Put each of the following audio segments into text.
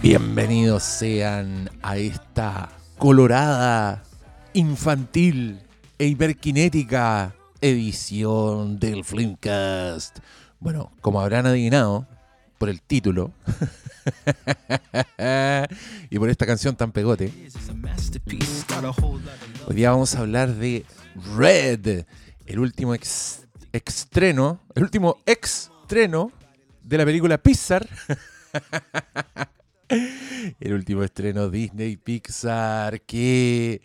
Bienvenidos sean a esta colorada, infantil e hiperkinética edición del Flimcast. Bueno, como habrán adivinado por el título y por esta canción tan pegote, hoy día vamos a hablar de Red, el último ex estreno, el último estreno de la película Pixar. el último estreno Disney Pixar que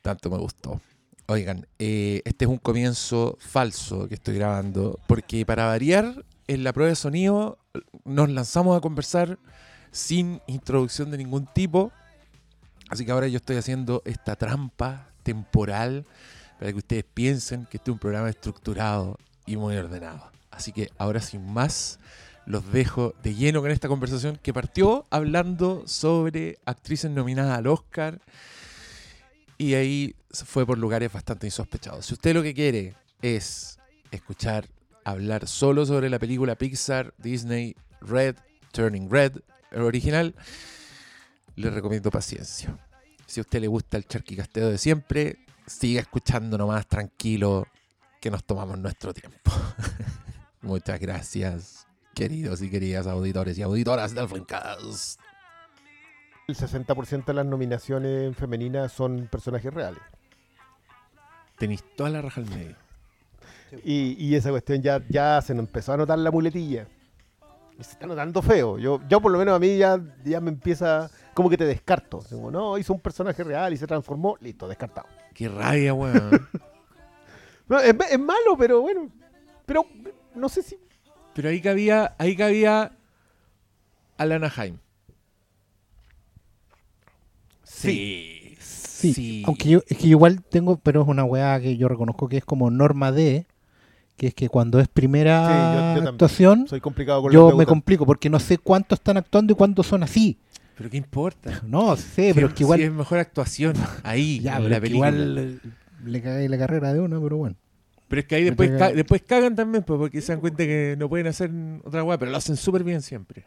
tanto me gustó. Oigan, eh, este es un comienzo falso que estoy grabando, porque para variar, en la prueba de sonido nos lanzamos a conversar sin introducción de ningún tipo. Así que ahora yo estoy haciendo esta trampa temporal para que ustedes piensen que este es un programa estructurado y muy ordenado. Así que ahora sin más, los dejo de lleno con esta conversación que partió hablando sobre actrices nominadas al Oscar y ahí fue por lugares bastante insospechados. Si usted lo que quiere es escuchar hablar solo sobre la película Pixar, Disney, Red, Turning Red, el original, le recomiendo paciencia. Si a usted le gusta el charquicasteo de siempre, siga escuchando nomás tranquilo que nos tomamos nuestro tiempo. Muchas gracias, queridos y queridas auditores y auditoras del Flinkcast. El 60% de las nominaciones femeninas son personajes reales. Tenéis toda la raja al medio. Y, y esa cuestión ya, ya se nos empezó a notar la muletilla. Y se está notando feo. Yo, yo por lo menos a mí ya, ya me empieza como que te descarto. Digo, no, hizo un personaje real y se transformó, listo, descartado. Qué rabia, weón. No, es, es malo, pero bueno. Pero no sé si. Pero ahí cabía, ahí cabía Alana Jaime. Sí, Sí, aunque yo, es que yo igual tengo, pero es una weá que yo reconozco que es como norma de, que es que cuando es primera Sí, yo- yo también. actuación, Soy complicado con yo me complico porque no sé cuántos están actuando y cuántos son así. Pero qué importa. No sé, pero es- que igual, si es mejor actuación ahí ya, en la película. igual le cagué la carrera de uno, pero bueno. Pero es que ahí después, ca- después cagan también, pues, porque se dan cuenta que no pueden hacer otra weá, pero lo hacen súper bien siempre.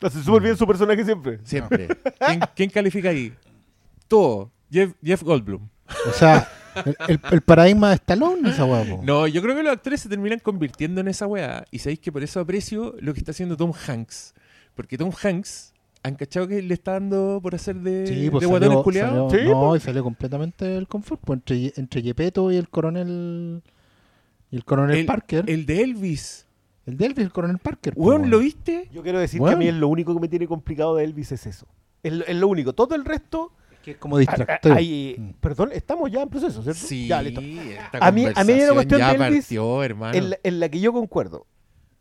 Hace súper bien su personaje siempre. Siempre. ¿Quién, quién califica ahí? Todo. Jeff, Jeff Goldblum. O sea, el, el- el paradigma de Stallone, esa weá. po. No, yo creo que los actores se terminan convirtiendo en esa weá. Y sabéis que por eso aprecio lo que está haciendo Tom Hanks. Porque Tom Hanks, ¿han cachado que le está dando por hacer de, Sí, pues de guatón salió, culiado? salió- Sí, no, pues. y salió completamente del confort. Pues entre, entre Yepeto y el coronel y el coronel El- Parker. El, El de Elvis. de Elvis, el coronel Parker. Weón. ¿lo viste? Yo quiero decir Bueno. que a mí es lo único que me tiene complicado de Elvis es eso. Es, lo- es lo único. Todo el resto. Que es como distractor. a- a- ahí- Mm. Perdón, estamos ya en proceso, ¿cierto? Sí, Ya, listo. esta A mí- a mí la conversación cuestión ya de Elvis, partió, hermano. en, la, en la que yo concuerdo.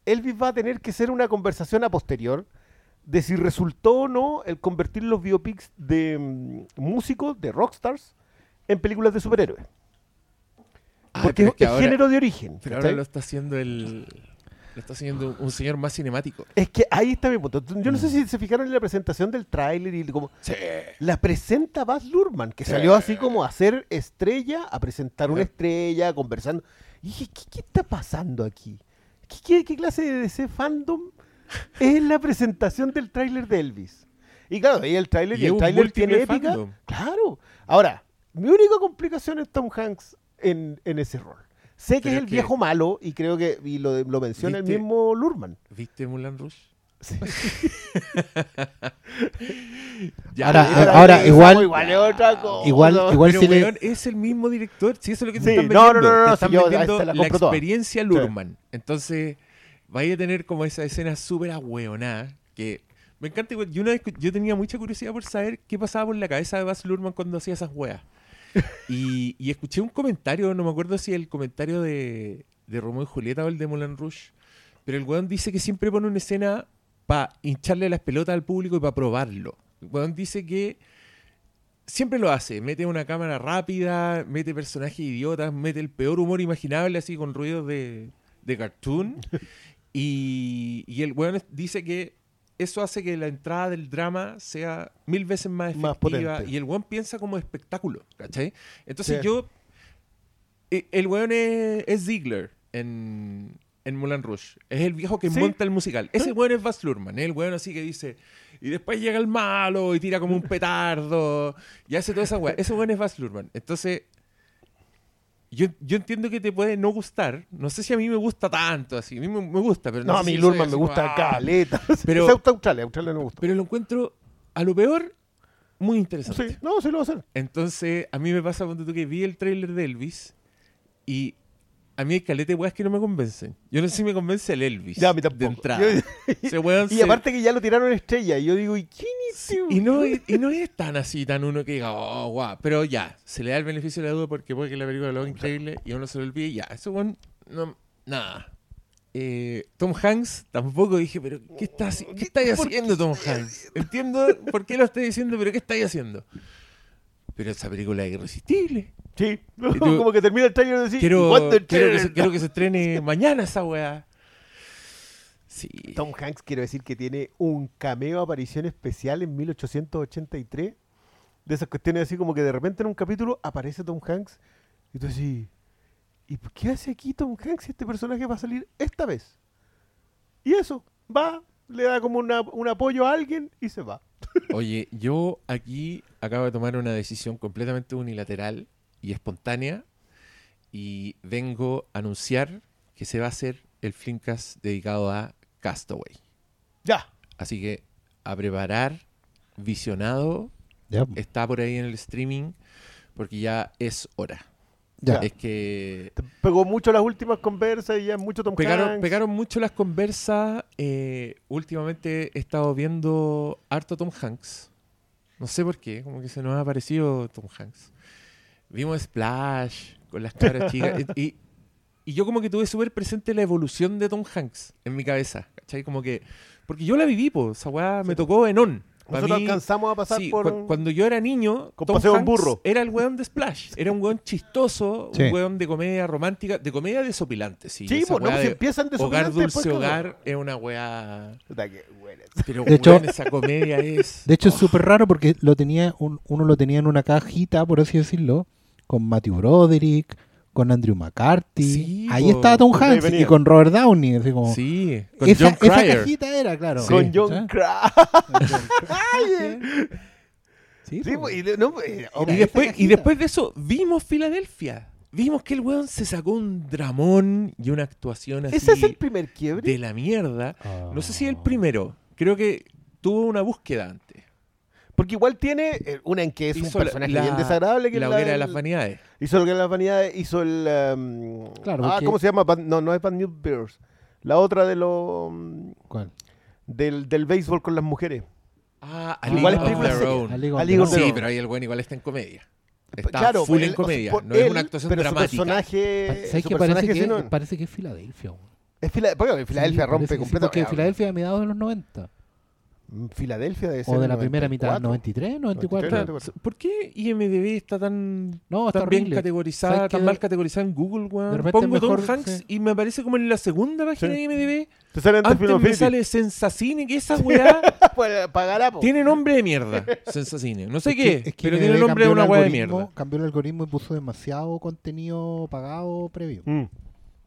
Elvis va a tener que ser una conversación a posterior de si resultó o no el convertir los biopics de mm, músicos, de rockstars, en películas de superhéroes. Ah, Porque es, que es ahora- género de origen. Pero ahora lo está haciendo el... Lo está haciendo un señor más cinemático. Es que ahí está mi punto. Yo no Mm. sé si se fijaron en la presentación del tráiler y como la presenta Baz Luhrmann, que salió así como a ser estrella, a presentar una Sí. estrella, conversando. Y dije, ¿qué, qué está pasando aquí? ¿Qué, qué, qué clase de DC fandom es la presentación del tráiler de Elvis? Y claro, ahí el tráiler Y el tráiler tiene épica. fandom. Claro. Ahora, mi única complicación es Tom Hanks en, en ese rol. Sé que Pero es el que- viejo malo y creo que y lo, lo menciona el mismo Lurman. ¿Viste Mulan Rush? Ahora, era- ahora, igual- igual es otra cosa. Igual, igual pero si le- weón, es el mismo director. Sí, eso es lo que te Sí, están no, vendiendo. no, no, no, te sí, están yo vendiendo la la, compro toda. experiencia Lurman. Entonces, vaya a tener como esa escena súper ahueonada que me encanta. Yo, una vez, yo tenía mucha curiosidad por saber qué pasaba por la cabeza de Baz Luhrmann cuando hacía esas weas. Y, y escuché un comentario, no me acuerdo si el comentario de, de Romeo y Julieta o el de Moulin Rouge, pero el weón dice que siempre pone una escena para hincharle las pelotas al público y para probarlo. El weón dice que siempre lo hace. Mete una cámara rápida, mete personajes idiotas, mete el peor humor imaginable así con ruidos de, de cartoon. y, y el weón dice que eso hace que la entrada del drama sea mil veces más efectiva. y el weón piensa como espectáculo, ¿cachai? Entonces Sí. yo... eh, El weón es, es Ziegler en, Moulin Rouge. Es el viejo que Sí. monta el musical. Ese weón es Baz Luhrmann. Es el weón así que dice. Y después llega el malo y tira como un petardo. Y hace toda esa weá. Ese weón es Baz Luhrmann. Entonces. Yo, yo entiendo que te puede no gustar. No sé si a mí me gusta tanto así. A mí me, me gusta, pero no, No, a sé mí si soy Lurman me gusta ah. caleta. Pero- Es Australia, Australia no me gusta. Pero lo encuentro, a lo peor, muy interesante. Sí, no, sí lo va a hacer. Entonces, a mí me pasa cuando tú que vi el tráiler de Elvis y a mí hay caleta de weas que no me convencen. Yo no sé si me convence el Elvis. Ya, a mí De tampoco. entrada. Yo- Ese weón y se- aparte que ya lo tiraron estrella. Y yo digo, ¿y quién es este y, no, y no es tan así, tan uno que diga, oh, guau. Pero ya, se le da el beneficio de la duda porque puede que la película lo haga increíble y a uno se lo olvide. y Ya, eso, weón, no, nada. Eh, Tom Hanks tampoco dije, pero ¿qué estás qué estáis ¿Por haciendo, Tom Hanks? Entiendo por qué lo estoy diciendo, pero ¿qué estáis haciendo? Pero esa película es irresistible. Sí, tú- como que termina el trailer y decís, Quiero, "What the quiero, que se, trailer?" quiero que se estrene mañana esa weá. Sí. Tom Hanks, quiero decir que tiene un cameo aparición especial en 1883. De esas cuestiones así como que de repente en un capítulo aparece Tom Hanks. Y tú decís, ¿y qué hace aquí Tom Hanks si este personaje va a salir esta vez? Y eso, va, le da como una- un apoyo a alguien y se va. Oye, yo aquí acabo de tomar una decisión completamente unilateral y espontánea y vengo a anunciar que se va a hacer el Flimcast dedicado a Castaway. Ya. Así que a preparar, visionado, Ya, está por ahí en el streaming porque ya es hora. Ya. Es que Te pegó mucho las últimas conversas y ya mucho Tom pegaron, Hanks. pegaron mucho las conversas. eh, últimamente he estado viendo harto Tom Hanks. No sé por qué, como que se nos ha aparecido Tom Hanks. Vimos Splash con las cabras chicas. y, y- y yo como que tuve súper presente la evolución de Tom Hanks en mi cabeza. ¿Cachai? Como que... Porque yo la viví, pues. Esa weá me tocó en on. Nosotros mí- alcanzamos a pasar Sí, por... cu- cuando yo era niño, Con Tom Paseo Hanks burro. era el weón de Splash. Era un weón chistoso, Sí. un weón de comedia romántica, de comedia desopilante, sí. Sí, pues no, pues de empiezan de Hogar Dulce todo. Hogar es una weá... Pero De hecho- weón, esa comedia es... De hecho, es súper raro porque lo tenía un- uno lo tenía en una cajita, por así decirlo, con Matthew Broderick, con Andrew McCarthy. Sí, Ahí po. estaba Tom Hanks y con Robert Downey. Así como, Sí, con esa, John esa cajita era, claro. Sí. Con John. Cryer. Sí, Sí, po. y de- no, Y Era después, y de eso, vimos Filadelfia. Vimos que el weón se sacó un dramón y una actuación así Ese es el primer quiebre. de la mierda. Ah. No sé si el primero. Creo que tuvo una búsqueda antes. Porque igual tiene eh, una en que es un Hizo la- personaje la- bien desagradable. Que la es hoguera de el- las vanidades. Hizo lo que las vanidades, hizo el... um, Claro, ah, ¿cómo se llama? Bad- no, no es Bad News Bears. La otra de lo... um, ¿Cuál? del, del béisbol con las mujeres. Ah, A League igual es película Their seria. Sí, pero ahí el weón igual está en comedia. Está claro, full él- en o sea, comedia. no es él, una actuación pero dramática. Su personaje, ¿Sabes su que parece personaje que, sí no- parece que es Filadelfia? es Fila- porque Filadelfia Sí, rompe parece que completamente. Porque Filadelfia a mediados de los 90. Filadelfia debe ser O de la primera mitad, 94. 93, 94. 93. Claro, ¿Por qué IMDB está tan, No, está tan bien categorizada, ¿Sabes tan mal categorizada en Google, weón? Pongo mejor, Tom Hanks sí. y me aparece como en la segunda página Sí. de IMDB. Te sale antes Antes me sale Sensacine, que esa weá Pues, pagará, tiene nombre de mierda. Sensacine. No sé Es qué, que- es que pero IMDb tiene nombre de una weá de mierda. Cambió el algoritmo y puso demasiado contenido pagado previo. Mm.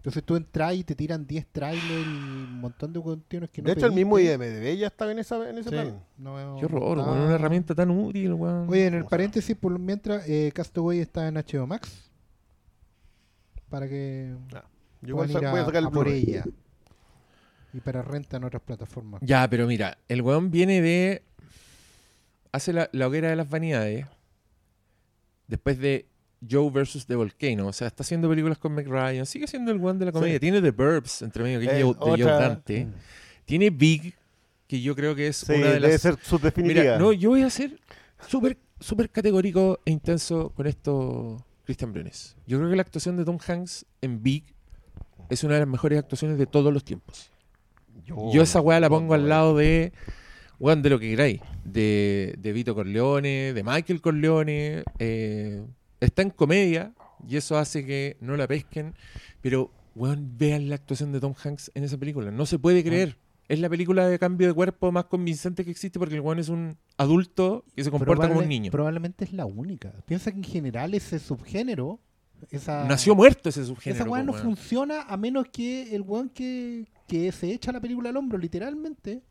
Entonces tú entras y te tiran 10 trailers y un montón de cuestiones que no De hecho, el mismo. IMDB ya estaba en, esa, en ese Sí, plan. no- Qué horror, está- Una herramienta tan útil, weón. Oye, en el paréntesis, por mientras, eh, Castaway está en HBO Max. Para que Yo igual puedan sa- ir voy a a, sacar el a por ella. Y para renta en otras plataformas. Ya, pero mira, el weón viene de. Hace la, la hoguera de las vanidades. Después de Joe versus The Volcano. O sea, está haciendo películas con Meg Ryan. Sigue siendo el weón de la comedia. Sí. Tiene The Burbs, entre medio, que es Joe- de Joe Dante. Mm. Tiene Big, que yo creo que es Sí, una de debe las. ser su definitiva. Mira, no, yo voy a ser súper súper categórico e intenso con esto, Christian Briones. Yo creo que la actuación de Tom Hanks en Big es una de las mejores actuaciones de todos los tiempos. Yo esa weá la pongo al lado de, weón, de lo que queráis. De, de Vito Corleone, de Michael Corleone. eh, está en comedia y eso hace que no la pesquen. Pero, weón, vean la actuación de Tom Hanks en esa película. No se puede creer. Es la película de cambio de cuerpo más convincente que existe porque el weón es un adulto que se comporta como un niño. Probablemente es la única. Piensa que en general ese subgénero Esa, Nació muerto ese subgénero. Esa po, no weón. funciona a menos que el weón que, que se echa la película al hombro, literalmente,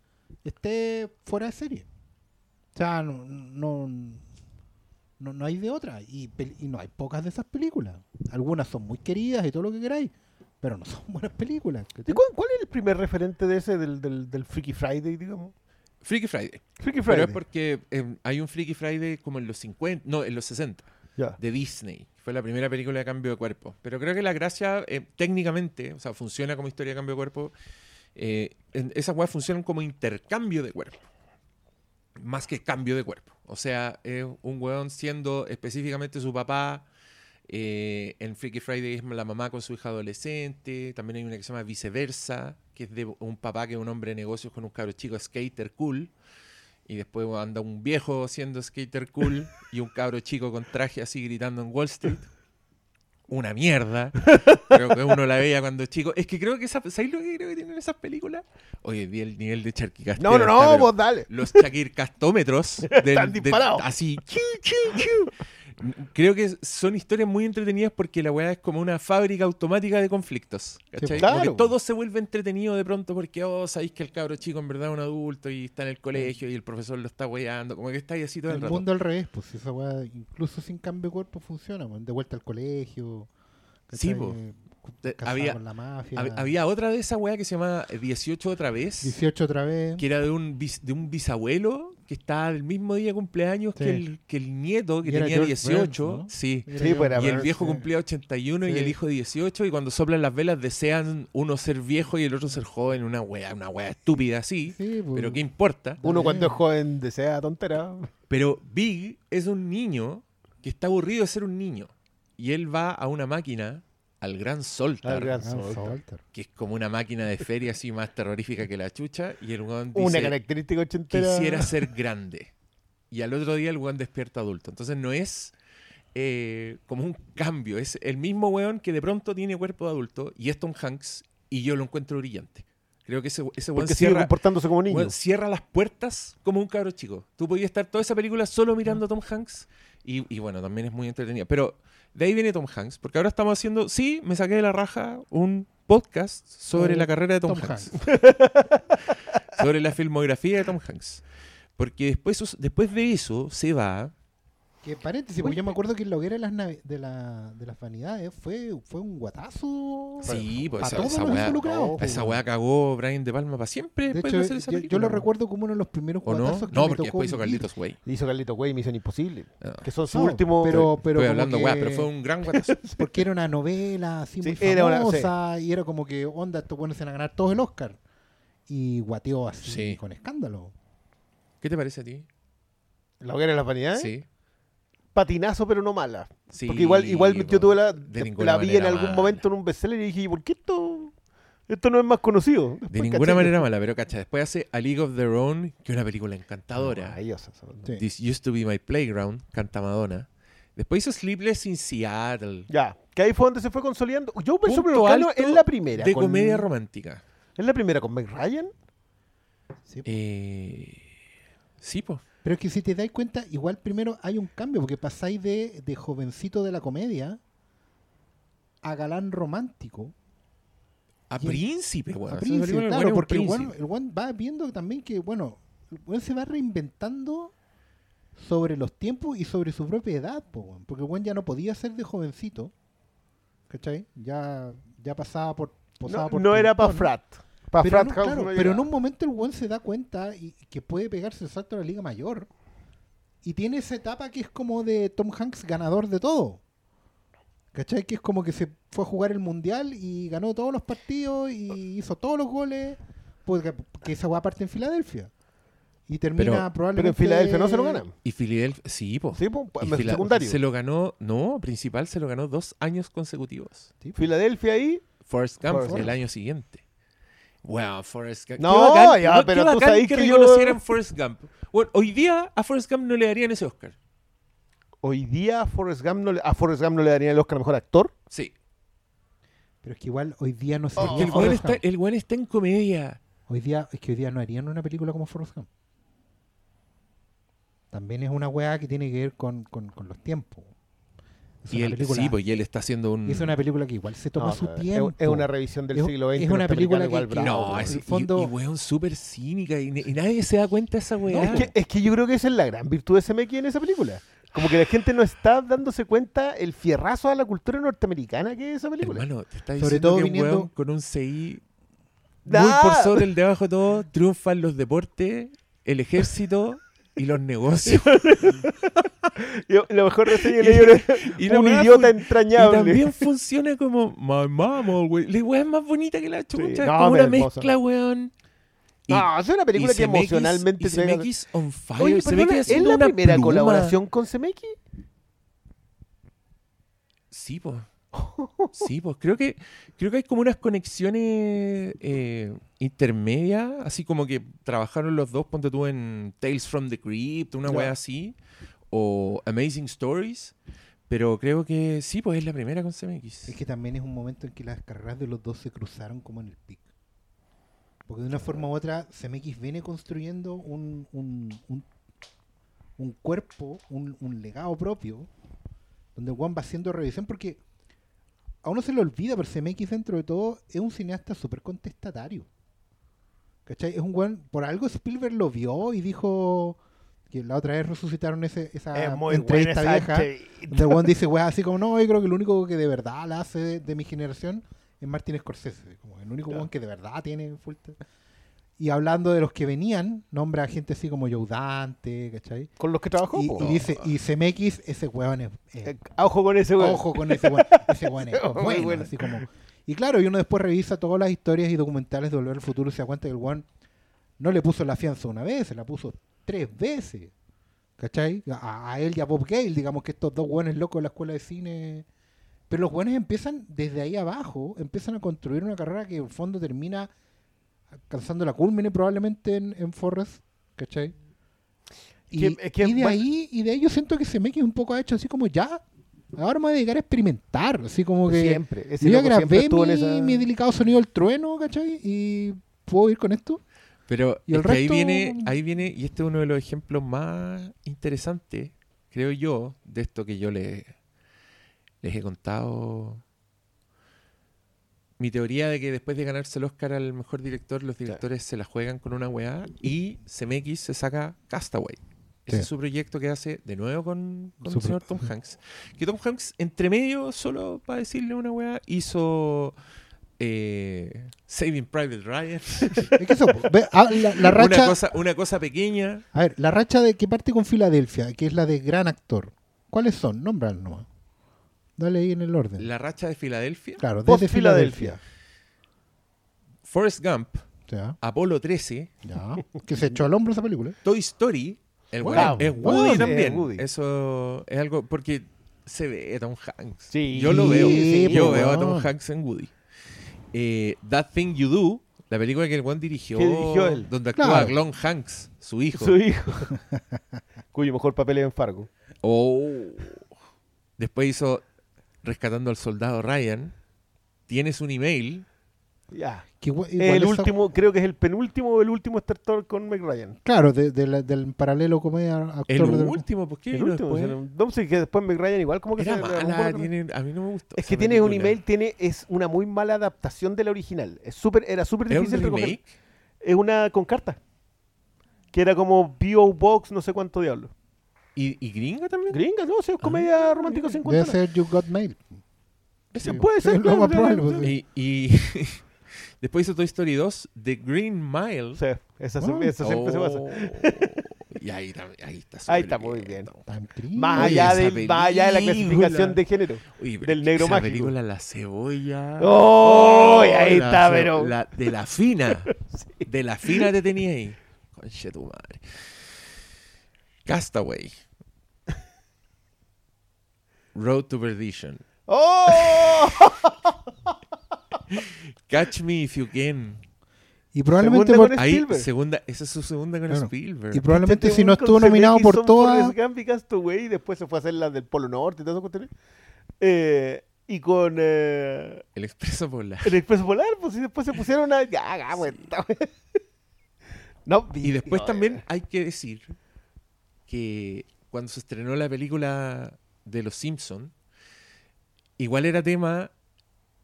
esté fuera de serie. O sea, no, no, no, no hay de otra. Y, y no hay pocas de esas películas. Algunas son muy queridas y todo lo que queráis, pero no son buenas películas. ¿Y ¿cachai? cuál, cuál es el primer referente de ese, del, del, del Freaky Friday, digamos? Freaky Friday. Freaky Pero Friday. es porque eh, hay un Freaky Friday como en los 50, no, en los 60, Ya. de Disney. Fue la primera película de cambio de cuerpo. Pero creo que la gracia, eh, técnicamente, o sea, funciona como historia de cambio de cuerpo. eh, en- esas weas funcionan como intercambio de cuerpo. Más que cambio de cuerpo. O sea, es un weón siendo específicamente su papá. eh, en Freaky Friday es la mamá con su hija adolescente. También hay una que se llama Viceversa, que es de un papá que es un hombre de negocios con un cabro chico skater cool. Y después anda un viejo siendo skater cool y un cabro chico con traje así gritando en Wall Street. Una mierda. Creo que uno la veía cuando chico. Es que creo que esa, ¿sabéis lo que creo que tienen esas películas? Oye, vi el nivel de charquicastero. No, no, no, vos dale. Los charquicastómetros Están disparados. así. chiu, chiu, chiu. Creo que son historias muy entretenidas porque la weá es como una fábrica automática de conflictos. ¿cachai? claro. Como que todo se vuelve entretenido de pronto porque, oh, sabéis que el cabro chico en verdad es un adulto y está en el colegio y el profesor lo está weando. Como que está ahí así todo el, El rato. mundo al revés, pues esa weá, incluso sin cambio de cuerpo, funciona. weón. De vuelta al colegio. Sí, Casado había, con la mafia. hab- había otra de esa weá que se llama 18 otra vez. 18 otra vez. que era de un, bis- de un bisabuelo que estaba el mismo día de cumpleaños Sí. que, el, que el nieto, que Y tenía George 18. Burns, ¿no? Sí. Sí, pues era Y el viejo sí. cumplía 81 y el hijo 18. Y cuando soplan las velas desean uno ser viejo y el otro ser joven. Una wea, una wea estúpida así. Sí, pues. Pero ¿qué importa? Uno cuando es joven desea tontera. Pero Big es un niño que está aburrido de ser un niño. Y él va a una máquina, al Gran Soltar, Al Gran Soltar. Que es como una máquina de feria así más terrorífica que la chucha. Y el weón dice, Una característica ochentera. quisiera ser grande. Y al otro día el weón despierta adulto. Entonces no es eh, como un cambio, es el mismo weón que de pronto tiene cuerpo de adulto y es Tom Hanks y yo lo encuentro brillante. Creo que ese, ese weón Porque sigue cierra, comportándose como niño. weón cierra las puertas como un cabro chico. Tú podías estar toda esa película solo mirando a Tom Hanks y, y bueno, también es muy entretenida. Pero de ahí viene Tom Hanks, porque ahora estamos haciendo, sí, me saqué de la raja un podcast sobre Sobre la carrera de Tom, Tom Hanks. sobre la filmografía de Tom Hanks. Porque después, después de eso se va. Que paréntesis, porque yo me acuerdo que la hoguera de las, de, la, de las vanidades fue, fue un guatazo. Sí, pues esa, todos esa los esa weá cagó Brian De Palma para siempre De hecho, de hacer esa yo, lo recuerdo como uno de los primeros ¿O no? guatazos que No, me porque tocó después hizo. Carlitos Way. Le hizo Carlito Güey, Misión Imposible. Ah. Que son sus No, últimos. pero, pero Estoy hablando que- weá, pero fue un gran guatazo. Porque era una novela así Sí, muy era una- famosa y era como que, onda, estos buenos se van a ganar todos el Oscar. Y guateó así Sí. con escándalo. ¿Qué te parece a ti? La hoguera de las vanidades. Sí. Patinazo, pero no mala. Sí, Porque igual, igual yo tuve la, la vi en algún mala. momento en un bestseller y dije, ¿por qué esto, esto no es más conocido? De ninguna caché manera mala, pero cacha, después hace A League of Their Own, que es una película encantadora. Sí. This Used to Be My Playground, canta Madonna. Después hizo Sleepless in Seattle. Ya, que ahí fue donde se fue consolidando. Yo Punto que en la primera. De con- comedia romántica. ¿Es la primera con Meg Ryan? Sí. Eh, sí, pues. Pero es que si te dais cuenta, igual primero hay un cambio, porque pasáis de, de jovencito de la comedia a galán romántico. A príncipe, weón. a príncipe, claro, un porque el príncipe. el weón va viendo también que, bueno, el weón se va reinventando sobre los tiempos y sobre su propia edad, po, porque el weón ya no podía ser de jovencito, ¿cachai? Ya, ya pasaba por... pasaba No, por no era para. Frat. Para Pero, Frat no, House claro, no pero en un momento el weón se da cuenta y, y que puede pegarse el salto a la liga mayor. Y tiene esa etapa que es como de Tom Hanks ganador de todo. ¿Cachai? Que es como que se fue a jugar el mundial y ganó todos los partidos y hizo todos los goles. Porque que esa weá parte en Filadelfia. Y termina Pero- probablemente. Pero en Filadelfia no se lo ganan. Y Filadelfia, sí, po. Sí, pues, Y Fila- secundario. Se lo ganó, no, principal se lo ganó dos años consecutivos. Filadelfia ahí. Forrest Gump Forrest el año siguiente. Wow, Forrest Gump. No, bacán, ya, pero tú sabes que que yo- reconocieran Forrest Gump. Bueno, hoy día a Forrest Gump no le darían ese Oscar. Hoy día a Forrest Gump no le, a Forrest Gump no le darían el Oscar a mejor actor. Sí. Pero es que igual hoy día no se Oh. el Forrest está, el en comedia. Hoy día, es que hoy día no harían una película como Forrest Gump. También es una weá que tiene que ver con, con- con los tiempos. Es Y una él, película, sí, pues y él está haciendo un... es una película que igual se toma No, su tiempo. Es una revisión del Es- siglo XX. es una película que- igual que- bravo, No, es, el y- fondo- y, weón, súper cínica y, y nadie se da cuenta de esa weá. Es que, es que yo creo que esa es la gran virtud de CMX en esa película. Como que la gente no está dándose cuenta el fierrazo a la cultura norteamericana que es esa película. Hermano, te está Sobre diciendo todo que un viniendo- weón con un CI muy ¡Ah! por sobre el debajo de todo, triunfan los deportes, el ejército y los negocios. Yo- la mejor reseña que y la un idiota fun- Y entrañable. también funciona como My mama, güey. La weá es más bonita que la chucha. Sí, no, como una hermosa. mezcla, weón. Y- No, es una película y que emocionalmente y CMX on fire. Oye, se ve perdona, que ¿es la primera pluma. colaboración con CMX? Sí, pues. Sí, pues creo que creo que hay como unas conexiones eh, intermedias, así como que trabajaron los dos, ponte tú en Tales from the Crypt, una weá así, o Amazing Stories, pero creo que sí, pues es la primera con CMX. Es que también es un momento en que las carreras de los dos se cruzaron como en el pic. Porque de una forma u otra, CMX viene construyendo un, un, un, un cuerpo, un, un legado propio, donde Juan va haciendo revisión, porque a uno se le olvida, pero CMX dentro de todo es un cineasta súper contestatario. ¿Cachai? Es un Juan, por algo Spielberg lo vio y dijo que la otra vez resucitaron ese, esa Es muy entrevista vieja. Donde Juan dice, weá, así como, no, yo creo que el único que de verdad la hace de, de mi generación es Martin Scorsese. Como el único Claro. Que de verdad tiene full Y hablando de los que venían, nombra a gente así como Joe Dante, ¿cachai? Con los que trabajó, Y, y dice, y CMX, ese weón es, es- Eh, Ojo con ese weón. ojo con ese weón, ese weón es Muy bueno, bueno. así como. Y claro, y uno después revisa todas las historias y documentales de Volver al Futuro y se da cuenta que el weón no le puso la fianza una vez, se la puso tres veces. ¿Cachai? A, a él y a Bob Gale, digamos que estos dos weones locos de la escuela de cine. Pero los weones empiezan desde ahí abajo, empiezan a construir una carrera que en el fondo termina alcanzando la culmine probablemente en, en Forrest, ¿cachai? Y, Que- es que, y de bueno- ahí, y de ahí yo siento que CMX un poco ha hecho así como ya, ahora me voy a dedicar a experimentar, así como que Siempre. Ese yo ya loco siempre grabé mi, esa... mi delicado sonido del trueno, ¿cachai? Y puedo ir con esto. Pero Y el es que ahí resto- viene, ahí viene, y este es uno de los ejemplos más interesantes, creo yo, de esto que yo le, les he contado. Mi teoría de que después de ganarse el Oscar al mejor director, los directores se la juegan con una weá y CMX se saca Castaway. Ese Sí. es su proyecto que hace de nuevo con, el señor Tom Hanks. Que Tom Hanks, entre medio, solo para decirle una weá, hizo eh, Saving Private Ryan. Es que eso, ve, ah, la, la racha, una, cosa, una cosa pequeña. a ver, la racha de que parte con Filadelfia, que es la de gran actor. ¿Cuáles son? Nómbralos nomás. Dale ahí en el orden. La racha de Filadelfia. claro, desde Filadelfia. Filadelfia. Forrest Gump. Ya, Apolo 13. ya. Que se echó al hombro esa película. Toy Story. El Wow. es. Woody también. es Woody. Eso es algo. Porque se ve a Tom Hanks. Sí, Yo lo veo. sí, Yo pues, veo a Tom. Hanks en Woody. Eh, That Thing You Do. La película que el Juan dirigió. Dirigió él. Donde actúa Claro. Glon Hanks, su hijo. Su hijo. Cuyo mejor papel es en Fargo. Oh. Después hizo Rescatando al Soldado Ryan. Tienes un email. Ya. Igual- El esa- último, creo que es el penúltimo o el último Star Trek con Meg Ryan. Claro, de- de la- del paralelo comedia actor. El de- último, ¿por qué El último. después? o sea, no sé, que después Meg Ryan igual como que Era se mala, tiene- a mí no me gustó. Es que tiene un email, tiene, es una muy mala adaptación de la original. Es súper, era súper ¿Es un difícil recoger. remake? Es una con cartas. Que era como P.O. Box, no sé cuánto diablo. ¿Y, y gringa también? Gringa, no, sí, es comedia Ah, romántico Debe 50. ser You Got Mail. Ese Sí, puede sí, ser, lo claro, más claro, probable, pues, Y, y después hizo Toy Story 2, The Green Mile. Sí, esa, Ah. esa siempre se pasa. Oh. Y ahí, ahí está Ahí está muy bien. Más Oye, allá, esa de, más allá de la clasificación de género. Oye, del negro esa mágico. película La Cebolla. ¡Oh! ahí la está, ce- pero. la- de la fina. De la fina te tenía ahí. Conche tu madre. Castaway. Road to Perdition. ¡Oh! Catch Me If You Can. Y probablemente Segunda por- con Ahí, Spielberg. segunda, esa es su segunda con Claro. Spielberg. y probablemente Este si no estuvo nominado por todas. Castaway, y después se fue a hacer la del Polo Norte y todo eso. cuestiones. Eh, y con eh, El Expreso Polar. el Expreso Polar, pues y después se pusieron a. Ya, ya, güey. No, Y después no, también eh, hay que decir que cuando se estrenó la película de Los Simpsons, igual era tema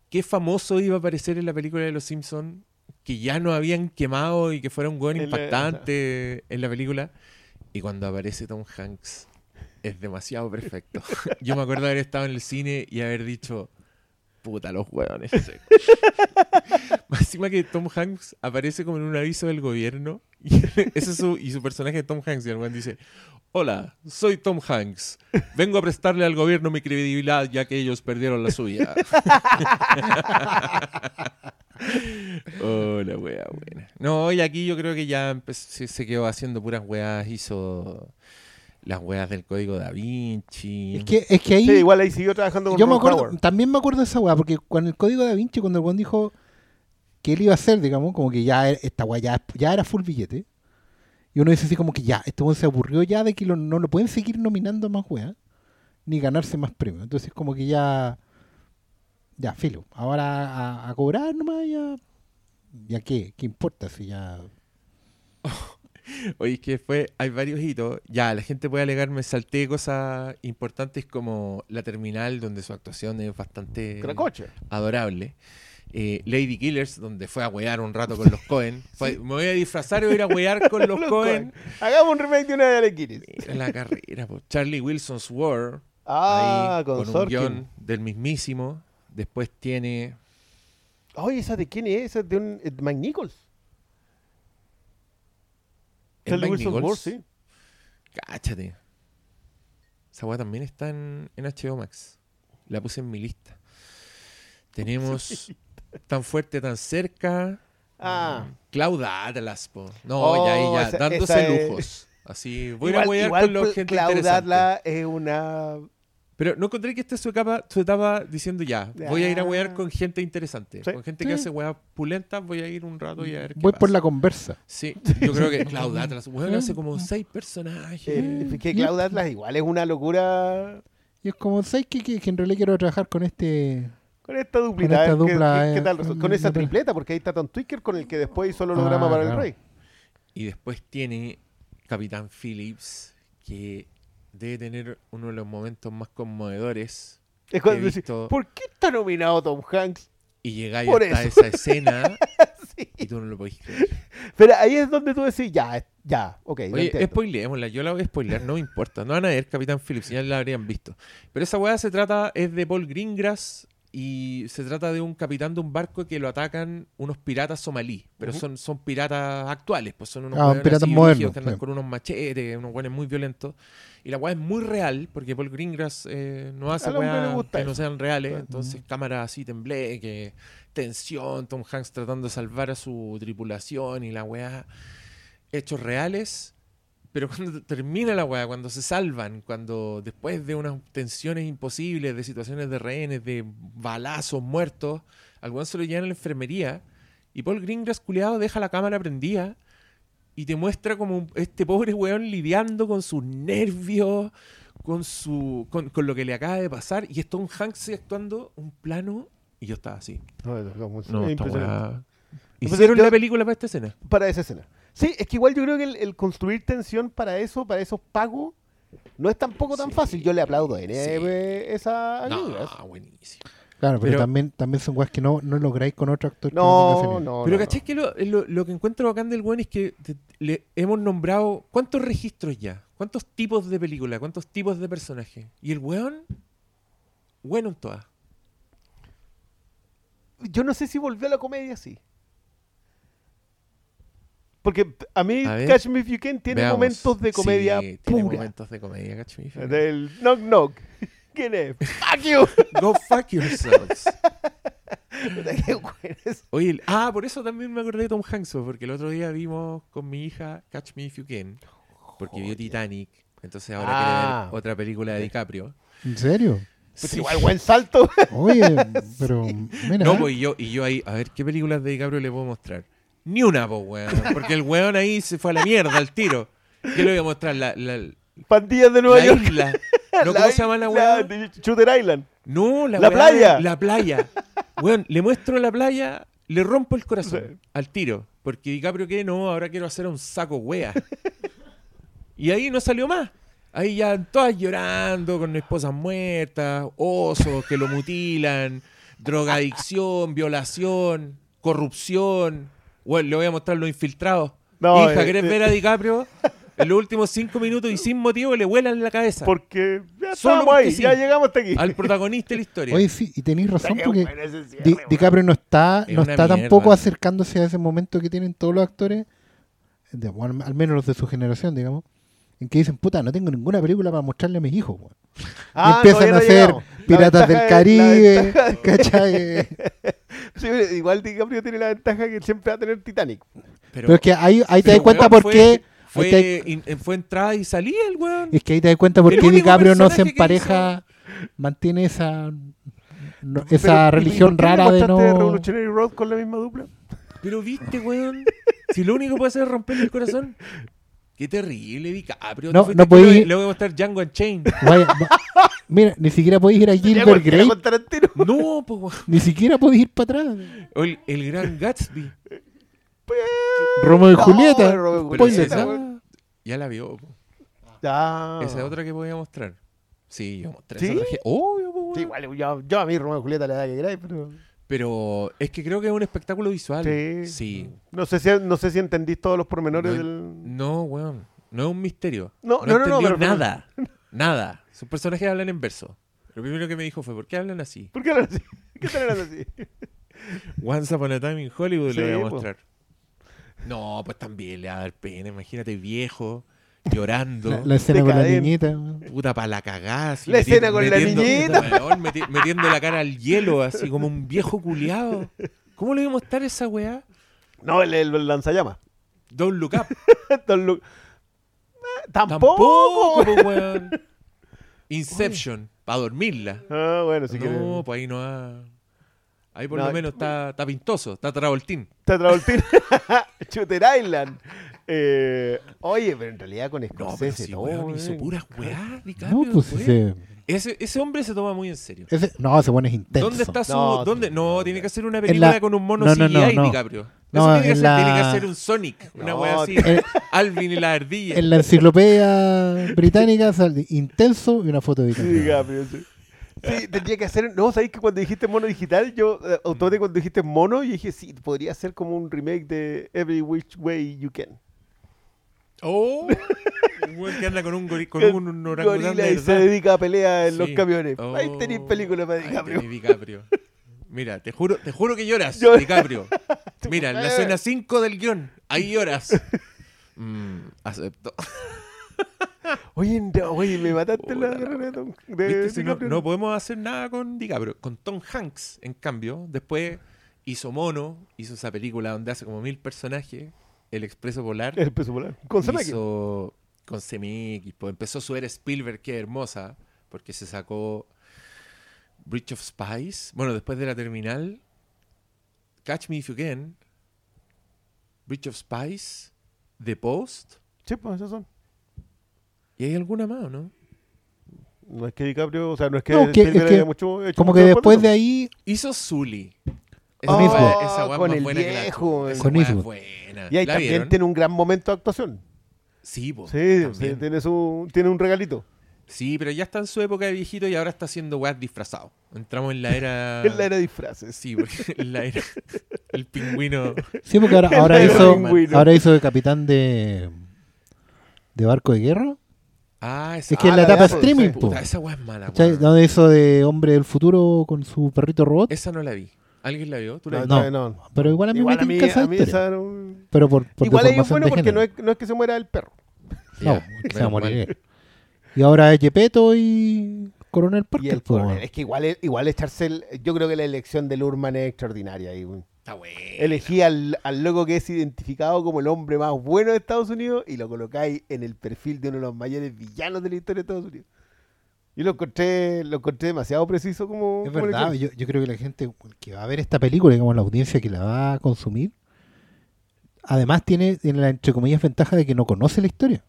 qué famoso iba a aparecer en la película de Los Simpsons que ya no habían quemado y que fuera un buen En la- impactante en la película. Y cuando aparece Tom Hanks es demasiado perfecto. Yo me acuerdo de haber estado en el cine y haber dicho, puta los hueones. Más encima que Tom Hanks aparece como en un aviso del gobierno y, ese es su, y su personaje es Tom Hanks y el dice, hola, soy Tom Hanks. Vengo a prestarle al gobierno mi credibilidad ya que ellos perdieron la suya. oh, la wea buena. No, y aquí yo creo que ya empe- se, quedó haciendo puras weas, hizo las weas del código da Vinci. Es que, es que ahí. Sí, igual ahí siguió trabajando con yo me Ron acuerdo, Howard. también me acuerdo de esa weá, porque con el código da Vinci, cuando el weón dijo que él iba a hacer, digamos, como que ya era- esta weá ya, ya era full billete. Y uno dice así como que ya, este weón se aburrió ya de que lo- no lo pueden seguir nominando a más weá, ni ganarse más premios. Entonces como que ya, ya, filo, ahora a, a cobrar nomás ya, ya qué, qué importa si ya... Oye, es que después hay varios hitos. Ya, la gente puede alegar, me salté cosas importantes como la terminal, donde su actuación es bastante Cracoche. adorable. Eh, Lady Killers, donde fue a huear un rato con los Cohen. Fue, Me voy a disfrazar y voy a ir a huear con los Los Cohen. Hagamos un remake de una de Alequiris. Mira la carrera, po. Charlie Wilson's War. Ah, ahí, con, un Sorkin. guion del mismísimo. Después tiene. Oye, ¿esa de quién es? ¿Esa es de un eh, Mike Nichols? ¿es Charlie Mike Wilson Nichols? Ward, sí. Cáchate. Esa weá también está en, en HBO Max. La puse en mi lista. Tenemos Tan Fuerte, Tan Cerca. Ah. mm, Atlas, po. No, Oh, ya ahí ya, esa- dándose esa es- lujos. Así, voy a ir a igual huear igual con la Cla- gente Cloud interesante. Atlas es una... Pero no encontré que esta es su etapa, su etapa diciendo ya, voy a ir a huear Ah. con gente interesante. Sí. Con gente que Sí. hace hueas pulentas, voy a ir un rato y a ver qué Voy por la conversa. Sí, yo creo que Claudia Atlas, weón, hace como seis personajes. eh, es que Cloud Atlas igual es una locura Y es como, ¿sabes qué? Que, que en realidad quiero trabajar con este... con esta duplita. esta ¿qué- dupla, qué- qué eh, tal? Con esa tripleta, porque ahí está Tom Twicker con el que después hizo el holograma Ah, para claro. el Rey. Y después tiene Capitán Phillips, que debe tener uno de los momentos más conmovedores. Es cuando decís, visto. ¿por qué está nominado Tom Hanks? Y llegáis hasta eso. esa escena Sí. y tú no lo podéis creer. Pero ahí es donde tú decís, ya, ya, ok. Oye, spoileémosla. Yo la voy a spoilear, no me importa. No van a ver Capitán Phillips, ya la habrían visto. Pero esa weá se trata, es de Paul Greengrass y se trata de un capitán de un barco que lo atacan unos piratas somalí. Pero son, son piratas actuales, pues son unos Ah, piratas modernos, que andan sí. con unos machetes, unos weones muy violentos. Y la weá es muy real, porque Paul Greengrass eh, no hace weá que no sean reales. Entonces, cámara así tembleque, tensión, Tom Hanks tratando de salvar a su tripulación y la weá. Hechos reales. Pero cuando termina la weá, cuando se salvan, cuando después de unas tensiones imposibles, de situaciones de rehenes, de balazos muertos, al weón se lo llevan a la enfermería y Paul Greengrass culiado deja la cámara prendida y te muestra como un- este pobre weón lidiando con sus nervios, con su con, con lo que le acaba de pasar y es Tom Hanks actuando un plano y yo estaba así. No, No, weá- Pues Hicieron la película para esta escena. Para esa escena. Sí, es que igual yo creo que el, el construir tensión para eso, para esos pagos, no es tampoco tan Sí. fácil. Yo le aplaudo a N Sí. eh, esa ayuda. No, buenísimo. Claro, pero, Pero- también, también son weas que no, no lográis con otro actor. que No, ese no, Pero no, ¿cachai que lo, lo- lo que encuentro bacán del weón es que te- le hemos nombrado cuántos registros ya? ¿Cuántos tipos de película? ¿Cuántos tipos de personajes? Y el weón, bueno en todas. no. Yo no sé si volvió a la comedia así. Porque a mí A ver. Catch Me If You Can tiene Veamos. momentos de comedia Sí, tiene pura. momentos de comedia, ¿cachai? Del knock knock. ¿Quién es? ¡Fuck you! Go fuck yourselves. Puta, qué bueno es. Oye, ah, por eso también me acordé de Tom Hanks, porque el otro día vimos con mi hija Catch Me If You Can, porque vio Titanic, entonces ahora Ah. quiere ver otra película de DiCaprio. ¿En serio? Pues Sí. igual buen salto. Oye, pero mira. No, pues y yo, y yo ahí, a ver, ¿qué películas de DiCaprio le puedo mostrar? Ni una, pues, weón. Porque el weón ahí se fue a la mierda al tiro. ¿Qué le voy a mostrar? La, la, Pandillas de Nueva la York. isla. ¿No, ¿Cómo se llama la weá? de Shooter Island. No, la, La playa. La playa. Weón, le muestro la playa, le rompo el corazón al tiro. Porque DiCaprio, ¿qué? No, ahora quiero hacer un saco wea. Y ahí no salió más. Ahí ya todas llorando con esposas muertas, osos que lo mutilan, drogadicción, violación, corrupción. Bueno, le voy a mostrar los infiltrados. No, Hija, eh, ¿querés eh. ver a DiCaprio? En los últimos cinco minutos y sin motivo le vuelan la cabeza Porque ya Solo estamos porque ahí, sí. ya llegamos hasta aquí. al protagonista de la historia. Oye, sí, y tenéis razón porque cierre, Di-. DiCaprio no está, Es no está mierda. tampoco acercándose a ese momento que tienen todos los actores, de- bueno, al menos los de su generación, digamos, en que dicen, puta, no tengo ninguna película para mostrarle a mis hijos. Ah, y empiezan a hacer Piratas del Caribe, ¿cachai? Sí, igual DiCaprio tiene la ventaja que siempre va a tener Titanic. Pero es que ahí, ahí te das cuenta por fue- qué... Fue, ahí te- in- fue entrada y salía el weón. es que ahí te das cuenta por El qué DiCaprio no se empareja, mantiene esa no- Pero, esa ¿y- y religión por qué rara de no... Revolutionary Road con la misma dupla? Pero viste, weón. Si lo único que puede hacer es romperle el corazón. Qué terrible, DiCaprio. No, no con- Le voy a mostrar Django Unchained. Vaya, va- Mira, ni siquiera podéis ir a Gilbert Grape. No, pues, weón. ni siquiera podéis ir para atrás. O El, el gran Gatsby. Romeo y No, Julieta. Romeo y Pero Spoiler. esa- weón. ya la vio. po. Esa es otra que podía mostrar. Sí, yo mostré ¿Sí? esa Obvio, po, weón. Sí, igual, yo, yo a mí Romeo y Julieta le da que queráis, pero... Pero es que creo que es un espectáculo visual. Sí. Sí. No sé si, no sé si entendís todos los pormenores No, del... No, weón. No es un misterio. No, no, no, no, pero- nada. Nada. Sus personajes hablan en verso. Lo primero que me dijo fue, ¿por qué hablan así? ¿Por qué hablan así? ¿Qué están hablando así? Once Upon a Time in Hollywood Sí, le voy a po. mostrar. No, pues también le va a dar pena. Imagínate viejo, llorando. La, la escena con la niñita. weón. Puta para la cagada. así, La escena con la niñita. weón, meti- metiendo la cara al hielo, así como un viejo culiado. ¿Cómo le voy a mostrar esa weá? No, el, el lanzallamas. Don't look up. Don Lu- Eh, Tampoco, Tampoco. po, weón. Inception, para dormirla. Ah, bueno, si quieres. no, pues ahí no ha... Ahí por No, lo menos está, está pintoso, está travoltín. Te Travoltín. Shooter Island. Eh, oye, pero en realidad con No, pero Scorsese no, weón, eh. hizo puras weá, DiCaprio, No, pues ese, Ese, ese hombre se toma muy en serio. ese- no, ese bueno es intenso. ¿Dónde está su.? No, ¿dónde? No, tiene que hacer una En película la- con un mono no, CGI, no, no. DiCaprio. No, Eso tiene, que en ser, la- tiene que hacer un Sonic, una No, wea así. Eh, Alvin y la ardilla. En la enciclopedia británica sale intenso y una foto de. DiCaprio, sí. Sí, tendría que hacer. No, sabéis que cuando dijiste mono digital, yo eh, automáticamente cuando dijiste mono, yo dije, sí, podría ser como un remake de Every Which Way You Can. Oh, un que anda con un, gori- con un, orangután de y se dedica a pelear en los camiones. Ahí Oh, tenéis películas para ahí DiCaprio. tenés DiCaprio. Mira, te juro, te juro que lloras, DiCaprio. Mira, en la escena 5 del guion, ahí lloras. Mm, acepto. Oye, no, oye, me mataste la Hola. carrera de no, no podemos hacer nada con DiCaprio. Con Tom Hanks, en cambio, después hizo Mono, hizo esa película donde hace como mil personajes, El Expreso Polar. El peso polar. Con Zemeki. hizo con CMX, pues empezó su era Spielberg, que es hermosa, porque se sacó Bridge of Spies. Bueno, después de la terminal, Catch Me If You Can, Bridge of Spies, The Post, Sí, pues esas son. y hay alguna más, ¿o ¿no? No es que DiCaprio, o sea, no es que, No, que- Spielberg es que haya mucho, hecho Como mucho que después de ahí, Hizo Zully. Esa Eastwood. weá- esa weá es Con más el buena que la viejo, chucha. Esa con weá es buena. Y ahí ¿La también vieron? tiene un gran momento de actuación. Sí, po, Sí, tiene, su, tiene un regalito. Sí, pero ya está en su época de viejito y ahora está haciendo weas disfrazado. Entramos en la era. Es la era de disfraces. Sí, porque en la era. El pingüino. sí, porque ahora, hizo, pingüino. ahora hizo de capitán de, de barco de guerra. Ah, esa, Es que Ah, en la la de etapa streaming, sí. po. puta, esa wea es mala. Donde hizo de hombre del futuro con su perrito robot. Esa no la vi. ¿Alguien la vio? ¿Tú la No? No. no. Pero igual a mí Igual me a mí, tinca esa a mí esa era un- Pero por, por Igual ahí es bueno porque no es, no es que se muera el perro. No, se va a morir. Y ahora es Yepeto y Coronel Y Parker. el coronel. Es que igual, es- igual echarse el- Yo creo que la elección del Urman es extraordinaria. Está bueno. Elegí al, al loco que es identificado como el hombre más bueno de Estados Unidos y lo colocáis en el perfil de uno de los mayores villanos de la historia de Estados Unidos. Y lo encontré, lo encontré demasiado preciso como... Es como verdad, yo, yo creo que la gente que va a ver esta película, digamos, la audiencia que la va a consumir, además tiene, tiene la, entre comillas, ventaja de que no conoce la historia.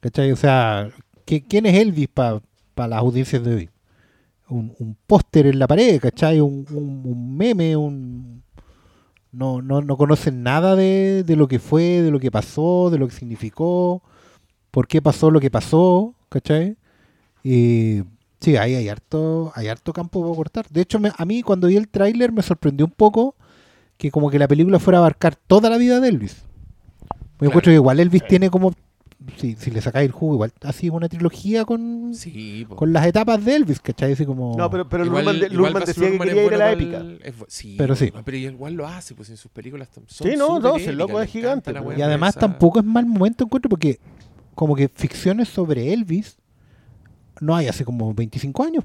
¿Cachai? O sea, ¿qué- ¿quién es Elvis para las audiencias de hoy? Un, un póster en la pared, ¿cachai? Un, un- un meme, un... No, no, no conocen nada de, de lo que fue, de lo que pasó, de lo que significó, por qué pasó lo que pasó, ¿cachai? Y sí, ahí hay harto, hay harto campo para cortar. De hecho, me- a mí cuando vi el tráiler me sorprendió un poco que como que la película fuera a abarcar toda la vida de Elvis. Claro. encuentro que igual Elvis tiene como, si, si le sacáis el jugo, igual así una trilogía con, Sí, con las etapas de Elvis, ¿cachai? Así como... No, pero, pero Igual- Lurman, de- igual Lurman decía que quería ir a la épica. es sí, Pero sí. Pero igual lo hace, pues en sus películas son Sí, no, no, el loco es gigante, Y además esa. tampoco es mal momento encuentro porque como que ficciones sobre Elvis no hay hace como 25 años.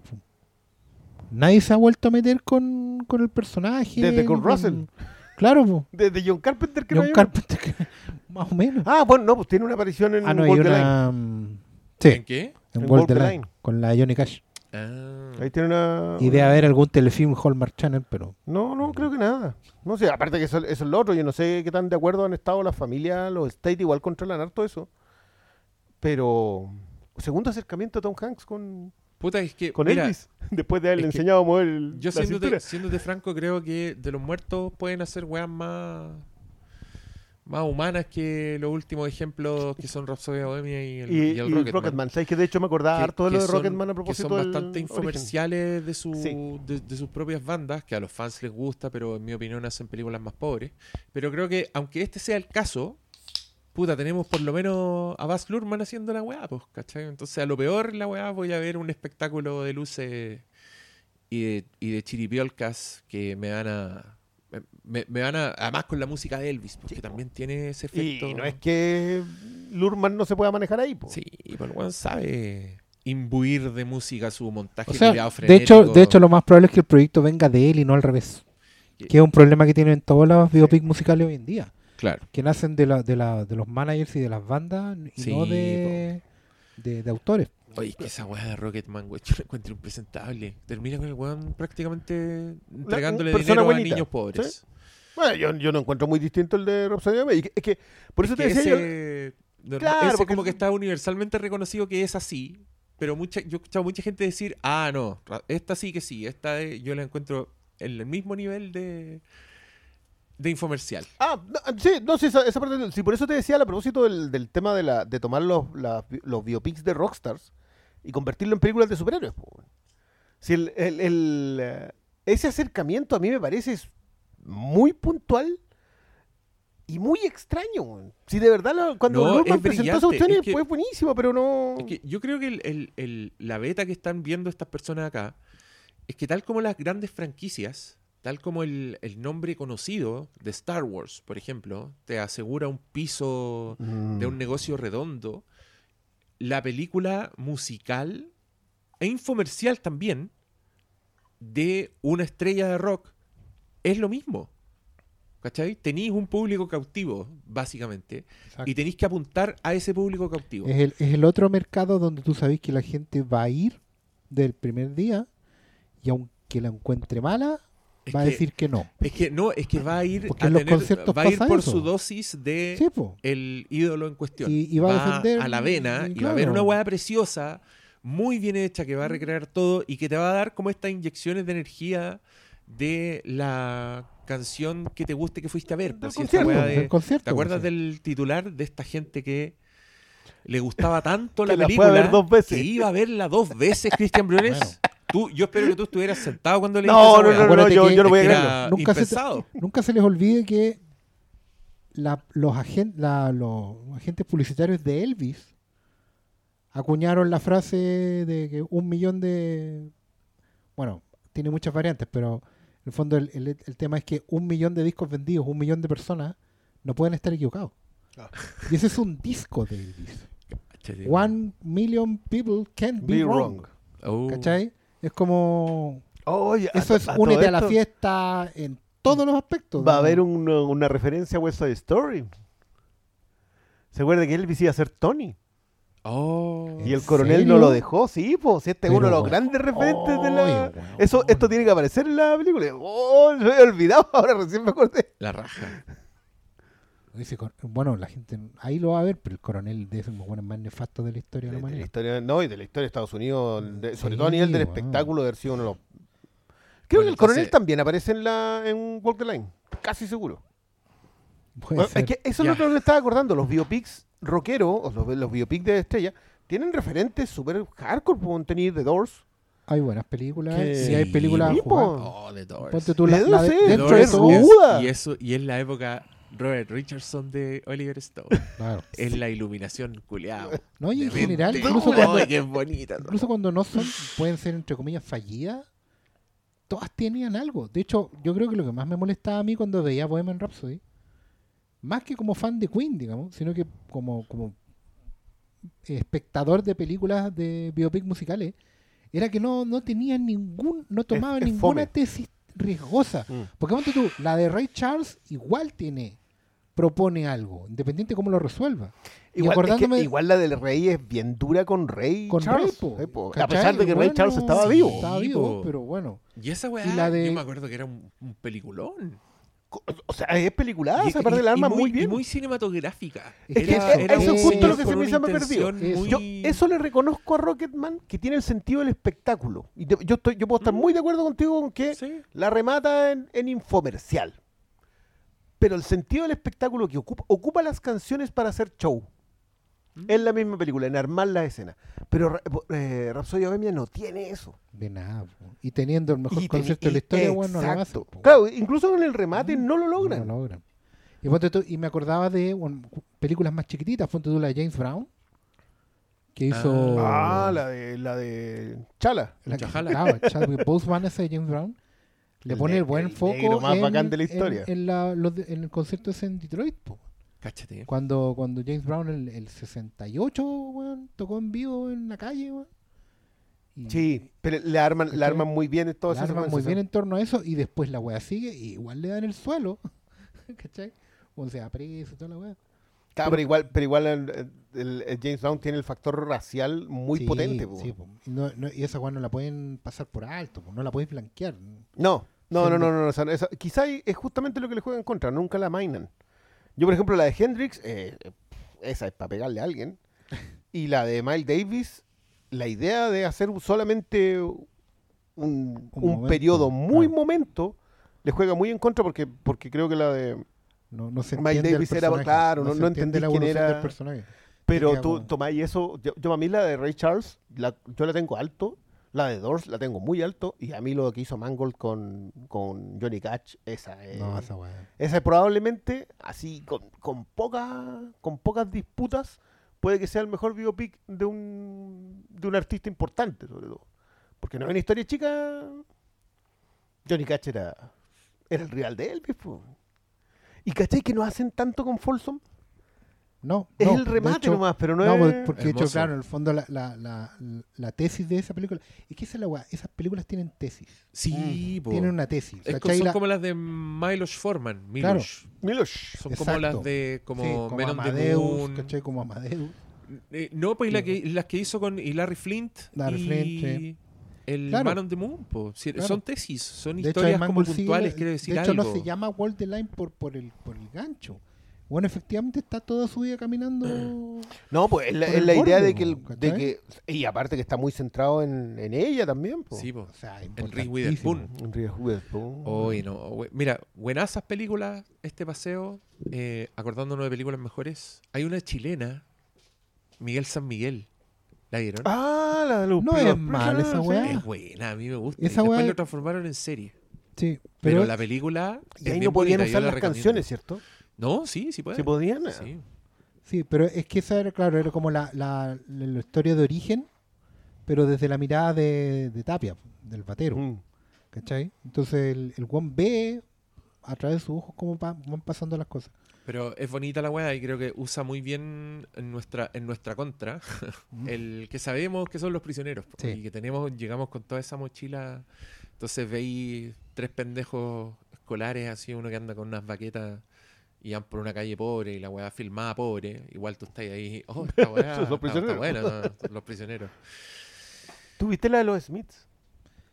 Nadie se ha vuelto a meter con, con el personaje. Desde con Russell. Claro, po. Desde John Carpenter que no John. Carpenter, que- más o menos. Ah, bueno, no, pues tiene una aparición en Ah, no, Line. una... mm, Sí, ¿En qué? en en Line, Line. con la Johnny Cash. Ah. Ahí tiene una... Y debe haber algún telefilm Hallmark Channel, pero... No, no, creo que nada. No sé, aparte que eso, eso es lo otro. Yo no sé qué tan de acuerdo han estado las familias, los State igual controlan harto eso. Pero... Segundo acercamiento a Tom Hanks con, Puta, es que. con mira, Elvis. Después de haberle que enseñado a mover el, Yo la siéndote, siéndote franco, creo que de los muertos pueden hacer weas más. Más humanas que los últimos ejemplos que son Rhapsody Bohemia y el, Y, y y el Rocketman. Rocketman. ¿Sabes que de hecho me acordaba que- harto de que lo de son- Rocketman a que propósito son del bastante origen? infomerciales de, su, Sí. de, de sus propias bandas, que a los fans les gusta, pero en mi opinión hacen películas más pobres. Pero creo que, aunque este sea el caso, puta, tenemos por lo menos a Baz Luhrmann haciendo la weá, pues, ¿cachai? Entonces, a lo peor la weá voy a ver un espectáculo de luces y de, y de chiripiolcas que me van a... Me, me van a... Además con la música de Elvis, porque también tiene ese efecto... Y no es que Lurman no se pueda manejar ahí. po. Sí, pero weón sabe imbuir de música su montaje O sea, de hecho, de hecho lo más probable es que el proyecto venga de él y no al revés. Que- Que es un problema que tienen todos los biopics musicales hoy en día. Claro. que nacen de, la, de, la, de los managers y de las bandas y Sí, no de, de, de autores. Oye, es que esa weá de Rocketman, güey, yo la encuentro impresentable. Termina con el weón prácticamente entregándole persona dinero a buenita, niños pobres. Bueno, yo, yo no encuentro muy distinto el de Rhapsody Bohemia. Y Es que, por eso Es te decía yo- ese, Claro, ese porque- como que está universalmente reconocido que es así. Pero mucha, yo he escuchado mucha gente decir, ah, no, esta sí que sí, esta es- yo la encuentro en el mismo nivel de, de infomercial. Ah, no, sí, no, sí, esa, esa parte, sí, por eso te decía a propósito del, del tema de, la, de tomar los, la- los biopics de rockstars y convertirlo en películas de superhéroes. Si el, el- el, eh, ese acercamiento a mí me parece muy puntual y muy extraño. Si de verdad lo- cuando No, es presentó esa cuestión es que- fue buenísimo, pero no... Es que yo creo que el- la beta que están viendo estas personas acá es que tal como las grandes franquicias, tal como el, el nombre conocido de Star Wars, por ejemplo, te asegura un piso Mm. de un negocio redondo, la película musical e infomercial también de una estrella de rock es lo mismo. ¿Cachai? Tenéis un público cautivo, básicamente, y tenéis que apuntar a ese público cautivo. Es el, es el otro mercado donde tú sabes que la gente va a ir del primer día y aunque la encuentre mala, Es va a decir que no. Es que no, es que va a ir Porque a los tener- conciertos va a ir por eso. su dosis de Sí, po. el ídolo en cuestión. Y- y va a defender- a la vena y y va a ver una hueá preciosa, muy bien hecha, que va a recrear todo y que te va a dar como estas inyecciones de energía de la canción que te guste que fuiste a ver. Pues, si esta concierto, de- concierto, ¿Te acuerdas pues, del titular de esta gente que le gustaba tanto la Que la película ver dos veces. que iba a verla dos veces, Cristian Briones? Bueno. Tú, yo espero que tú estuvieras sentado cuando le No, no, no, no, yo, yo no voy a creerlo. Nunca se. Nunca se les olvide que la- los, agen- la- los agentes publicitarios de Elvis acuñaron la frase de que un millón de... Bueno, tiene muchas variantes, pero en el fondo el, el- el tema es que un millón de discos vendidos, un millón de personas, no pueden estar equivocados. Ah. Y ese es un disco de Elvis. One million people can't be, Be wrong. wrong. Oh. ¿Cachai? Es como... A Eso es a todo únete a la fiesta en todos los aspectos. Va a haber un- una referencia a West Side Story. ¿Se acuerda que Elvis iba a ser Tony? Oh. Y el ¿En coronel serio? no lo dejó, sí, pues este es uno de los grandes referentes de la... Eso, esto tiene que aparecer en la película. Oh, me había olvidado, ahora recién me acordé. La raja. Dice, bueno, la gente ahí lo va a ver, pero el coronel de esos buenos más nefastos de la historia de De, la de la humanidad. historia, no, y de la historia de Estados Unidos, de- sobre todo a nivel del espectáculo, de haber sido uno de los... Creo Bueno, que el coronel entonces- también aparece en la en Walk the Line, casi seguro. Puede Bueno, ser. es que eso es Ya. lo que me estaba acordando, los biopics rockeros, o los, los biopics de estrella, tienen referentes súper hardcore, pueden tener The Doors. Hay buenas películas. Sí, hay películas Sí. Oh, The Doors. Ponte tú la, la de- dentro de todo. es-. Y, eso, y es la época Robert Richardson de Oliver Stone. Claro. es la iluminación culiada. No, y en general, incluso cuando, qué bonita. incluso cuando no son, pueden ser entre comillas fallidas, todas tenían algo. De hecho, yo creo que lo que más me molestaba a mí cuando veía Bohemian Rhapsody, más que como fan de Queen, digamos, sino que como, como espectador de películas de biopic musicales, era que no, no tenían ningún, no tomaban es ninguna fome. tesis riesgosa. Mm. Porque ponte tú, la de Ray Charles igual tiene, propone algo, independiente de cómo lo resuelva. Y Igual, es que acordándome- igual la del Rey es bien dura con Rey Con Charles. Po. A pesar de que Rey Charles estaba sí. vivo. Estaba vivo, pero bueno. Y esa weá, Y la de- yo me acuerdo que era un, un peliculón. O sea, es película, Y- esa parte y- del alma y muy, y bien. muy cinematográfica. Es que Era- eso- era eso un es justo lo que se me hizo muy- Yo eso le reconozco a Rocketman que tiene el sentido del espectáculo. Y te- yo estoy, yo puedo estar muy de acuerdo contigo con que Sí. la remata en, en infomercial. Pero el sentido del espectáculo que ocupa, ocupa las canciones para hacer show. Mm. Es la misma película, en armar la escena. Pero Ra- eh, Rhapsody Bohemia no tiene eso. De nada. po. Y teniendo el mejor teni- de la historia, y- bueno, no lo exacto. hacen. Claro, incluso con el remate no lo logran. No lo logran. Y, ponte tú- y me acordaba de bueno, películas más chiquititas. Ponte tú la de James Brown, que hizo. Ah, la de, la de Chala. la que- Chajala. claro, Chadwick Boseman, ese de James Brown. Le El pone ne- el buen el foco más en, bacán de la historia. En, la- los de- en el concierto ese en Detroit. po. Cáchate. Cuando, cuando James Brown, el, el 68, weón, tocó en vivo en la calle. weón. Sí, pero le arman, le ¿Cachai? arman muy bien en todas la arman muy bien en torno a eso y después la wea sigue y igual le dan el suelo. ¿Cachai? O sea, preso toda la wea. Claro, pero igual, pero igual el, el- el James Brown tiene el factor racial muy Sí, potente. po. sí, po. Y, no- no- y esa wea no la pueden pasar por alto, po, no la pueden blanquear. No, no, no, no, no. no, no, esa- quizá es justamente lo que le juegan en contra, nunca la mainan. Yo, por ejemplo, la de Hendrix, eh, esa es para pegarle a alguien. Y la de Miles Davis, la idea de hacer solamente un, periodo muy claro. momento, le juega muy en contra porque, porque creo que la de... No, no se Miles Davis era- claro, no- no entiende entendí la quién era. del personaje. Pero tú tomáis eso, yo, yo a mí la de Ray Charles, la- yo la tengo alto, la de Doors la tengo muy alto, y a mí lo que hizo Mangold con, con Johnny Cash, esa es... No, esa wea. Esa es probablemente, así, con, con, poca- con pocas disputas, puede que sea el mejor biopic de un, de un artista importante, sobre todo. Porque no es una historia chica. Johnny Cash era, era el rival de Elvis. po. ¿Y cachai que no hacen tanto con Folsom? No, Es no, el de la tesis es que esa es la weá, esas películas tienen tesis. Sí, po. Tienen una tesis. Es son La- como las de Milos Forman. Claro. Milos. Son como Exacto. las de como, sí, como Amadeus, Moon. ¿cachai? Como Amadeus. Eh, no, pues la que, las que hizo con Larry Flint Larry y Flint, sí. el Claro. Man on the Moon. po. Sí, Claro. Son tesis, son De hecho, historias el como puntuales, quiere decir De hecho, algo. no se llama Wall the Line por, por, el, por el gancho. Bueno, efectivamente está toda su vida caminando. No, pues es la, es idea de que, el- de que. Y aparte que está muy centrado en, en ella también. po. Sí, po. O sea, En Reese. Witherspoon. En Reese Witherspoon. No. we- Mira, buenasas películas este paseo. eh, acordándonos de películas mejores. Hay una chilena, Miguel San Miguel. ¿La vieron? Ah, la de los No es mal Prisoners, esa weá. Es buena, a mí me gusta. Esa y después weá- lo transformaron en serie. Sí, Pero, pero, la película. Y ahí no podían usar la las recomiendo. canciones, ¿cierto? No, sí, sí puede. ¿Se podían? Sí. sí, pero es que esa era, claro, era como la, la, la- la historia de origen, pero desde la mirada de, de Tapia, del batero. Mm. ¿Cachai? Entonces el, el guan ve a través de sus ojos cómo pa- van pasando las cosas. Pero es bonita la weá y creo que usa muy bien en nuestra, en nuestra contra el que sabemos que son los prisioneros po, Sí. y que tenemos, llegamos con toda esa mochila. Entonces veis tres pendejos escolares, así uno que anda con unas baquetas y van por una calle pobre y la weá filmada pobre. Igual tú estás ahí, oh, esta weá Son los está- está prisioneros. buena, no, son los prisioneros. ¿Tú viste la de los Smiths?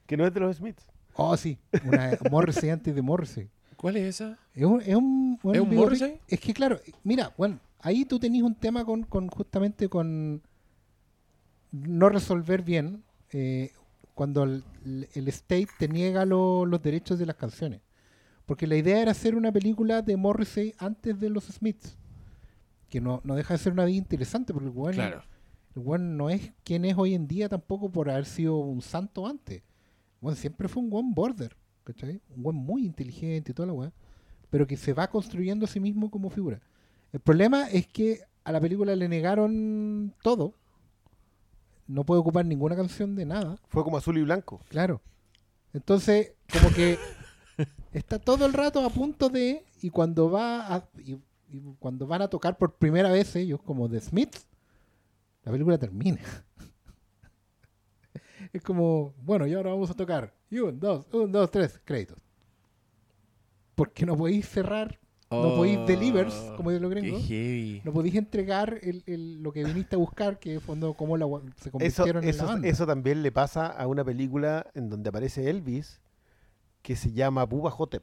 Que no es de los Smiths. Oh, sí, una Morrissey antes de Morrissey. ¿Cuál es esa? Es un, es un, ¿Es un Morrissey? Es que claro, mira, bueno, ahí tú tenés un tema con, con justamente con no resolver bien eh, cuando el, el state te niega lo- los derechos de las canciones. Porque la idea era hacer una película de Morrissey antes de los Smiths. Que no, no deja de ser una vida interesante porque el weón, Claro. El weón no es quien es hoy en día tampoco por haber sido un santo antes. Bueno, siempre fue un buen border, ¿cachai? Un buen muy inteligente y toda la weá. Pero que se va construyendo a sí mismo como figura. El problema es que a la película le negaron todo. No puede ocupar ninguna canción de nada. Fue como azul y blanco. Claro. Entonces, como que está todo el rato a punto de. Y cuando va a- y, y cuando van a tocar por primera vez ellos, como The Smiths, la película termina. es como, bueno, y ahora vamos a tocar. Y un, dos, un, dos, tres, créditos. Porque no podéis cerrar, no podéis delivers, como Oh, Qué gringos. heavy. No podéis entregar el, el- lo que viniste a buscar, que en fondo cómo la, se Eso, convirtieron en la eso, banda. eso también le pasa a una película en donde aparece Elvis que se llama Bubba Hotep.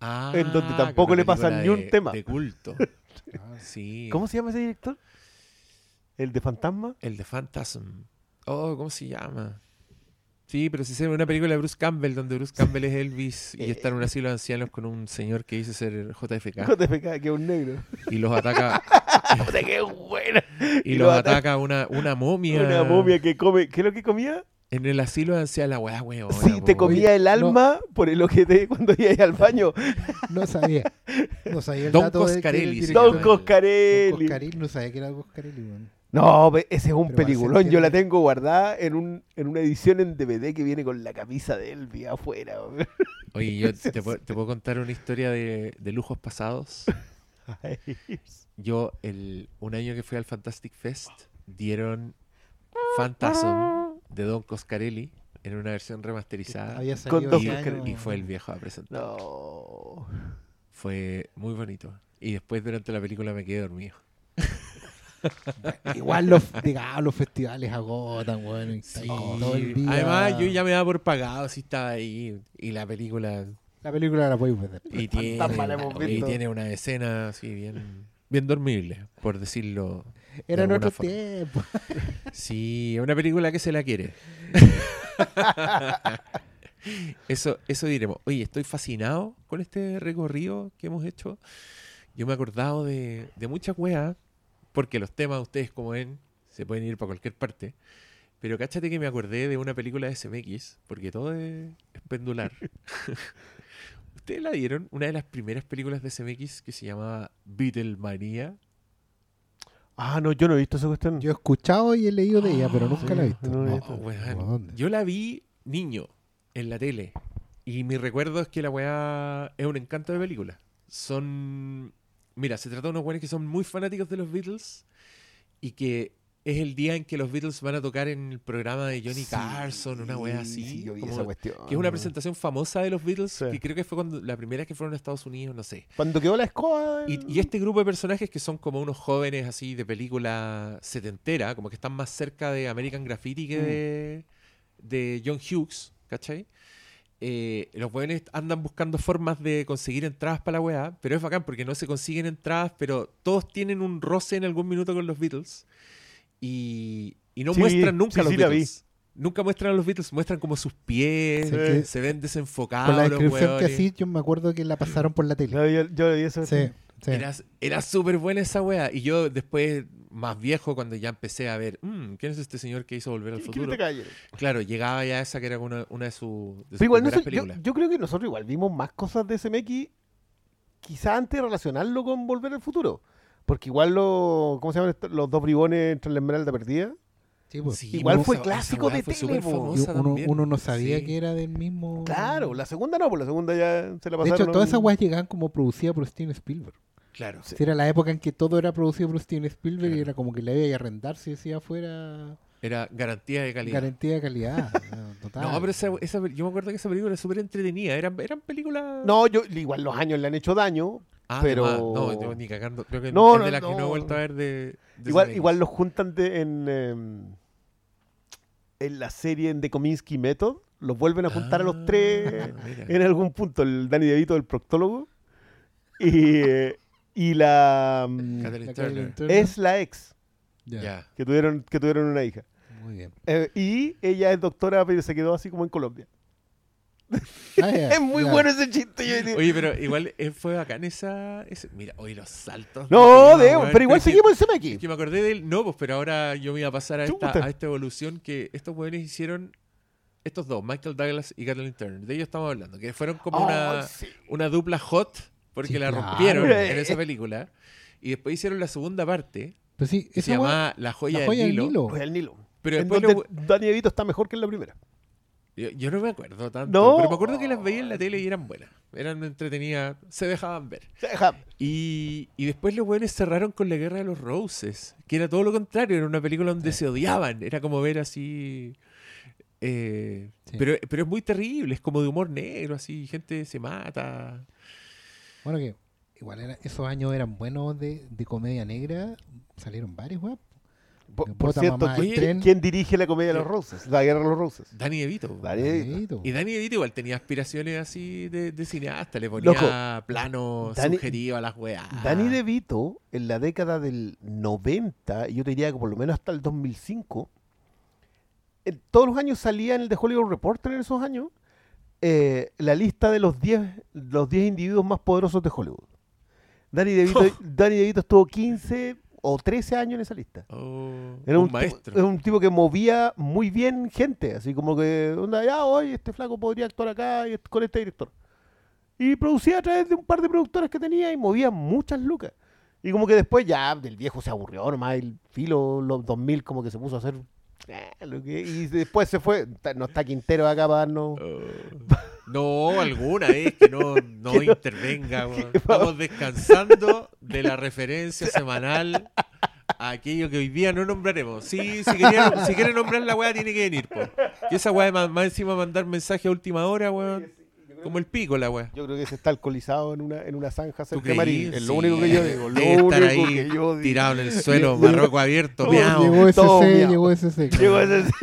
Ah, en donde tampoco le pasa ni un de- tema. De culto. Ah, Sí. ¿Cómo se llama ese director? ¿El de Fantasma? El de Phantasm. Oh, ¿cómo se llama? Sí, pero si se ve una película de Bruce Campbell donde Bruce Campbell es Elvis y está en un asilo de ancianos con un señor que dice ser JFK JFK, que es un negro. y los ataca qué buena. y Y los lo ataca una, una momia Una momia que come. ¿Qué es lo que comía? En el asilo de ancianos la weá weón. sí, te comía el alma por el ojete cuando ibas al baño. No sabía. No sabía el Don dato de que Coscarelli se director. Don Coscarelli. No sabía que era Coscarelli, weón. No, ese es un Pero peliculón. Yo la tengo guardada en, un, en una edición en DVD que viene con la camisa de Elvis afuera. Oye, yo te, puedo- te puedo contar una historia de, de lujos pasados. Ay, Yo, el, un año que fui al Fantastic Fest, dieron Phantasm de Don Coscarelli en una versión remasterizada. Había Con Don Y, año. fue el viejo a presentar. No. Fue muy bonito. Y después durante la película me quedé dormido. Igual los, digamos, los festivales agotan, y está ahí todo el día. Además, yo ya me daba por pagado si estaba ahí. Y la película. La película la podéis ver. Y tiene una escena así bien, bien dormible, por decirlo. Era en otro forma. tiempo. Sí, una película que se la quiere. eso, eso diremos. Oye, estoy fascinado con este recorrido que hemos hecho. Yo me he acordado de, de muchas weas, porque los temas ustedes, como ven, se pueden ir para cualquier parte. Pero cáchate que me acordé de una película de SMX, porque todo es, es pendular. ¿Ustedes la vieron? Una de las primeras películas de SMX que se llamaba Beatlemania. Ah, no, yo no he visto esa cuestión. Yo he escuchado y he leído de ella, pero nunca sí, la he visto. no la he visto. Oh. Yo la vi niño en la tele. Y mi recuerdo es que la weá es un encanto de película. Son. Mira, se trata de unos weones que son muy fanáticos de los Beatles. Y que es el día en que los Beatles van a tocar en el programa de Johnny Sí, Carson, una weá así. Sí, yo vi como- esa cuestión. que es una presentación famosa de los Beatles. Sí. Que creo que fue cuando la primera que fueron a Estados Unidos, no sé. Cuando quedó la escoba. Y, y este grupo de personajes que son como unos jóvenes así de película setentera, como que están más cerca de American Graffiti que Mm. de, de John Hughes, ¿cachai? Eh, los jóvenes andan buscando formas de conseguir entradas para la weá, pero es bacán porque no se consiguen entradas, pero todos tienen un roce en algún minuto con los Beatles y, y no Sí, muestran nunca sí, a los sí la vi. Beatles. Nunca muestran a los Beatles, muestran como sus pies, Sí, que- se ven desenfocados. Con la los descripción que así, yo me acuerdo que la pasaron por la tele. No, yo, yo vi Sí, sí. Era, era súper buena esa wea. Y yo después, más viejo, cuando ya empecé a ver, "Mm, ¿quién es este señor que hizo Volver al ¿Quién Futuro? te calle? Claro, llegaba ya esa que era una, una de, sus de sus Pero igual no yo, películas. yo creo que nosotros igual vimos más cosas de SMX, quizá antes de relacionarlo con Volver al Futuro. Porque igual lo, ¿cómo se llaman estos? los dos bribones entre la Esmeralda Perdida? Sí, pues. Sí, igual esa- fue esa clásico de fue tele, uno, no sabía Sí. que era del mismo. Claro, la segunda no, pues la segunda ya se la De pasaron. hecho, todas esas weas llegaban como producidas por Steven Spielberg. Claro. Sí. Si era la época en que todo era producido por Steven Spielberg y era como que le había que arrendar si decía fuera Era garantía de calidad. garantía de calidad. no, total. No, pero esa, esa- yo me acuerdo que esa película era súper entretenida. Eran, eran películas. No, yo, igual los años le han hecho daño. Ah, pero- no, yo ni cagando. Creo que No, es no, de la que no he no. vuelto a ver de. de Igual, igual los juntan de- en, em, en la serie en The Kominsky Method. Los vuelven a juntar a los Ah, tres mira. en algún punto. El Danny DeVito, el proctólogo. Y, eh, y la... La Turner. Es la ex Ya, Ya. que tuvieron, que tuvieron una hija. Muy bien. Eh, y ella es doctora, pero se quedó así como en Colombia. Ah, Es muy bueno ese chiste. yo. Oye, pero igual eh, fue bacán esa, ese- Mira, oye, los saltos. no, de pero igual seguimos en Es CMX. que me acordé del. No, pues, pero ahora yo me iba a pasar a esta, a esta evolución que estos jóvenes hicieron. Estos dos, Michael Douglas y Kathleen Turner. De ellos estamos hablando. Que fueron como una, sí. una dupla hot porque Sí, la rompieron en esa película. Y después hicieron la segunda parte Pero sí, que esa se llamaba La joya, La joya del del Nilo. Nilo. Pues el Nilo. Pero En después donde lo- Danny DeVito está mejor que en la primera. Yo, yo no me acuerdo tanto, No. pero me acuerdo que las veía en la tele y eran buenas. Eran entretenidas, se dejaban ver. Se deja- Y, y después los buenos cerraron con La Guerra de los Roses, que era todo lo contrario, era una película donde se odiaban, era como ver así... eh, Sí. pero, pero es muy terrible, es como de humor negro, así, gente se mata. Bueno, que igual era- esos años eran buenos de, de comedia negra. Salieron varios, weón. Por, cierto, ¿quién, tren. quién dirige la comedia de los Roses? La guerra de los Roses. Danny DeVito. Danny DeVito. Y Danny DeVito igual tenía aspiraciones así de, de cineasta, le ponía Loco, sugeridos a las weas. Danny DeVito, en la década del 90, y yo te diría que por lo menos hasta el 2005, en todos los años salía en el The Hollywood Reporter en esos años eh, la lista de los 10 los 10 individuos más poderosos de Hollywood. Danny DeVito, Danny DeVito estuvo 15 o 13 años en esa lista. Oh, Era un, un, tipo- maestro. era un tipo que movía muy bien gente, así como que, onda, ya, hoy este flaco podría actuar acá y con este director. Y producía a través de un par de productores que tenía y movía muchas lucas. Y como que después ya del viejo se aburrió nomás, el filo, los 2000 como que se puso a hacer... eh, lo que- y después se fue, no está Quintero acá para darnos... Oh. No, alguna vez que no, no Que intervenga. Estamos descansando de la referencia semanal a aquello que hoy día no nombraremos. Sí, si, quería- si quiere nombrar la weá, tiene que venir. Po. Que esa weá, más, más encima mandar mensaje a última hora, weón. Como el pico, la weá. Yo creo que se está alcoholizado en una, en una zanja ¿Tú cerca de Marí. creí? Es lo Sí. único que yo digo. Lo único estar ahí que yo digo. tirado en el suelo, barroco abierto, miau. Llegó ese todo C, miau. llegó ese C. Llegó ese-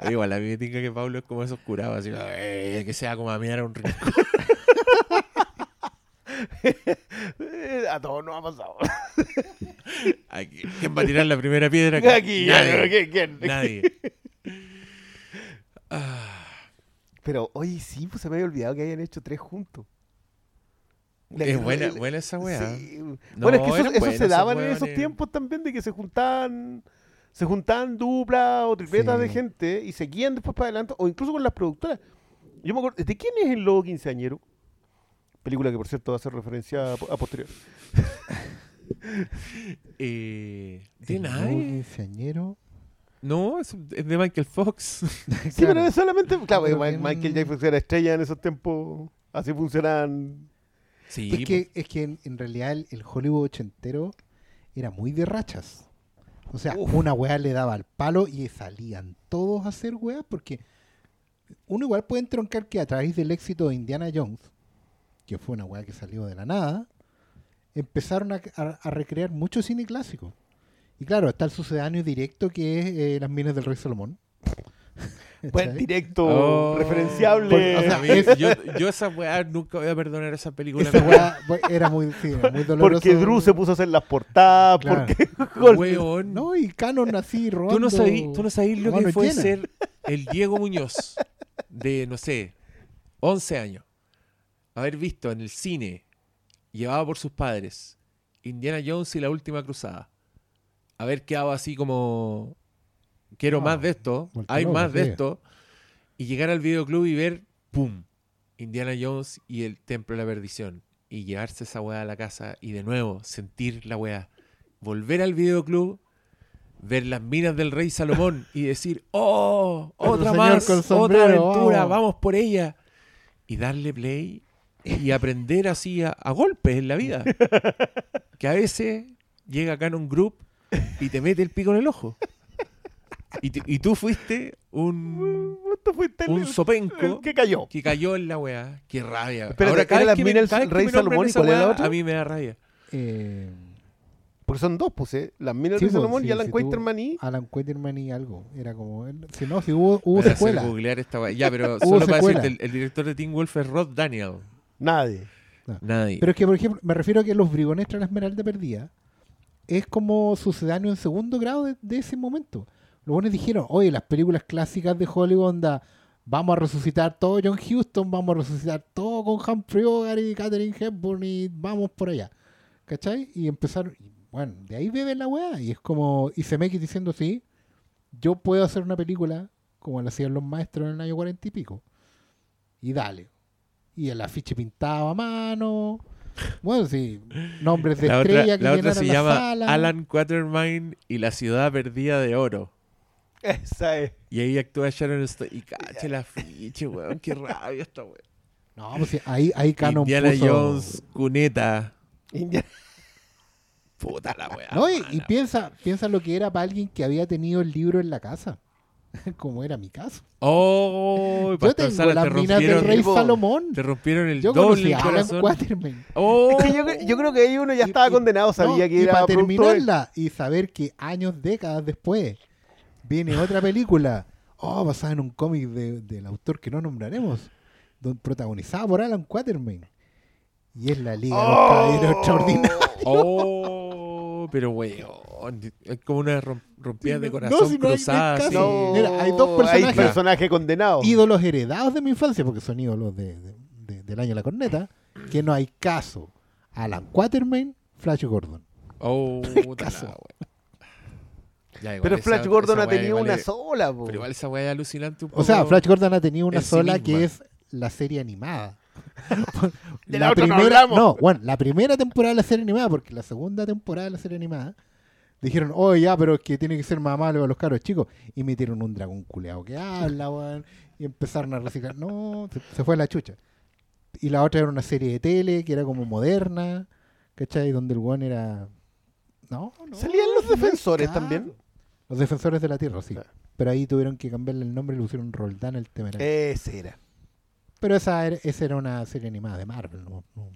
Oye, Igual a mí me tinca que Pablo es como esos curados, así "Eh, que sea como a mirar a un rico. a todos nos ha pasado. Aquí, ¿Quién va a tirar la primera piedra? Aquí, ya, Nadie. ¿quién- quién? Nadie. Pero, oye, sí, pues se me había olvidado que hayan hecho tres juntos. La Es que- buena, el- buena esa weá. sí. No, bueno, es que eso, se daban en esos tiempos también de que se juntaban se juntaban duplas o tripletas Sí. de gente y seguían después para adelante o incluso con las productoras. Yo me acuerdo, ¿de quién es el lobo quinceañero? Película que por cierto va a ser referencia a, a posterior. Eh, ¿De nadie? quinceañero. No, es, es de Michael Fox. Sí, pero es solamente, claro, Pero que- Michael J. Fox era estrella en esos tiempos, así funcionaban. Sí, Es que, es que en, en realidad el, el Hollywood ochentero era muy de rachas. O sea, Uf. una weá le daba al palo y salían todos a hacer weas porque uno igual puede entroncar que a través del éxito de Indiana Jones, que fue una weá que salió de la nada, empezaron a, a- a recrear mucho cine clásico. Y claro, está el sucedáneo directo que es eh, Las Minas del Rey Salomón. Buen directo, Oh. referenciable. Porque, o sea, A mí- es- yo, yo esa weá nunca voy a perdonar esa película. Esa weá we- era muy, sí, muy doloroso. porque Drew se puso a hacer las portadas, Claro. porque Weón. No, y Canon así robando. Tú no sabís, tú no sabís lo que fue llena. ser el Diego Muñoz de, no sé, 11 años. Haber visto en el cine, llevado por sus padres, Indiana Jones y la última cruzada. Haber quedado así como, quiero No, más de esto, hay loco, más de sí. esto. Y llegar al videoclub y ver, ¡pum! Indiana Jones y el Templo de la Perdición. Y llevarse esa weá a la casa y de nuevo sentir la weá. Volver al videoclub ver las minas del rey Salomón y decir, oh, otra más, otra aventura, vamos". vamos. por ella. Y darle play y aprender así a, a golpes en la vida. Que a veces llega Canon Group y te mete el pico en el ojo. Y, te- y tú fuiste un, tan- un sopenco que cayó. que cayó en la weá. Qué rabia. Espérate, Ahora, cada ¿era vez las que me- minas cada vez que Rey Salomón y esa cuál era la weá, otra? A mí me da rabia. Eh, Porque son dos, pues, ¿eh? Las minas Sí, de pues, Salomón sí, y Alan Quaterman y... Alan Quaterman y algo. Era como. Si no, si hubo, hubo Me voy a hacer secuela. googlear esta weá. Ya, pero solo para decirte, el, el director de Teen Wolf es Rod Daniel. Nadie. Nadie. Pero es que, por ejemplo, me refiero a que Los Brigones tras la Esmeralda Perdida es como sucedáneo en segundo grado de, ese momento. Los buenos dijeron, oye, las películas clásicas de Hollywood, vamos a resucitar todo John Houston, vamos a resucitar todo con Humphrey Bogart y Catherine Hepburn y vamos por allá. ¿Cachai? Y empezaron, y bueno, de ahí bebe la weá. Y es como, y Zemeckis diciendo, sí, yo puedo hacer una película como la hacían los maestros en el año cuarenta y pico. Y dale. Y el afiche pintado a mano. Bueno, sí, nombres de La otra, estrella que la otra se la llama sala. Alan Quatermain y la ciudad perdida de oro. Esa es. Y ahí actúa Sharon Stone. Y cacha el afiche, weón. Qué rabia esta weón. No, pues sí, ahí, ahí Canon Indiana puso- Jones, cuneta. India- Puta la weá. No, y, y piensa, piensa lo que era para alguien que había tenido el libro en la casa. Como era mi caso. Oh, Yo Pastor tengo Salas, las te minas del rompieron, rey Tipo, Salomón. te rompieron el Yo doble a Alan corazón. Quatermain. Oh, Es que yo, cre- yo creo que ahí uno ya estaba y- condenado, sabía No, que y era para terminarla y saber que años, décadas después viene otra película, oh, basada en un cómic de- del autor que no nombraremos, don- protagonizada por Alan Quatermain. Y es la Liga de los Oh. Caballeros Extraordinarios. oh, pero weón. Es como una rom- rompida de No, corazón si no hay- no hay cruzada. Mira, hay dos Hay personajes. condenados. Ídolos heredados de mi infancia, porque son ídolos de- de- de- del año de la corneta, que no hay caso. Alan Quatermain, Flash Gordon. Oh, la Caso. weá. Ya, igual Pero esa- Flash Gordon esa ha tenido una es- sola, po. Pero igual esa weá es alucinante un O sea, poco Flash Gordon ha tenido una sí sola que es la serie animada. De la otra no bueno, la primera temporada de la serie animada, porque la segunda temporada de la serie animada dijeron, oh ya, pero es que tiene que ser más amable para los caros chicos. Y metieron un dragón culeado que habla, weón, y empezaron a reciclar. No, se, se fue a la chucha. Y la otra era una serie de tele que era como moderna, ¿cachai? Donde el weón era. No, no. Salían los defensores también. Los defensores de la tierra, sí. Claro. Pero ahí tuvieron que cambiarle el nombre y le pusieron Roldán el temerario. Ese era. Pero esa era, esa era una serie animada de Marvel. No, no.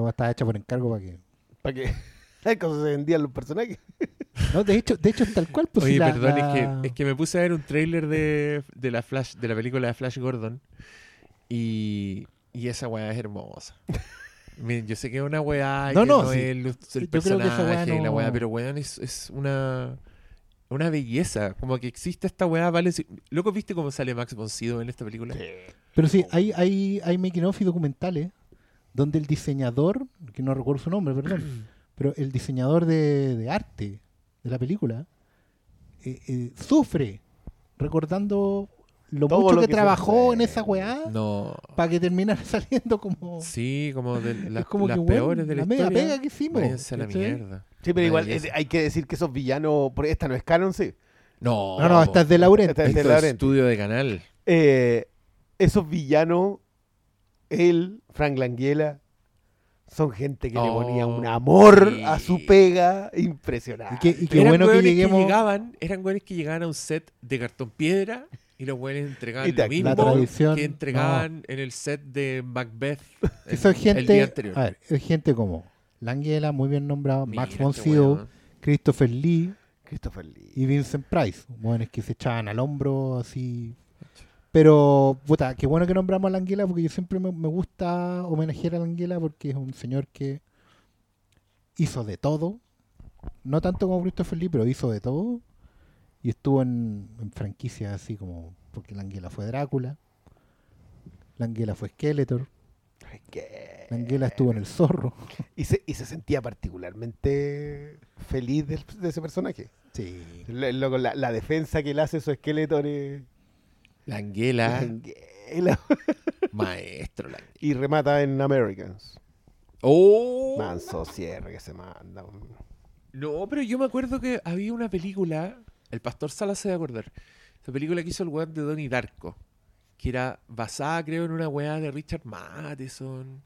Weá estaba hecha por encargo para que. Para que. Ay, cómo se vendían los personajes. No, de hecho, de hecho es tal cual. Pues, Oye, la- perdón, la- es, que, es que me puse a ver un tráiler de, de la Flash, de la película de Flash Gordon y, y esa weá es hermosa. Miren, yo sé que es una weá y No, que no, no sí. es el, el creo que personaje y la no- weá, pero weón es, es una una belleza. Como que existe esta weá, vale. si- Loco, ¿viste cómo sale Max von Sydow en esta película? Pero sí, hay, hay, hay making of y documentales donde el diseñador, que no recuerdo su nombre, perdón, pero el diseñador de, de arte de la película eh, eh, sufre recordando lo Todo mucho lo que, trabajó en esa weá No. para que terminara saliendo como, Sí, como de las, es como las que, weón, peores de la, la mega historia. pega que hicimos. Váyanse a la mierda. Sí, pero igual es- hay que decir que esos villanos. Porque esta no es canon, sí. No, No, no, esta es de Laurent. Esta es de Laurent. estudio de canal. Eh, esos villanos, él, Frank Langella, son gente que le Oh, ponía un amor sí. a su pega impresionante. Y que, y qué bueno que lleguemos llegaban, eran güeyes que llegaban a un set de cartón piedra y los güeyes entregaban Y te- lo mismo la tradición, que entregaban en el set de Macbeth que el, son el gente, día anterior. a ver, es gente como Langella, muy bien nombrado, Max von este Sydow, weón. Christopher Lee Christopher Lee. y Vincent Price, buenos que se echaban al hombro así. Pero, puta, qué bueno que nombramos a Langella porque yo siempre me, me gusta homenajear a Langella porque es un señor que hizo de todo. No tanto como Christopher Lee, pero hizo de todo. Y estuvo en, en franquicias así como, porque Langella fue Drácula, Langella fue Skeletor, Ay, qué- Langella estuvo en El Zorro. Y se, y se sentía particularmente feliz de, de ese personaje. Sí. La, la defensa que le hace su esqueleto es La Anguela, Langella. maestro. la- y remata en Americans. ¡Oh! Manso cierre que se manda. No, pero yo me acuerdo que había una película, el Pastor Salas se debe acordar, esa película que hizo el weón de Donnie Darko, que era basada creo en una weá de Richard Matheson,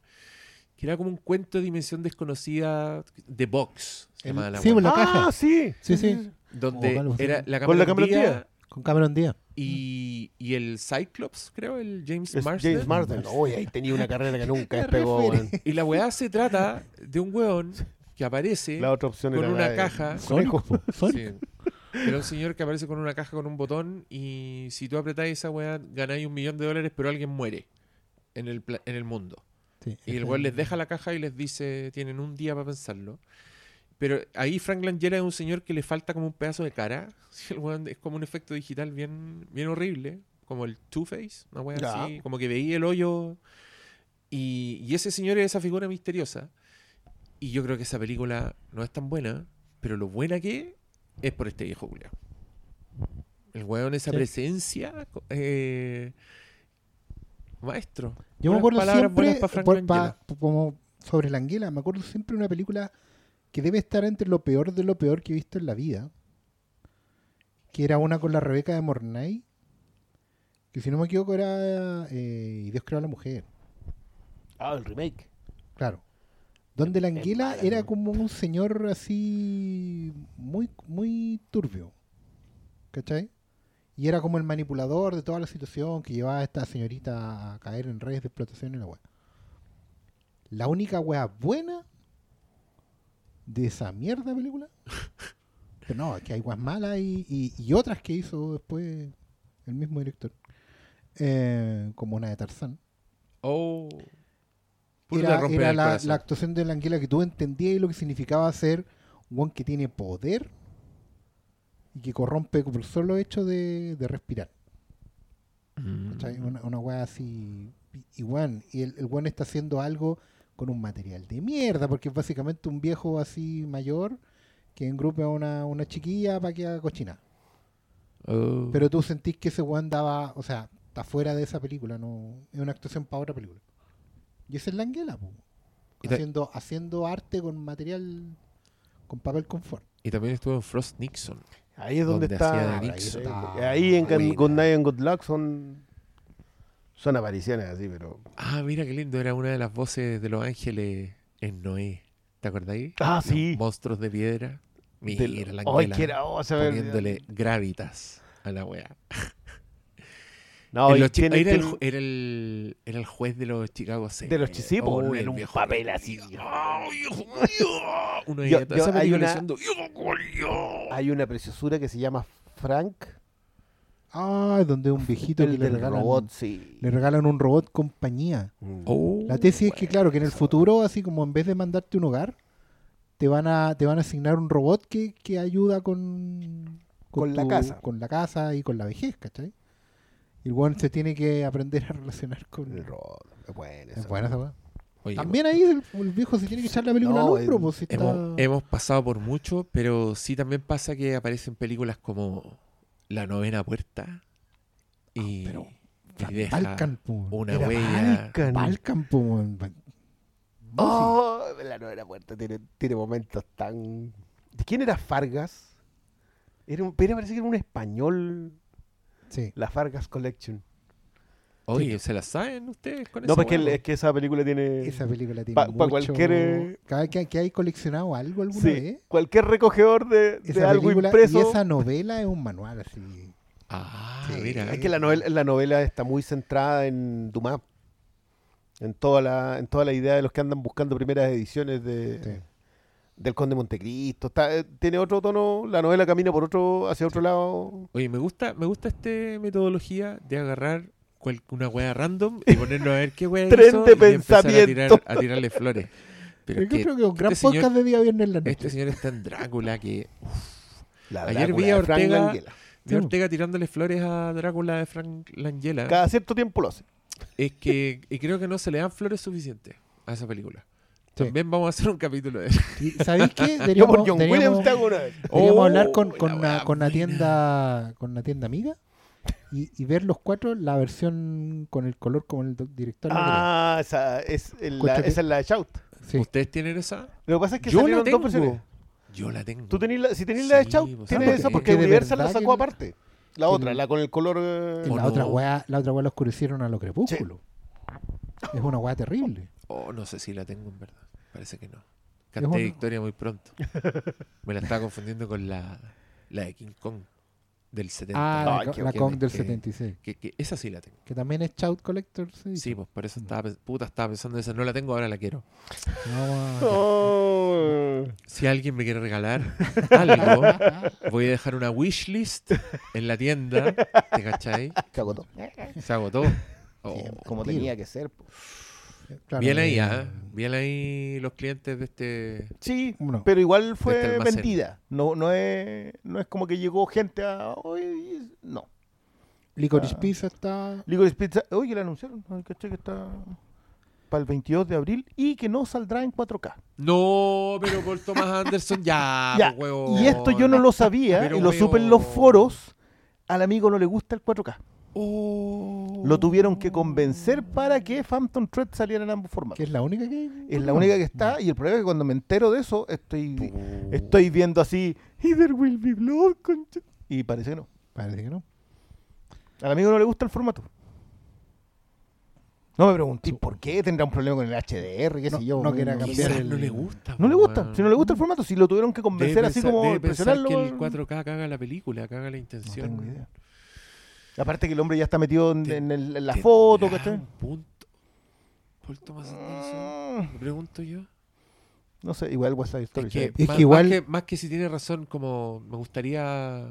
que era como un cuento de dimensión desconocida, de Box, se El- llamaba la sí, la ah, caja. sí. Sí, sí. donde era la Con la Cameron Cameron Díaz Con Cameron Díaz. y, y el Cyclops, creo, el James Es Marsden. James Marsden. Uy, ahí tenía una carrera que nunca despegó. Y la weá se trata de un weón que aparece La otra opción con era una caja. Conejo. Sí. Era un señor que aparece con una caja con un botón y si tú apretás esa weá ganáis un millón de dólares, pero alguien muere en el, pla- en el mundo. Sí, Y el weón les deja la caja y les dice, tienen un día para pensarlo. Pero ahí Frank Langella es un señor que le falta como un pedazo de cara. El weón es como un efecto digital bien, bien horrible, como el Two-Face, una wea Ya. así, como que veía el hoyo. Y, y ese señor es esa figura misteriosa. Y yo creo que esa película no es tan buena, pero lo buena que es, es por este viejo culiao. El weón, esa Sí. presencia. eh, maestro. Yo me acuerdo siempre, por- pa- como sobre la anguila, me acuerdo siempre de una película que debe estar entre lo peor de lo peor que he visto en la vida. Que era una con la Rebeca de Mornay. Que si no me equivoco era eh, Y Dios creó a la mujer. Ah, el remake. Claro. Donde la mala, era como un señor así muy, muy turbio. ¿Cachai? Y era como el manipulador de toda la situación que llevaba a esta señorita a caer en redes de explotación y la weá. La única weá buena de esa mierda de película. Pero no, es que hay weas malas y, y- y otras que hizo después el mismo director. Eh, como una de Tarzán Oh. Era, era la, la actuación de la anguila que tú entendías y lo que significaba ser un que tiene poder y que corrompe por el solo hecho de, de respirar. Mm. Una, una weá así. Y, y weón, y el, el weón está haciendo algo con un material de mierda, porque es básicamente un viejo así mayor que engrupe a una, una chiquilla para que haga cochina. Oh. Pero tú sentís que ese weón daba, o sea, está fuera de esa película, no es una actuación para otra película. Y esa es la ta- haciendo, haciendo arte con material, con papel confort. Y también estuvo en Frost Nixon. Ahí es donde, Donde está. hacía de ahí, Nixon. está- ahí en Buena. Good Night and Good Luck son. Son apariciones así, pero. Ah, mira qué lindo. Era una de las voces de los ángeles en Noé. ¿Te acordáis? Ah, Los sí. Monstruos de piedra. Mira, Del- la Ay, anguila que era. oh, se poniéndole gravitas a la wea. No, los tiene- era, el, tiene- ju- era, el, era el juez de los Chicago Seis. De los chi- sí, po, Oh, el un papel así. ¡Ay, hijo mío! Yo- yo- hay una- diciendo, "Hijo culiao". Hay una preciosura que se llama Frank, Ah, donde un viejito que le regalan, robot, sí. le regalan un robot compañía. Mm. Oh, La tesis es que, claro, que en el futuro, así como en vez de mandarte un hogar, te van a, te van a asignar un robot que, que ayuda con, Con la casa. Con la casa y con la vejez, ¿cachai? Y el weón se tiene que aprender a relacionar con... El robot. Es buena Es esa. buena esa weá. Oye, También ahí el, el viejo se tiene que echar la película No, al hombro, pues, si está- Hemos, hemos pasado por mucho, pero sí también pasa que aparecen películas como La Novena Puerta y, Ah, pero y deja Balkan, po. una Era huella. Balkan. Oh, la novena puerta tiene, tiene momentos tan. ¿De quién era Fargas? Era un, pero parece que era un español. Sí. La Fargas Collection. Oye, ¿se la saben ustedes con No, porque hueá, es que esa película tiene. Esa película tiene Pa- cualquier, eh, Cada vez que, que hay coleccionado algo alguna Sí, vez, cualquier recogedor de, algo película impreso. y esa novela es un manual así. Ah, Sí, mira. Es que la novela, la novela está muy centrada en Dumas. En toda la, en toda la idea de los que andan buscando primeras ediciones de, Sí. Del Conde Montecristo. Está, eh, tiene otro tono, la novela camina por otro, hacia otro lado. Oye, me gusta, me gusta esta metodología de agarrar cual- una wea random y ponernos a ver qué wea Tren hizo de y empezar a, tirar, pensamiento. a tirarle flores. Pero Yo que creo que un gran este señor- podcast de día viernes en la noche. este señor está en Drácula que La Ayer Drácula vi a Ortega- vi a Ortega tirándole flores a Drácula de Frank Langella. Cada cierto tiempo lo hace. Es que y creo que no se le dan flores suficientes a esa película. Sí. También vamos a hacer un capítulo de eso. ¿Y ¿Sabéis qué? Yo Deberíamos, por John deberíamos- Williams te hago una vez. deberíamos Oh, hablar con, la con, una, con una tienda con una tienda amiga y, y ver los cuatro la versión con el color como el director. la Ah, esa es, el- la, esa es la de Shout. Sí. ¿Ustedes tienen esa? Lo que pasa es que Yo la salieron tengo. dos versiones. Yo la tengo. Tú tenés la, si tenés la de Sí, Shout, tienes esa porque- porque Universal la sacó aparte. La otra, el- la con el color. eh, Y ¿O la no? otra weá, la otra weá la oscurecieron a lo crepúsculo. Es una weá terrible. Oh, no sé si la tengo en verdad. Parece que no. Canté Victoria muy pronto. Me la estaba confundiendo con la, la de King Kong del 70. Ah, Ay, la, Kong del que- 76. Que, que esa sí la tengo. Que también es Shout Collector. Sí, Sí, pues por eso Mm. estaba, puta, estaba pensando en esa. No la tengo, ahora la quiero. A- Oh. Si alguien me quiere regalar algo, voy a dejar una wishlist en la tienda. ¿Te cachai? Se agotó. Se agotó. Oh. Como tenía que ser. po. Claro, Bien ahí, eh, ¿ah? Bien ahí los clientes de este. Sí, No. pero igual este fue almacén. vendida. No, no, es, no es como que llegó gente a. "Oye, No. Licorice Ah. Pizza está. Licorice Pizza, oye, que la anunciaron, caché que está para el 22 de abril y que no saldrá en 4K. No, pero por Thomas Anderson ya, Ya, po, huevón. Y esto yo no lo sabía Pero y lo supe en los foros. Al amigo no le gusta el 4K. Oh. Lo tuvieron que convencer para que Phantom Thread saliera en ambos Que formatos. es la única que. Es la única que está y el problema es que cuando me entero de eso estoy, Oh. estoy viendo así, y there will be blood, concha". y parece que no. Parece que no. Al amigo no le gusta el formato. No me pregunté por qué tendrá un problema con el HDR, qué No- sé yo. no cambiar el- no le gusta. No le gusta. Si no le gusta el formato, si lo tuvieron que Debe convencer así pensar- como debe pensar presionarlo. que el 4K caga la película, caga la No intención. tengo idea. Aparte que el hombre ya está metido en, en el- en la foto, ¿cachai? un punto. Por Thomas Anderson. Mm, Me pregunto yo. No sé, igual West Side Story. Es que, ¿sabes? Es más, que igual- más que, más que si tiene razón, como me gustaría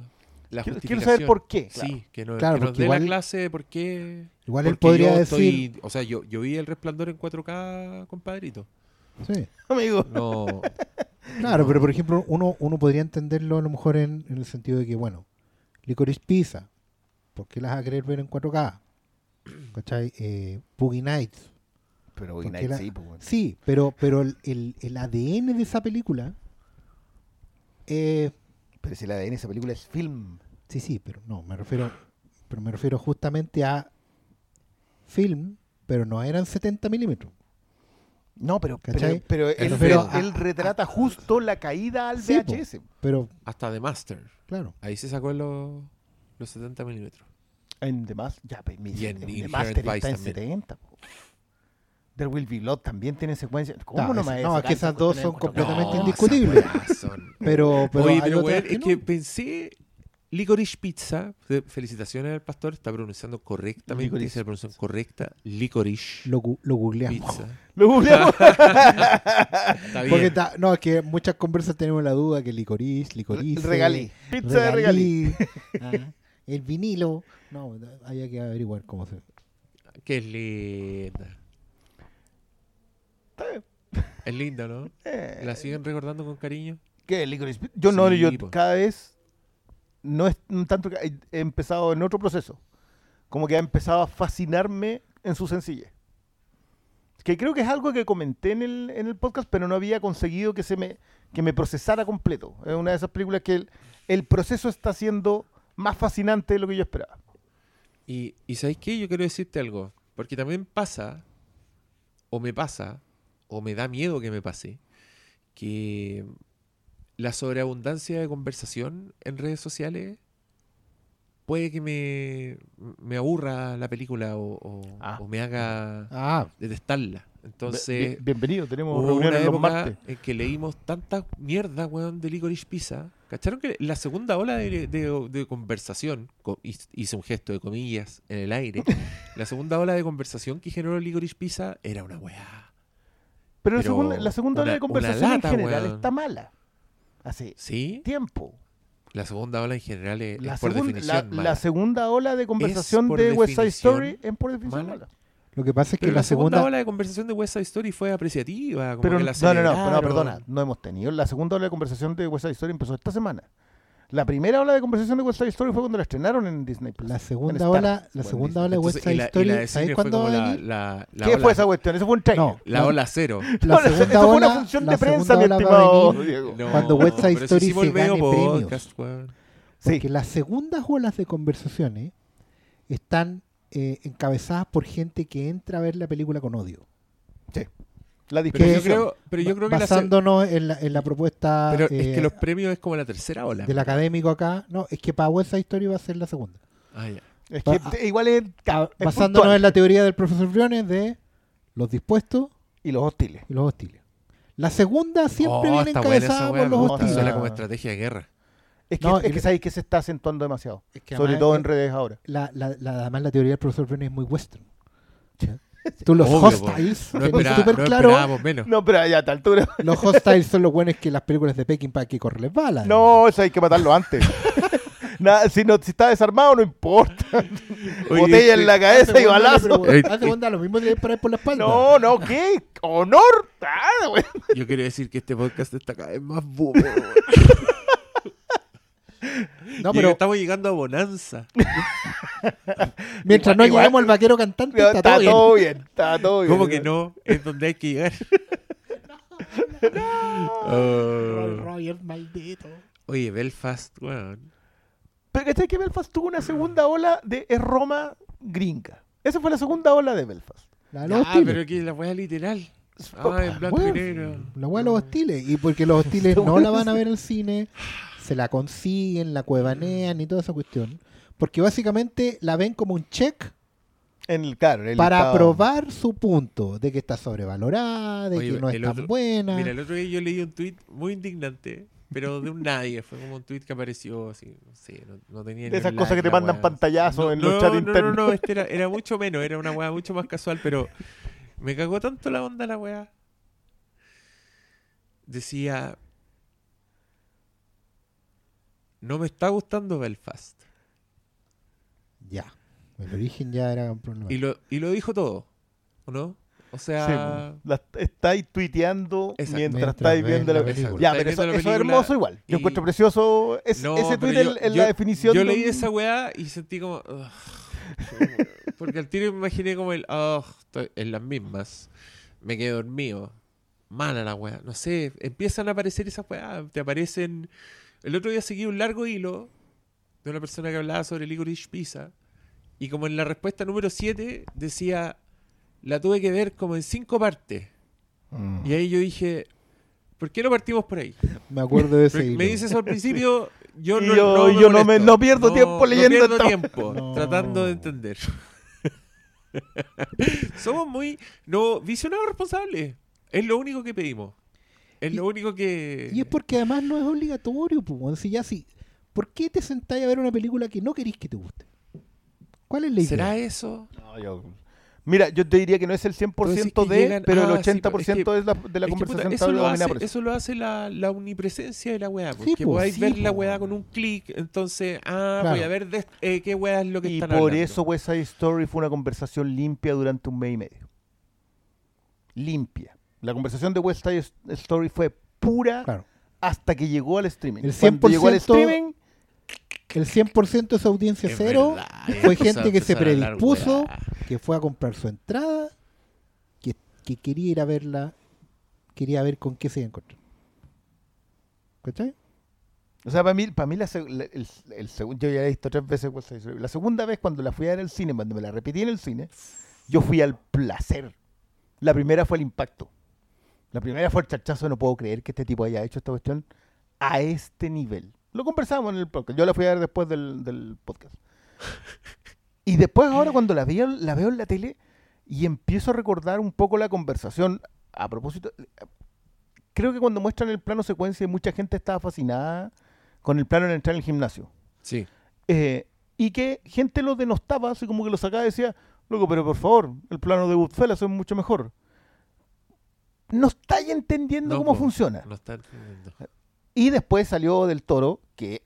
la Quiero, quiero saber por qué. claro. Sí, que, no, Claro, que nos dé igual- la clase de por qué. Igual él podría decir. estoy- o sea, yo, yo vi el resplandor en 4K, compadrito. Sí. Amigo. No. Claro, pero por ejemplo, uno, uno podría entenderlo a lo mejor en, en el sentido de que, bueno, Licorice Pizza, ¿por qué las vas a querer ver en 4K? ¿Cachai? Eh, Boogie Nights. Pero Porque Ignite la- sí, pues, bueno. Sí, pero, pero el, el- el ADN de esa película. eh, Pero si la ADN de esa película es film. sí, sí, pero no, me refiero. Pero me refiero justamente a film, pero no eran 70 milímetros. No, pero, pero, ¿Cachai? pero él, Pero él- a- él retrata justo la caída al Sí, po. VHS. Pero, Hasta The Master. claro. Ahí se sacó los, los 70 milímetros. En The Master, ya, pues, mi- Y en en The Master está en también. 70. po. There Will Be Blood también tiene secuencias. ¿Cómo No, no, me no, es que esas dos son completamente indiscutibles. son- Pero, pero Oye, pero que es no. que pensé. Licorice Pizza. fe- Felicitaciones al pastor. Está pronunciando correctamente. Licorice Dice la pronunciación correcta. Licorice lo, lo googleamos. Pizza. Lo googleamos. Está bien. Porque está- no, es que muchas conversas tenemos la duda que licorice, licorice. Regalí. Pizza de regalí. ah, el vinilo. No, había que averiguar cómo se. Qué linda. Está bien. Es linda, ¿no? Eh, ¿La siguen recordando con cariño? ¿Qué? Licorice? Yo no, yo po. cada vez no es tanto que he he empezado en otro proceso. Como que ha empezado a fascinarme en su sencillez. Que creo que es algo que comenté en el, en el podcast, pero no había conseguido que se me, que me procesara completo. Es una de esas películas que el, el proceso está siendo más fascinante de lo que yo esperaba. Y, y ¿sabéis qué? Yo quiero decirte algo. Porque también pasa, o me pasa, o me da miedo que me pase, que la sobreabundancia de conversación en redes sociales puede que me, me aburra la película o, o- Ah. o me haga Ah, detestarla. Entonces, Bien- bienvenido, tenemos reuniones una los época martes. en que leímos tanta mierda, weón, de Licorice Pizza. ¿Cacharon que la segunda ola de, de- de conversación, co- hice un gesto de comillas en el aire, la segunda ola de conversación que generó Licorice Pizza era una weá. Pero, la pero segunda, la segunda hora una- de conversación lata, en general está mala. Hace ¿Sí? tiempo. La segunda ola en general es, La, es por definición la- mala. la segunda ola de conversación de West Side Story es por definición mala. mala. Lo que pasa es que Pero la, segunda. ola de conversación de West Side Story fue apreciativa. como Pero que no, la no, no, no, celebraron. perdona, no hemos tenido. La segunda ola de conversación de West Side Story empezó esta semana. La primera ola de conversación de West Side Story fue cuando la estrenaron en Disney Plus. La segunda ola, la segunda ola de West Side la, Story, la ¿sabes cuándo como va a la, venir? la, la ¿Qué ola, fue esa cuestión? Eso fue un trailer. No, la la- ola cero. La No, eso segunda fue una ola, función la de prensa, mi ola estimado Diego. No, Cuando West Side si Story se gane premios. podcast. Sí. Porque las segundas olas de conversaciones están eh, encabezadas por gente que entra a ver la película con odio. La Pero yo creo, pero yo creo que la Basándonos en la, en la propuesta pero es eh, que los premios es como la tercera ola. del académico acá. No, es que para Side Story va a ser la segunda. Ah, ya. Es que igual es, Ah, es Basándonos puntual. en la teoría del profesor Briones de los dispuestos Y los hostiles. y los hostiles. La segunda siempre Oh, viene buena esa encabezada por los hostiles. Suena como estrategia de guerra. Es que, No, es que sabéis que se está acentuando demasiado. Es que Sobre todo es- en redes ahora. la, la, la- además la teoría del profesor Briones es muy western. Tú los Obvio, hostiles, No, súper no claro, esperábamos menos. No, pero ya a esta altura. los hostiles son los buenos que las películas de Peckinpah que corren balas. No, eso hay que matarlo antes. Nada, si, no, si está desarmado, no importa. Oye, Botella en la cabeza y balazo. Hace onda lo mismo de por la espalda. No, no, ¿qué? ¡Honor! Ah. Yo quiero decir que este podcast está cada vez más bobo. No, pero estamos llegando a Bonanza. mientras no igual- lleguemos al vaquero cantante, está, Está todo bien. todo bien, está todo bien. ¿Cómo que no? Es donde hay que llegar. Roy Oh. Rogers, maldito. Oye, Belfast, weón. Pero ¿cachai que Belfast tuvo una segunda ola de es Roma gringa? Esa fue la segunda ola de Belfast. La de Ah, hostiles. pero que la weá literal. Ah, en blanco Bueno, y negro. La weá de los hostiles. Y porque los hostiles no la van a ver al cine, se la consiguen, la cuevanean y toda esa cuestión. Porque básicamente la ven como un check En el, claro, el para estado- probar su punto de que está sobrevalorada, de Oye, que no es tan otro- buena. Mira, el otro día yo leí un tweet muy indignante, pero de un nadie. Fue como un tweet que apareció así, no sé, no, no tenía ni De esas cosas que te la mandan pantallazos No, en los no, chats no, internos. No, no, este era, era mucho menos, era una weá mucho más casual, pero me cagó tanto la onda la weá. Decía, no me está gustando Belfast. Ya. El origen ya era un problema. Y lo, y lo dijo todo, ¿o no? O sea, la estáis tuiteando Exacto. mientras, Mientras estáis viendo la la película. película. Ya, pero eso, es hermoso igual. Yo y- encuentro precioso es- No, ese tweet pero en, yo- en yo- la definición. Yo de leí un- esa weá y sentí como. Porque al tiro me imaginé como el. En las mismas. Me quedé dormido. Mala la weá. No sé, empiezan a aparecer esas weá. Te aparecen. El otro día seguí un largo hilo de una persona que hablaba sobre Licorice Pizza. Y como en la respuesta número 7 decía. La tuve que ver como en cinco partes. Mm. Y ahí yo dije. ¿Por qué no partimos por ahí? Me acuerdo de ese hilo. Me dices al principio, yo no, yo- no, yo no me- molesto. no pierdo tiempo leyendo No pierdo esta- tiempo tratando de entender. Somos muy no visionados responsables. Es lo único que pedimos. Es Y- lo único que Y es porque además no es obligatorio, pues. Si ya sí. ¿Por qué te sentáis a ver una película que no querís que te guste? ¿Cuál es la idea? ¿Será eso? No, yo- Mira, yo te diría que no es el 100% Tú decís de, que llegan- pero ah, el sí, 80% es, la, de la Es que, puta, conversación eso, lo hace, por eso. eso lo hace la, la omnipresencia de la weá. Sí, Porque po, podáis sí, ver la weá con un clic. Entonces, ah, Claro. voy a ver de- eh, qué weá es lo que Y están por hablando. eso West Side Story fue una conversación limpia durante un mes y medio. Limpia. La conversación de West Side Story fue pura Claro. hasta que llegó al streaming. El Cuando llegó al 100% streaming, El 100% de esa audiencia Es cero verdad, fue gente que se predispuso, que fue a comprar su entrada, que, que quería ir a verla, quería ver con qué se iba a encontrar. ¿Cachai? o sea, para mí, para mí la, la- el, el segun- yo ya he visto tres veces West Side Story. La segunda vez cuando la fui a ver al cine, cuando me la repetí en el cine, yo fui al placer. La primera fue el impacto. La primera fue el chachazo de no puedo creer que este tipo haya hecho esta cuestión a este nivel. Lo conversamos en el podcast. Yo la fui a ver después del, del podcast. Y después ahora cuando la veo, la veo en la tele y empiezo a recordar un poco la conversación a propósito. Creo que cuando muestran el plano secuencia mucha gente estaba fascinada con el plano de entrar en el gimnasio. Sí. Eh, y que gente lo denostaba, así como que lo sacaba y decía, loco, pero por favor, el plano de Goodfellas es mucho mejor. No estáis entendiendo No, cómo po, funciona. No está entendiendo. Y después salió del toro que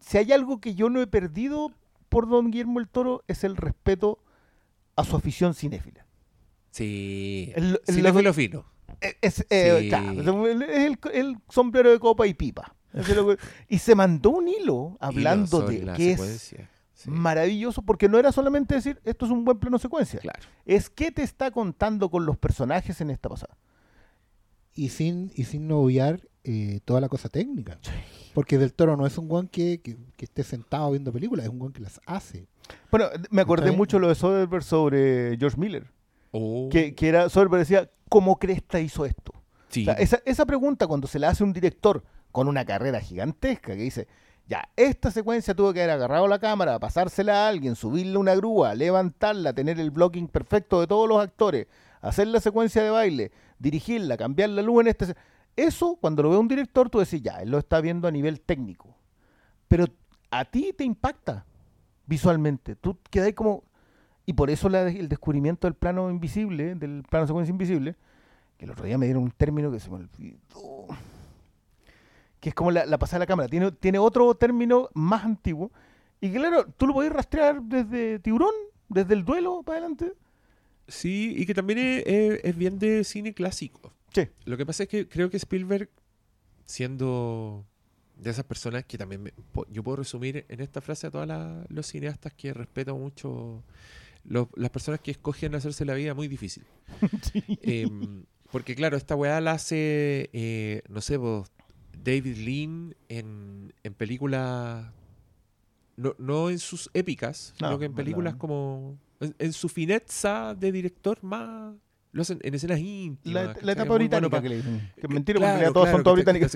si hay algo que yo no he perdido por don Guillermo el Toro es el respeto a su afición cinéfila. Sí. El- el- Cinéfilo fino. Es, eh, claro, el, el sombrero de copa y pipa. Eso es lo que- y se mandó un hilo hablando Hilo de la que es. Sí, maravilloso porque no era solamente decir esto es un buen plano secuencia. Claro. Es que te está contando con los personajes en esta pasada. Y sin, y sin no obviar eh, toda la cosa técnica. Porque Del Toro no es un guan que, que, que esté sentado viendo películas, es un guan que las hace. Bueno, me acordé ¿Está mucho lo de Soderbergh sobre George Miller. Oh, Que, que era, Soderbergh decía, ¿cómo Cresta hizo esto? sí. O sea, esa, esa pregunta cuando se la hace un director con una carrera gigantesca que dice, ya, esta secuencia tuvo que haber agarrado la cámara, pasársela a alguien, subirle una grúa, levantarla, tener el blocking perfecto de todos los actores, hacer la secuencia de baile, dirigirla, cambiar la luz en este... Eso, cuando lo ve un director, tú decís, ya, él lo está viendo a nivel técnico. Pero a ti te impacta visualmente. Tú quedas como... Y por eso el descubrimiento del plano invisible, del plano secuencia invisible, que el otro día me dieron un término que se me olvidó, que es como la, la pasada de la cámara. Tiene, tiene otro término más antiguo. Y claro, tú lo podés rastrear desde Tiburón, desde el duelo para adelante. Sí, y que también es, es- es bien de cine clásico. Sí. Lo que pasa es que creo que Spielberg, siendo de esas personas que también me- yo puedo resumir en esta frase a todos los cineastas que respeto mucho, las personas que escogen hacerse la vida muy difícil. Em, porque claro, esta weá la hace, eh, no sé, vos, David Lean en, en películas, no, no en sus épicas, No, sino que en películas no. como, en, en su fineza de director más, lo hacen en escenas íntimas. La, la etapa bueno británica que le dicen. Que es que- mentira, porque en claro, realidad todos claro, son todos británicos.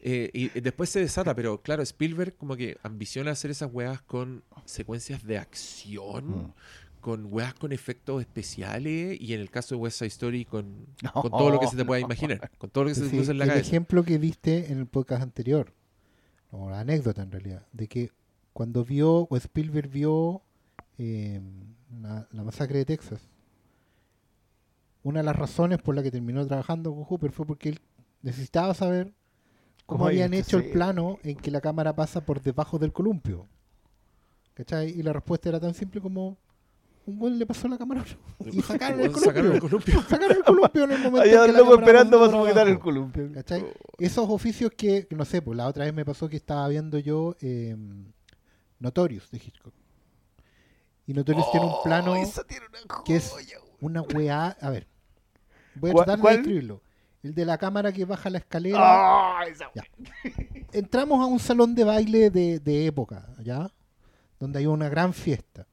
eh, y y después se desata, pero claro, Spielberg como que ambiciona hacer esas weas con secuencias de acción, Mm. Con weas con efectos especiales, y en el caso de West Side Story con, No, con todo lo que se te pueda no. imaginar, con todo lo que se te Sí, cruza en la el cabeza. ejemplo que diste en el podcast anterior, o la anécdota en realidad, de que cuando vio, o Spielberg vio eh, la, la masacre de Texas, una de las razones por la que terminó trabajando con Hooper fue porque él necesitaba saber cómo ¿Cómo habían había hecho el plano en que la cámara pasa por debajo del columpio. ¿Cachai? Y la respuesta era tan simple como un buen le pasó la cámara y sacaron el Sacaron el columpio. columpio. Sacaron el columpio en el momento Había en que la esperando para sujetar el columpio. ¿Cachai? Esos oficios que, no sé, pues la otra vez me pasó que estaba viendo yo eh, Notorious de Hitchcock. Y Notorious tiene un plano Oh, tiene una que es una weá. A ver, voy a ¿Cuál- tratar de describirlo. El de la cámara que baja la escalera. Esa- Ya. Entramos a un salón de baile de, de época, ¿ya? Donde hay una gran fiesta.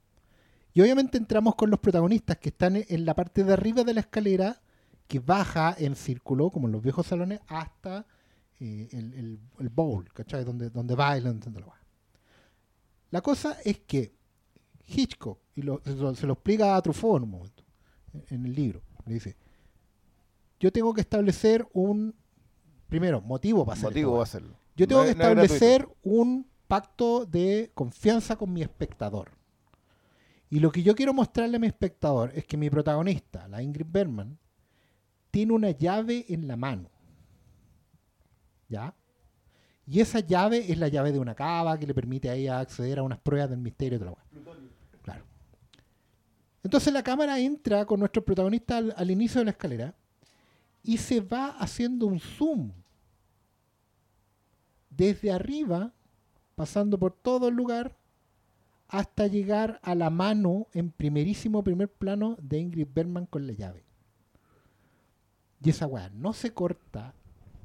Y obviamente entramos con los protagonistas que están en la parte de arriba de la escalera que baja en círculo, como en los viejos salones, hasta eh, el, el- el bowl, ¿cachai? Donde, donde bailan, donde lo La cosa es que Hitchcock, y lo- se, lo, se lo explica a Truffaut en un momento, en el libro, le dice, yo tengo que establecer un, primero, motivo para hacer motivo va a esta hacerlo. yo tengo No que no establecer un pacto de confianza con mi espectador. Y lo que yo quiero mostrarle a mi espectador es que mi protagonista, la Ingrid Bergman, tiene una llave en la mano. ¿Ya? Y esa llave es la llave de una cava que le permite a ella acceder a unas pruebas del misterio de la. Claro. Entonces la cámara entra con nuestro protagonista al, al inicio de la escalera y se va haciendo un zoom desde arriba, pasando por todo el lugar, hasta llegar a la mano en primerísimo primer plano de Ingrid Bergman con la llave. Y esa weá no se corta,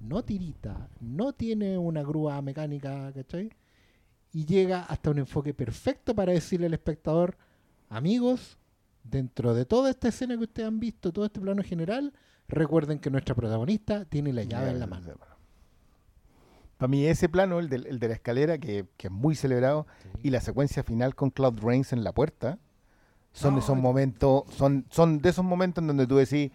no tirita, no tiene una grúa mecánica, ¿cachai? Y llega hasta un enfoque perfecto para decirle al espectador, amigos, dentro de toda esta escena que ustedes han visto, todo este plano general, recuerden que nuestra protagonista tiene la llave en la mano. Para mí ese plano, el de, el de la escalera, que, que es muy celebrado, y la secuencia final con Cloud Rains en la puerta, son de esos momentos, son, son de esos momentos en donde tú decís,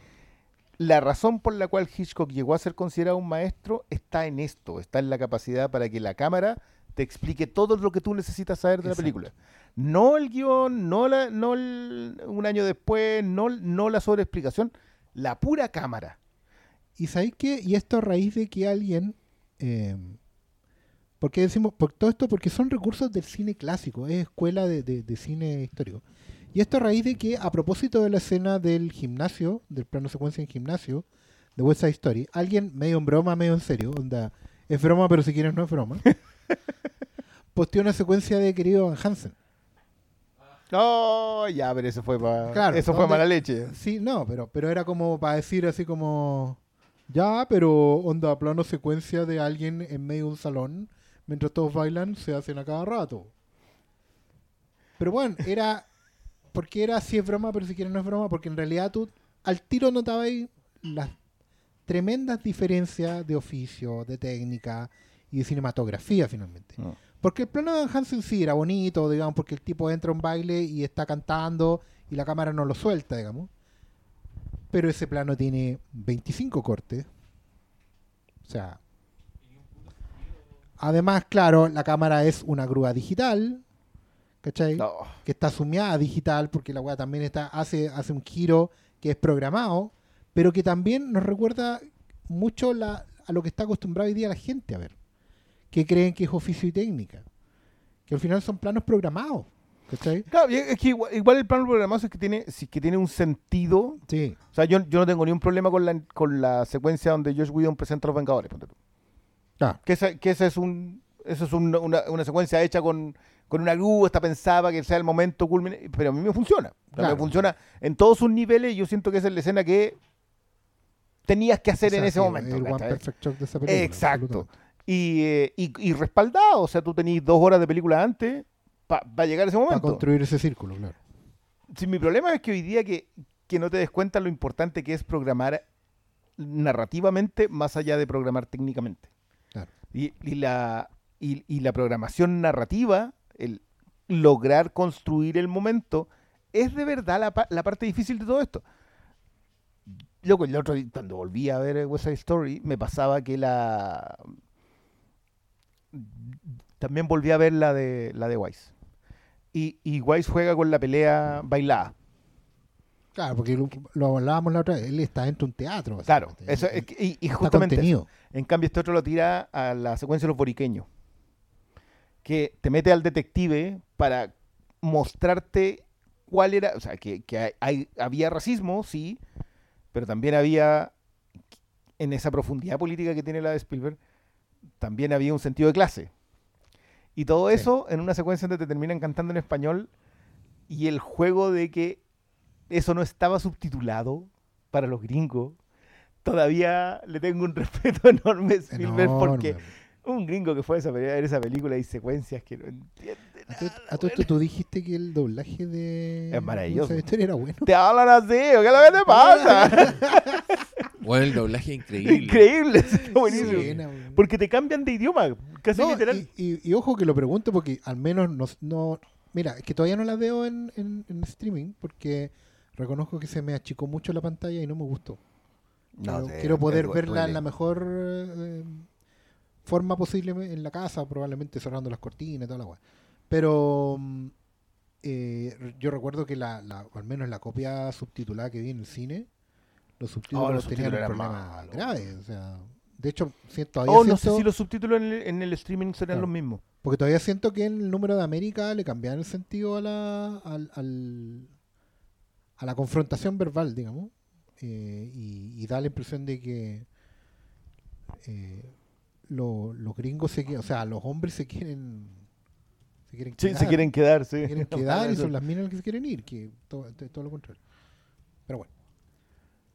la razón por la cual Hitchcock llegó a ser considerado un maestro está en esto, está en la capacidad para que la cámara te explique todo lo que tú necesitas saber de Exacto. la película. No el guion, no, la, no el- un año después, no, no la sobreexplicación, la pura cámara. ¿Y sabéis qué? Y esto a raíz de que alguien... eh, ¿Por qué decimos por todo esto? Porque son recursos del cine clásico, es escuela de, de- de cine histórico. Y esto a raíz de que, a propósito de la escena del gimnasio, del plano secuencia en gimnasio, de West Side Story, alguien medio en broma, medio en serio, onda, es broma, pero si quieres no es broma, posteó una secuencia de querido Van Hansen. No, ya, pero eso fue para. Claro, eso fue ¿dónde- mala leche. Sí, no, pero, pero era como para decir así como... Ya, pero onda, plano secuencia de alguien en medio de un salón, mientras todos bailan, se hacen a cada rato. Pero bueno, era... Porque era si es broma, pero si quieres no es broma, porque en realidad tú al tiro notabas ahí las tremendas diferencias de oficio, de técnica y de cinematografía finalmente. No. Porque el plano de Hansen sí era bonito, digamos, porque el tipo entra a un baile y está cantando y la cámara no lo suelta, digamos. Pero ese plano tiene 25 cortes. O sea. Además, claro, la cámara es una grúa digital. ¿Cachai? No. que está sumiada digital, porque la weá también está, hace, hace un giro que es programado, pero que también nos recuerda mucho la, a lo que está acostumbrado hoy día la gente a ver, que creen que es oficio y técnica, que al final son planos programados. ¿Cachai? Claro, es que igual, igual el plano programado es que tiene, sí que tiene un sentido. Sí. O sea, yo, yo no tengo ni un problema con la, con la secuencia donde Josh Whedon presenta a los Vengadores. ponte tú. Claro. Que esa, que esa es un eso es un- una, una secuencia hecha con, con una grúa, está pensada para que sea el momento culmine, pero a mí me funciona. Me funciona en todos sus niveles y yo siento que esa es la escena que tenías que hacer en ese momento. El One ¿cachai? Perfect Shot de esa película. Exacto. absolutamente. Y, eh, y, y respaldado, o sea, tú tenías dos horas de película antes para llegar a ese Para momento. construir ese círculo, claro. Sí, mi problema es que hoy día que, que no te des cuenta lo importante que es programar narrativamente más allá de programar técnicamente. Claro. Y, y la, y, y la programación narrativa, el lograr construir el momento, es de verdad la, pa- la parte difícil de todo esto. Loco, el otro día, cuando volví a ver West Side Story, me pasaba que la... También volví a ver la de, la de Wise. Y, y Wise juega con la pelea bailada. Claro, porque lo, lo hablábamos la otra vez. Él está dentro de un teatro. Claro, eso, es y, justamente contenido. En cambio, este otro lo tira a la secuencia de los boriqueños. Que te mete al detective para mostrarte cuál era. O sea, que, hay- había racismo, sí, pero también había. En esa profundidad política que tiene la de Spielberg, también había un sentido de clase. Y todo Sí. eso en una secuencia donde te terminan cantando en español y el juego de que eso no estaba subtitulado para los gringos. Todavía le tengo un respeto enorme a Spielberg porque un gringo que fue a esa, pe- a ver esa película hay secuencias que no entiende A todo- nada, a weón. tú dijiste que el doblaje de. Es maravilloso. esa historia era bueno. Te hablan así, ¿o ¿qué es lo que te pasa? Bueno, el doblaje es increíble. Increíble, está buenísimo. Porque te cambian de idioma, casi No, literal. y, y- y ojo que lo pregunto porque al menos no, no- mira, es que todavía no la veo en, en- en streaming porque reconozco que se me achicó mucho la pantalla y no me gustó. quiero, sé, quiero poder verla duele. en la mejor eh, forma posible en la casa, probablemente cerrando las cortinas y toda la weá. Pero mm, eh, yo recuerdo que la, la- al menos la copia subtitulada que vi en el cine, los subtítulos Oh, los tenían un subtítulos problema grave. O sea, de hecho, siento, todavía Oh, no sé si los subtítulos en el, en el streaming serán Claro. los mismos. porque todavía siento que en el número de América le cambiaron el sentido a la, al, al- a la confrontación verbal, digamos. eh, y, y da la impresión de que eh, lo- los gringos se quieren, o sea, los hombres se quieren quieren Sí, quedar, se quieren quedar, sí. se quieren quedar y son las minas las que se quieren ir, que todo, to- todo lo contrario. Pero bueno.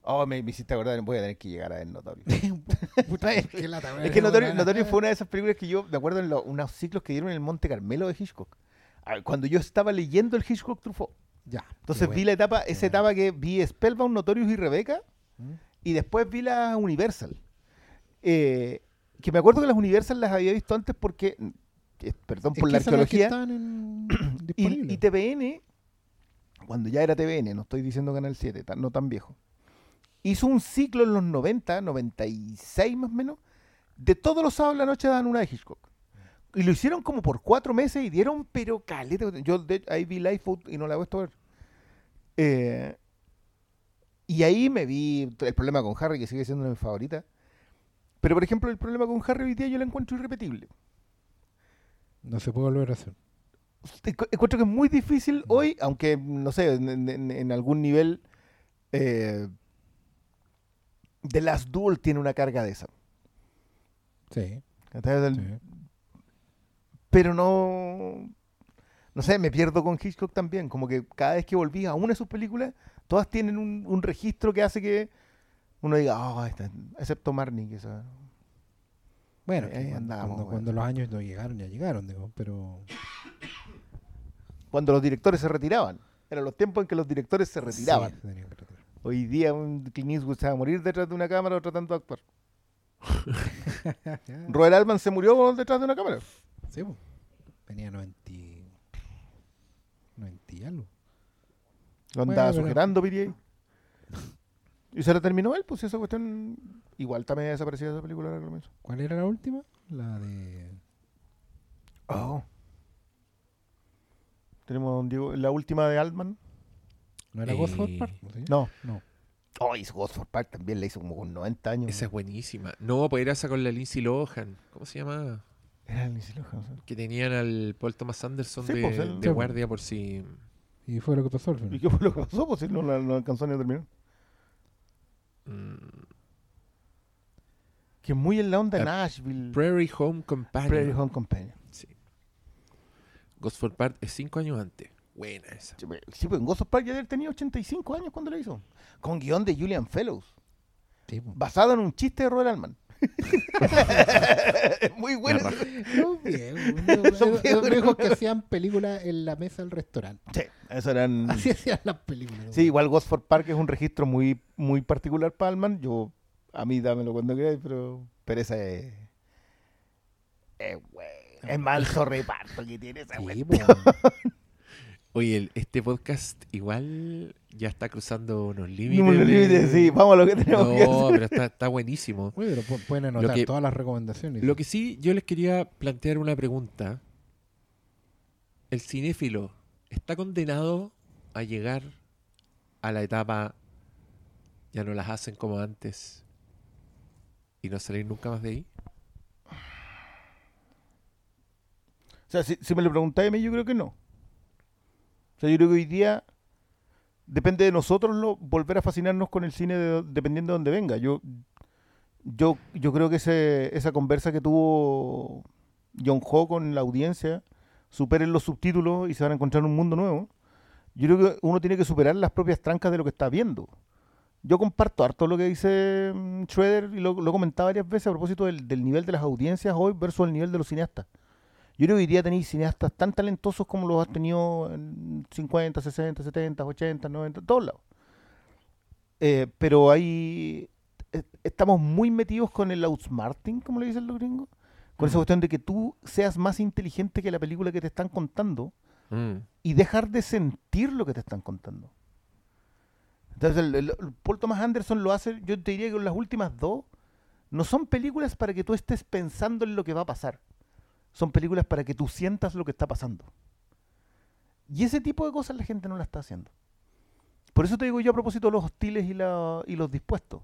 Oh, me, me hiciste acordar, voy a tener que llegar a ver Notorious. Puta, es que, lata, Es que weón. Notorious, Notorious fue una de esas películas que yo me acuerdo en lo- unos ciclos que dieron en el Monte Carmelo de Hitchcock. Ah, Cuando yo estaba leyendo el Hitchcock Truffaut. Ya. Entonces vi la etapa, esa bueno. etapa que vi Spellbound, Notorious y Rebeca, bueno. y después vi la Universal. Eh, que me acuerdo que las Universal las había visto antes porque, perdón Es por la arqueología, en- y, y TVN, cuando ya era TVN, no estoy diciendo Canal 7, tan- no tan viejo, hizo un ciclo en los 90, 96 más o menos, de todos los sábados de la noche daban una de Hitchcock. Y lo hicieron como por cuatro meses y dieron, pero caleta. Yo de- ahí vi Lifeboat y no la he vuelto a ver. Eh, y ahí me vi el problema con Harry, que sigue siendo mis favoritas. Pero, por ejemplo, el problema con Harry hoy día yo lo encuentro irrepetible. No se puede volver a hacer. Encu- encuentro que es muy difícil hoy, aunque, no sé, en, en- en algún nivel, eh, The Last Duel tiene una carga de esa. Sí. Pero no, no sé, me pierdo con Hitchcock también. Como que cada vez que volví a una de sus películas, todas tienen un, un registro que hace que uno diga, esta- excepto Marnie, que esa... Bueno, Ahí cuando, andamos, cuando- bueno. cuando los años no llegaron, ya llegaron, digo, pero... Cuando los directores se retiraban. Eran los tiempos en que los directores se retiraban. Sí, se. Hoy día un Clint Eastwood se va a morir detrás de una cámara tratando de actuar. Robert Altman se murió detrás de una cámara. Sí, po. Tenía 90... y- 90 y algo. Lo andaba Bueno, sujetando, Piri. Y se la terminó él, pues esa cuestión. Igual también desapareció esa película ahora que lo pienso. ¿Cuál era la última? La de... Oh. Tenemos un Diego- la última de Altman. ¿No era Eh, Gosford Park? ¿Sí? No. No. Oh, hizo Gosford Park también, la hizo como con 90 años. Esa es buenísima. No, pues era esa con la Lindsay Lohan. ¿Cómo se llama? Era Lindsay Lohan, ¿sí? Que tenían al Paul Thomas Anderson Sí, de, pues, él- de Sí. guardia por si... Y fue lo que pasó al final. ¿Y qué fue lo que pasó? Pues si no, la- no alcanzó ni a terminar. Mm, Que muy en la onda Eh, Nashville. Prairie Home Companion. Prairie Home Companion. Sí. Gosford Park es cinco años antes. Buena esa. Sí, pues, Sí, pues en Ghost of Park ya tenía 85 años cuando lo hizo. Con guion de Julian Fellows. Sí, po. Basado en un chiste de Robert Altman. muy bueno. La ese- Los viejos, Son los viejos. viejos que hacían películas en la mesa del restaurante. Sí, eso eran. Así hacían las películas. Sí, igual Gosford Park es un registro muy, muy particular para Altman. Yo, a mí dámelo cuando queráis, pero, pero esa es. Es, güey, es manso reparto que tiene esa Sí. Oye, el- este podcast igual ya está cruzando unos límites. Unos de- límites, sí, vamos a lo que tenemos que No, hacer. pero está, está buenísimo. Oye, pero pu- pueden anotar que- todas las recomendaciones. Lo que sí, yo les quería plantear una pregunta. ¿El cinéfilo está condenado a llegar a la etapa ya no las hacen como antes y no salir nunca más de ahí? O sea, si, si me lo preguntáis a mí, yo creo que no. O sea, yo creo que hoy día depende de nosotros volver a fascinarnos con el cine de- dependiendo de dónde venga. Yo, yo, yo creo que ese, esa conversa que tuvo John Ho con la audiencia, superen los subtítulos y se van a encontrar un mundo nuevo. Yo creo que uno tiene que superar las propias trancas de lo que está viendo. Yo comparto harto lo que dice mm, Schroeder y lo, lo he comentado varias veces a propósito del, del nivel de las audiencias hoy versus el nivel de los cineastas. Yo creo que hoy día tenéis cineastas tan talentosos como los has tenido en 50, 60, 70, 80, 90, en todos lados. Eh, pero hay. eh, Estamos muy metidos con el outsmarting, como le dicen los gringos. Con esa Mm. cuestión de que tú seas más inteligente que la película que te están contando Mm. y dejar de sentir lo que te están contando. Entonces, el, el- el Paul Thomas Anderson lo hace, yo te diría que con las últimas dos, no son películas para que tú estés pensando en lo que va a pasar. Son películas para que tú sientas lo que está pasando. Y ese tipo de cosas la gente no la está haciendo. Por eso te digo yo a propósito de los hostiles y, los dispuestos.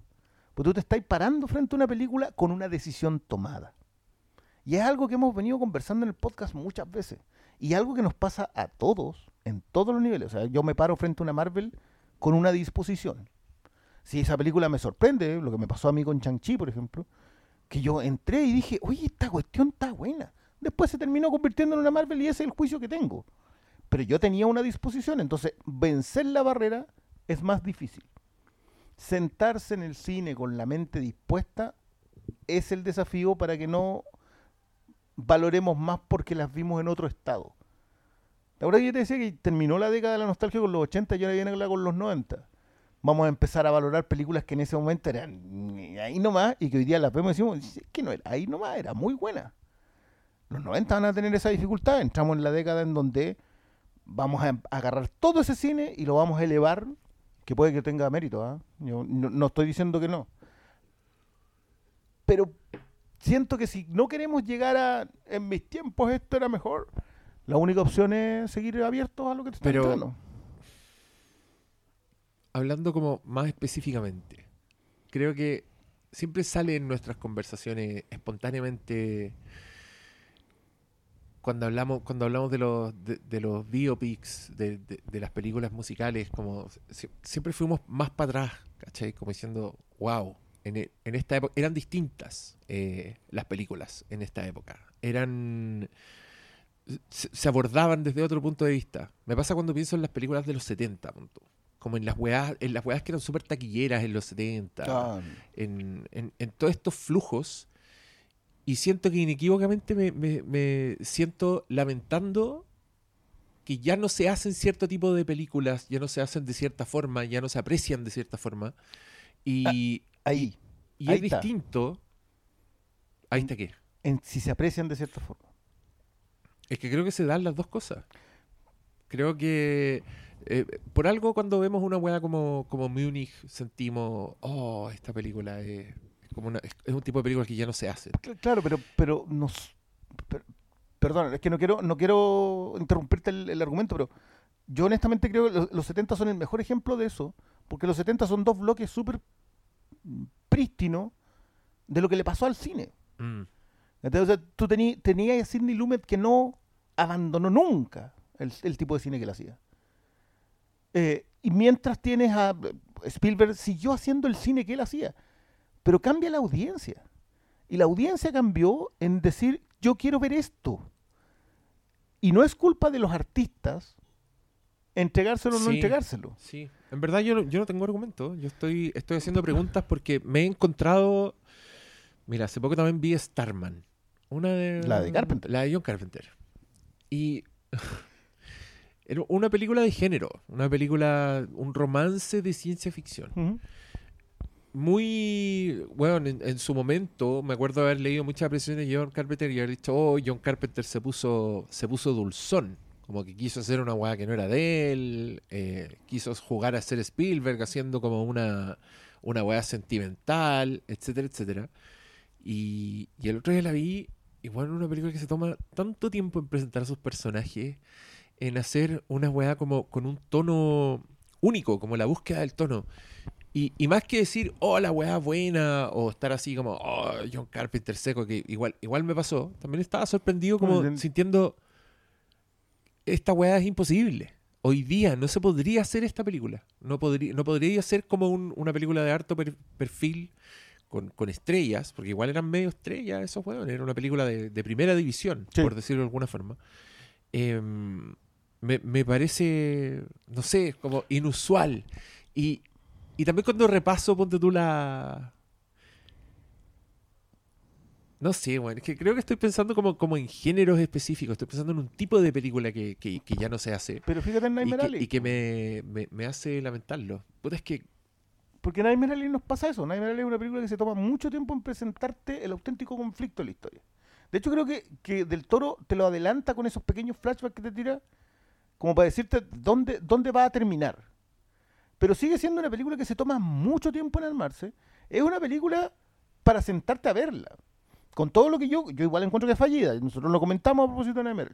Porque tú te estás parando frente a una película con una decisión tomada. Y es algo que hemos venido conversando en el podcast muchas veces. Y algo que nos pasa a todos, en todos los niveles. O sea, yo me paro frente a una Marvel con una disposición. Si esa película me sorprende, lo que me pasó a mí con Chang-Chi, por ejemplo, que yo entré y dije, oye, esta cuestión está buena. Después se terminó convirtiendo en una Marvel y ese es el juicio que tengo. Pero yo tenía una disposición, entonces vencer la barrera es más difícil. Sentarse en el cine con la mente dispuesta es el desafío para que no valoremos más porque las vimos en otro estado. La verdad que yo te decía que terminó la década de la nostalgia con los 80 y ahora viene la con los 90. Vamos a empezar a valorar películas que en ese momento eran ahí nomás y que hoy día las vemos y decimos, "Es que no era ahí nomás, era muy buena. Los 90 van a tener esa dificultad, entramos en la década en donde vamos a em- agarrar todo ese cine y lo vamos a elevar, que puede que tenga mérito, ¿ah? Yo no, no estoy diciendo que no. Pero siento que si no queremos llegar a en mis tiempos esto era mejor, la única opción es seguir abiertos a lo que te está Pero- entrando. Hablando como más específicamente, creo que siempre sale en nuestras conversaciones espontáneamente cuando hablamos cuando hablamos de los de, de los biopics de, de- de las películas musicales como si- siempre fuimos más para atrás ¿cachai? como diciendo wow en, e- en esta época eran distintas eh, las películas en esta época eran se, se abordaban desde otro punto de vista me pasa cuando pienso en las películas de los 70 punto. como en las weas en las weas que eran súper taquilleras en los 70 Ah, en, en- en todos estos flujos y siento que inequívocamente me, me- me siento lamentando que ya no se hacen cierto tipo de películas, ya no se hacen de cierta forma, ya no se aprecian de cierta forma y, ahí, y ahí es está. distinto. Ahí está qué. en, si se aprecian de cierta forma. Es que creo que se dan las dos cosas. Creo que eh, por algo cuando vemos una weá como, como Munich sentimos, oh, esta película es como una, es, un tipo de película que ya no se hace. Cl- Claro, pero, pero nos. per- perdón, es que no quiero, no quiero interrumpirte el, el argumento, pero yo honestamente creo que los, los 70 son el mejor ejemplo de eso, porque los 70 son dos bloques súper prístinos de lo que le pasó al cine. Mm. Entonces, tú tení- tenías a Sidney Lumet que no abandonó nunca el, el tipo de cine que él hacía. Eh, y mientras tienes a Spielberg, siguió haciendo el cine que él hacía, pero cambia la audiencia. Y la audiencia cambió en decir, yo quiero ver esto. Y no es culpa de los artistas entregárselo o no entregárselo. Sí, en verdad yo no, yo no tengo argumento. Yo estoy, estoy haciendo preguntas porque me he encontrado. Mira, hace poco también vi Starman. Una de. La de Carpenter. La de John Carpenter. Y. era una película de género. Una película. Un romance de ciencia ficción. Muy. Bueno, en, su momento me acuerdo haber leído muchas apreciaciones de John Carpenter y haber dicho, oh, John Carpenter se puso, se puso dulzón. Como que quiso hacer una weá que no era de él. eh, quiso jugar a ser Spielberg haciendo como una, una sentimental, etcétera, etcétera. Y, el otro día la vi, igual una película que se toma tanto tiempo en presentar a sus personajes, en hacer una weá como con un tono único, como la búsqueda del tono. Y, y más que decir, oh, la weá buena, o estar así como, oh, John Carpenter seco, que igual, igual me pasó, también estaba sorprendido como Bueno, sintiendo, esta weá es imposible. Hoy día no se podría hacer esta película. No podría, no podría ser como un- una película de harto per- perfil con, con estrellas, porque igual eran medio estrellas esos weones. Era una película de, de primera división, Sí. por decirlo de alguna forma. Em, me, me parece, no sé, como inusual. Y, y también cuando repaso, ponte tú la... No sé, bueno, es que creo que estoy pensando como, como en géneros específicos. Estoy pensando en un tipo de película que, que- que ya no se hace. Pero fíjate en Nightmare Alley. y que me, me- me hace lamentarlo. Puta, es que Porque Nightmare Alley nos pasa eso. Nightmare Alley es una película que se toma mucho tiempo en presentarte el auténtico conflicto de la historia. De hecho, creo que, que Del Toro te lo adelanta con esos pequeños flashbacks que te tira, como para decirte dónde, dónde va a terminar. Pero sigue siendo una película que se toma mucho tiempo en armarse. Es una película para sentarte a verla. Con todo lo que yo, yo igual encuentro que es fallida. Nosotros lo comentamos a propósito de Alley.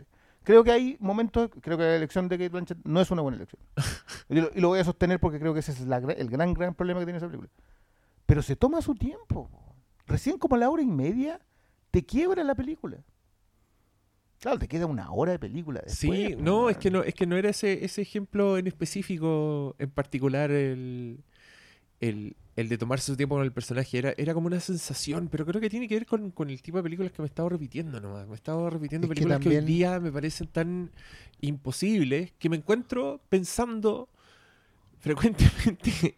Creo que hay momentos, creo que la elección de Kate Blanchett no es una buena elección. Y lo, y lo voy a sostener porque creo que ese es la el gran, gran problema que tiene esa película. Pero se toma su tiempo. po. Recién como a la hora y media te quiebra la película. Claro, te queda una hora de película. Después, sí, no, es que no, es que no era ese, ese ejemplo en específico, en particular, el, el, el de tomarse su tiempo con el personaje. Era, era como una sensación, pero creo que tiene que ver con, con el tipo de películas que me he estado repitiendo nomás. Me he estado repitiendo Es que películas que, hoy también- día me parecen tan imposibles que me encuentro pensando frecuentemente.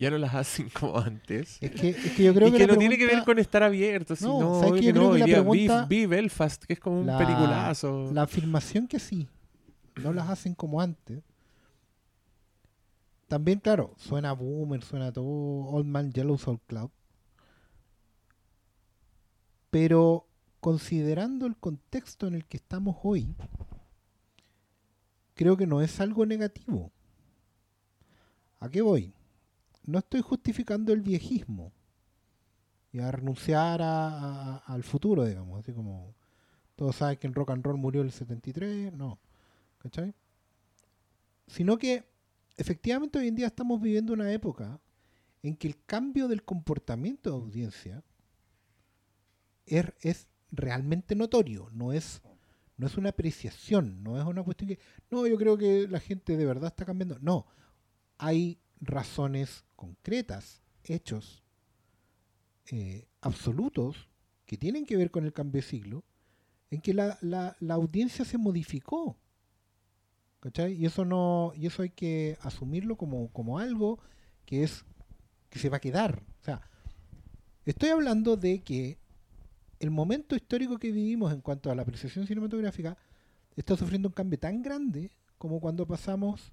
Ya no las hacen como antes. Es que, es que yo creo y que, que, no tiene que ver con estar abierto, No, sino ¿sabes qué? que Yo creo no, que la vi- pregunta- vi Belfast, que es como un la- peliculazo. La afirmación que sí, no las hacen como antes. También, claro, suena Boomer, suena todo Old Man Yellow Soul Cloud. Pero considerando el contexto en el que estamos hoy, creo que no es algo negativo. ¿A qué voy? No estoy justificando el viejismo y a renunciar a- al futuro, digamos, así como todos saben que en rock and roll murió el 73, no, ¿cachai? Sino que efectivamente hoy en día estamos viviendo una época en que el cambio del comportamiento de audiencia es, es realmente notorio, no es, no es una apreciación, no es una cuestión que, no, yo creo que la gente de verdad está cambiando, no, hay razones concretas, hechos eh, absolutos que tienen que ver con el cambio de siglo, en que la, la- la audiencia se modificó. ¿Cachai? Y eso no, y eso hay que asumirlo como, como algo que es que se va a quedar. O sea, estoy hablando de que el momento histórico que vivimos en cuanto a la apreciación cinematográfica está sufriendo un cambio tan grande como cuando pasamos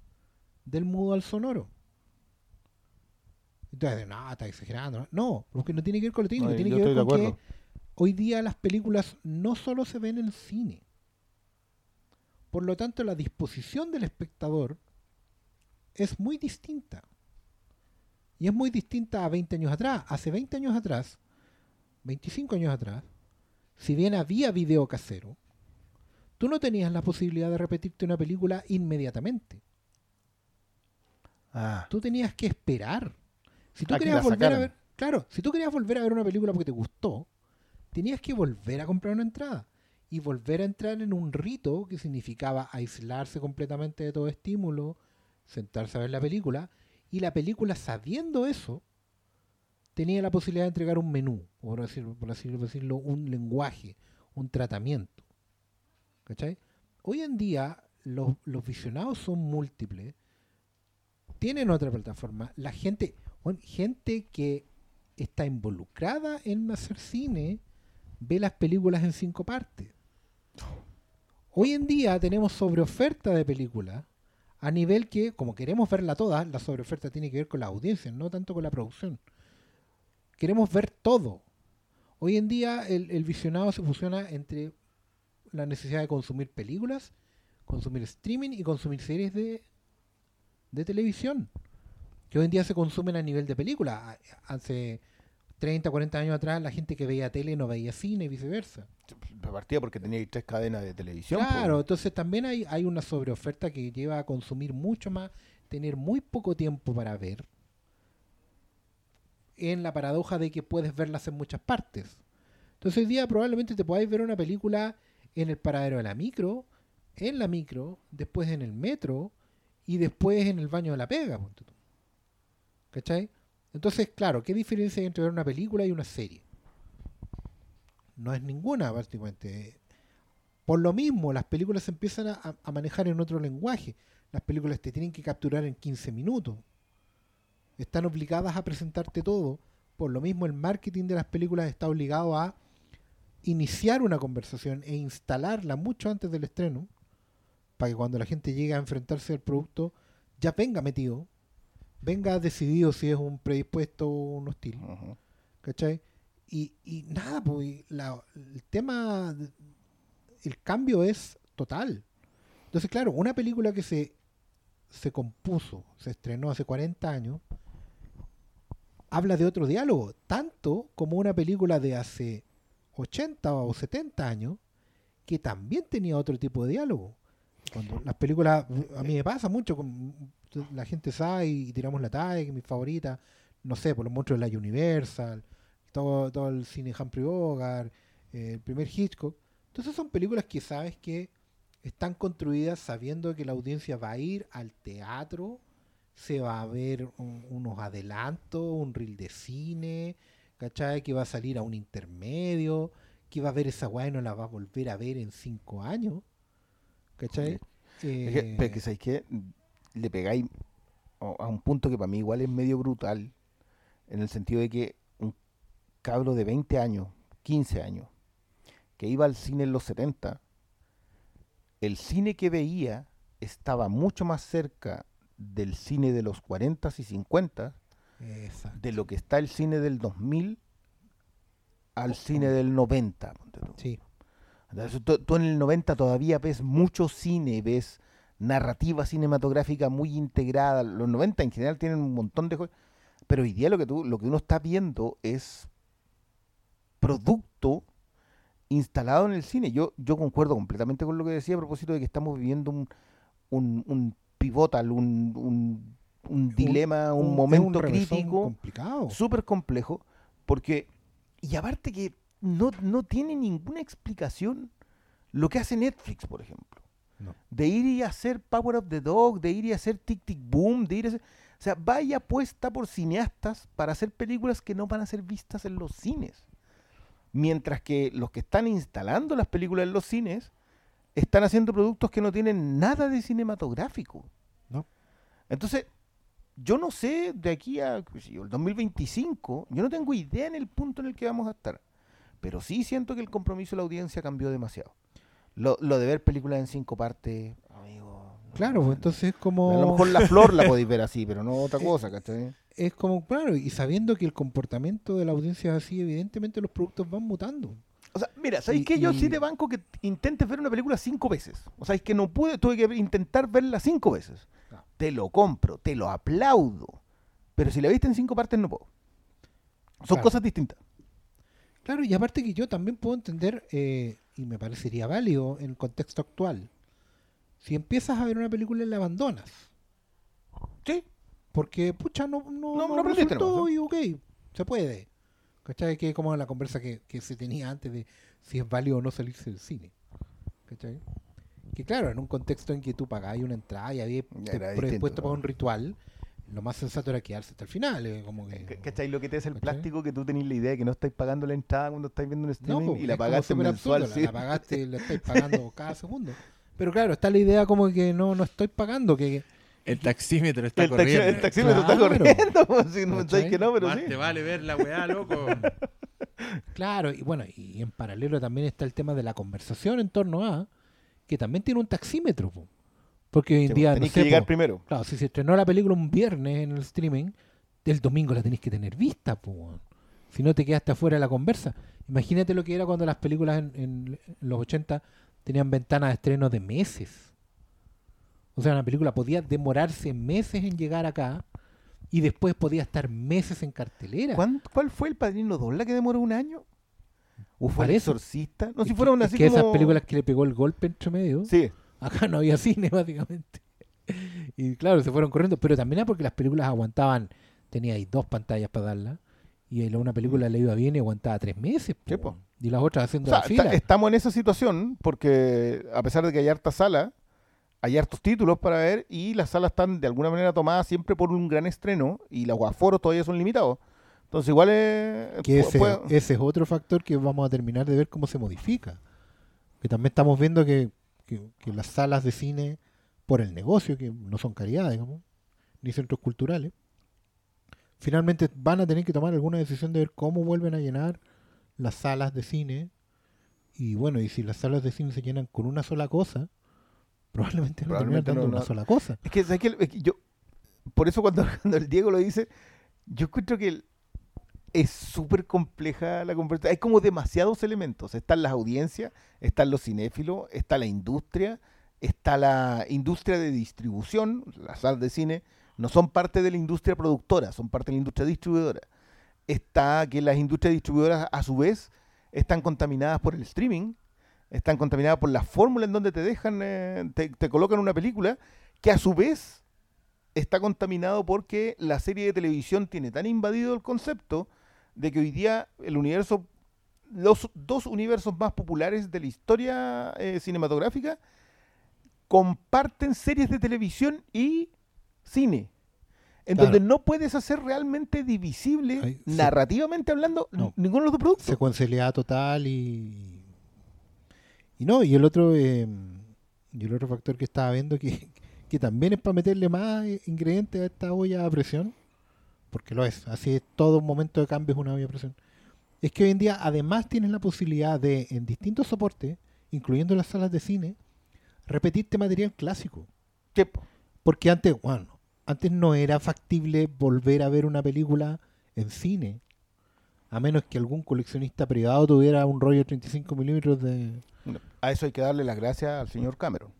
del mudo al sonoro. Entonces, no, está exagerando. No, porque no tiene que ver con lo técnico, No, tiene que ver con que hoy día las películas no solo se ven en cine. Por lo tanto, la disposición del espectador es muy distinta. Y es muy distinta a 20 años atrás. Hace 20 años atrás, 25 años atrás, si bien había video casero, tú no tenías la posibilidad de repetirte una película inmediatamente. Ah, Tú tenías que esperar. Si tú querías volver a ver, claro, si tú querías volver a ver una película porque te gustó, tenías que volver a comprar una entrada y volver a entrar en un rito que significaba aislarse completamente de todo estímulo, sentarse a ver la película y la película sabiendo eso tenía la posibilidad de entregar un menú, por, decir- por así decirlo, un lenguaje, un tratamiento. ¿Cachai? Hoy en día los, los visionados son múltiples, tienen otra plataforma, la gente, bueno, gente que está involucrada en hacer cine ve las películas en cinco partes. Hoy en día tenemos sobreoferta de películas a nivel que, como queremos verla toda, la sobreoferta tiene que ver con la audiencia, no tanto con la producción. Queremos ver todo. Hoy en día el, el visionado se fusiona entre la necesidad de consumir películas, consumir streaming y consumir series de, de televisión. Que hoy en día se consumen a nivel de película. Hace 30, 40 años atrás la gente que veía tele no veía cine y viceversa. Me partía porque tenía tres cadenas de televisión. Claro, po. entonces también hay, hay una sobreoferta que lleva a consumir mucho más, tener muy poco tiempo para ver, en la paradoja de que puedes verlas en muchas partes. Entonces hoy día probablemente te podáis ver una película en el paradero de la micro, en la micro, después en el metro y después en el baño de la pega. tú. ¿Cachai? Entonces, claro, ¿qué diferencia hay entre una película y una serie? No es ninguna, prácticamente. Por lo mismo, las películas se empiezan a, a manejar en otro lenguaje. Las películas te tienen que capturar en 15 minutos. Están obligadas a presentarte todo. Por lo mismo, el marketing de las películas está obligado a iniciar una conversación e instalarla mucho antes del estreno, para que cuando la gente llegue a enfrentarse al producto, ya venga metido, venga decidido si es un predispuesto o un hostil. Ujú. ¿Cachai? Y, y nada, pues la- el tema, el cambio es total. Entonces, claro, una película que se, se compuso, se estrenó hace 40 años, habla de otro diálogo, tanto como una película de hace 80 o 70 años, que también tenía otro tipo de diálogo. Cuando las películas, a mí me pasa mucho, con, la gente sabe y tiramos la talla, que es mi favorita, no sé, por los monstruos de la Universal, todo, todo el cine Humphrey Bogart, eh, el primer Hitchcock. Entonces son películas que sabes que están construidas sabiendo que la audiencia va a ir al teatro, se va a ver un- unos adelantos, un reel de cine, ¿cachai? Que va a salir a un intermedio, que va a ver esa weá y no la va a volver a ver en cinco años, ¿cachai? Es que, Eh, es que, ¿sabéis qué? Le pegáis a un punto que para mí igual es medio brutal, en el sentido de que un cabro de 20 años, 15 años, que iba al cine en los 70, el cine que veía estaba mucho más cerca del cine de los 40 y 50 exacto. de lo que está el cine del 2000 al Oh, cine oh. del 90. ponte tú. Sí, Entonces, tú, tú en el 90 todavía ves mucho cine, ves narrativa cinematográfica muy integrada. Los 90 en general tienen un montón de cosas. Pero hoy día lo que, tú, lo que uno está viendo es producto instalado en el cine. Yo, yo concuerdo completamente con lo que decía a propósito de que estamos viviendo un, un, un pivotal, un, un, un dilema, un, momento crítico complicado. súper complejo, porque, y aparte que no, no tiene ninguna explicación lo que hace Netflix, por ejemplo. No. De ir y hacer Power of the Dog, de ir y hacer Tic Tic Boom, de ir a hacer... O sea, vaya apuesta por cineastas para hacer películas que no van a ser vistas en los cines. Mientras que los que están instalando las películas en los cines están haciendo productos que no tienen nada de cinematográfico. No. Entonces, yo no sé de aquí a el 2025, yo no tengo idea en el punto en el que vamos a estar. Pero sí siento que el compromiso de la audiencia cambió demasiado. Lo, lo de ver películas en cinco partes, amigo. Claro, pues entonces es como... A lo mejor la flor la podéis ver así, pero no otra cosa, ¿cachai? es como, claro, y sabiendo que el comportamiento de la audiencia es así, evidentemente los productos van mutando. O sea, mira, ¿sabéis qué? Yo sí te banco que intentes ver una película cinco veces. O sea, es que no pude, tuve que intentar verla cinco veces. Claro. Te lo compro, te lo aplaudo. Pero si la viste en cinco partes, no puedo. Son Claro. cosas distintas. Claro, y aparte que yo también puedo entender, eh, y me parecería válido en el contexto actual, si empiezas a ver una película y la abandonas, Sí, porque, pucha, no, no, No- no resultó y ok, se puede. ¿Cachai? Que es como la conversa que, que se tenía antes de si es válido o no salirse del cine. ¿Cachai? Que claro, en un contexto en que tú pagáis una entrada y habías distinto, para un ritual, lo más sensato era quedarse hasta el final. eh, como que, C- ¿Cachai? Lo que te es el ¿Cachai? plástico que tú tenés la idea de que no estáis pagando la entrada cuando estáis viendo un No, streaming po, y la pagaste mensual. absurdo, sí. la, la pagaste y la estáis pagando cada segundo. Pero claro, está la idea como que no, no estoy pagando, que El taxímetro está El, taxi, corriendo. el taxímetro está Claro. corriendo, po, si no que no, pero Más sí. te vale ver la weá, loco. Claro, y bueno, y en paralelo también está el tema de la conversación en torno a que también tiene un taxímetro, po. Porque hoy en Sí, día, no tenéis sé, que llegar po, primero. claro, si se estrenó la película un viernes en el streaming, el domingo la tenéis que tener vista, po, si no te quedaste afuera de la conversa. Imagínate lo que era cuando las películas en, en los 80 tenían ventanas de estreno de meses. O sea, una película podía demorarse meses en llegar acá y después podía estar meses en cartelera. ¿Cuán- ¿Cuál fue el Padrino 2? ¿La que demoró un año? ¿O fue el. Exorcista? No, Es si que- fueron es así que como... esas películas que le pegó el golpe entre medio, Sí, acá no había cine básicamente. Y claro, se fueron corriendo, pero también era porque las películas aguantaban, tenía ahí dos pantallas para darla, y una película le iba bien y aguantaba tres meses, po, y las otras O haciendo sea, la fila. esta- estamos en esa situación porque a pesar de que hay harta sala, hay hartos títulos para ver y las salas están de alguna manera tomadas siempre por un gran estreno y los aforos todavía son limitados. Entonces igual es... que pu- ese, puede- ese es otro factor que vamos a terminar de ver cómo se modifica. Que también estamos viendo que, que- que las salas de cine, por el negocio, que no son caridad, digamos, ni centros culturales, finalmente van a tener que tomar alguna decisión de ver cómo vuelven a llenar las salas de cine. Y bueno, y si las salas de cine se llenan con una sola cosa, probablemente terminar Probablemente dando no- una no- sola cosa. Es que. Es que yo, por eso cuando, cuando el Diego lo dice, yo encuentro que el- es súper compleja la conversación. Hay como demasiados elementos. Están las audiencias, están los cinéfilos, está la industria, está la industria de distribución, las salas de cine no son parte de la industria productora, son parte de la industria distribuidora. Está que las industrias distribuidoras a su vez están contaminadas por el streaming, están contaminadas por la fórmula en donde te dejan, eh, te, te colocan una película que a su vez está contaminado porque la serie de televisión tiene tan invadido el concepto de que hoy día el universo, los dos universos más populares de la historia eh, cinematográfica comparten series de televisión y cine. En Claro. donde no puedes hacer realmente divisible, Ay, sí. narrativamente hablando, No. ninguno de los dos productos. secuencialidad total y y no y el otro eh, y el otro factor que estaba viendo que, que también es para meterle más eh, ingredientes a esta olla a presión porque lo es. Así es todo momento de cambio es una presión. Es que hoy en día además tienes la posibilidad de en distintos soportes incluyendo las salas de cine repetirte material clásico. Que, po, porque antes bueno antes no era factible volver a ver una película en cine a menos que algún coleccionista privado tuviera un rollo 35 milímetros de... a eso hay que darle las gracias al señor Cameron.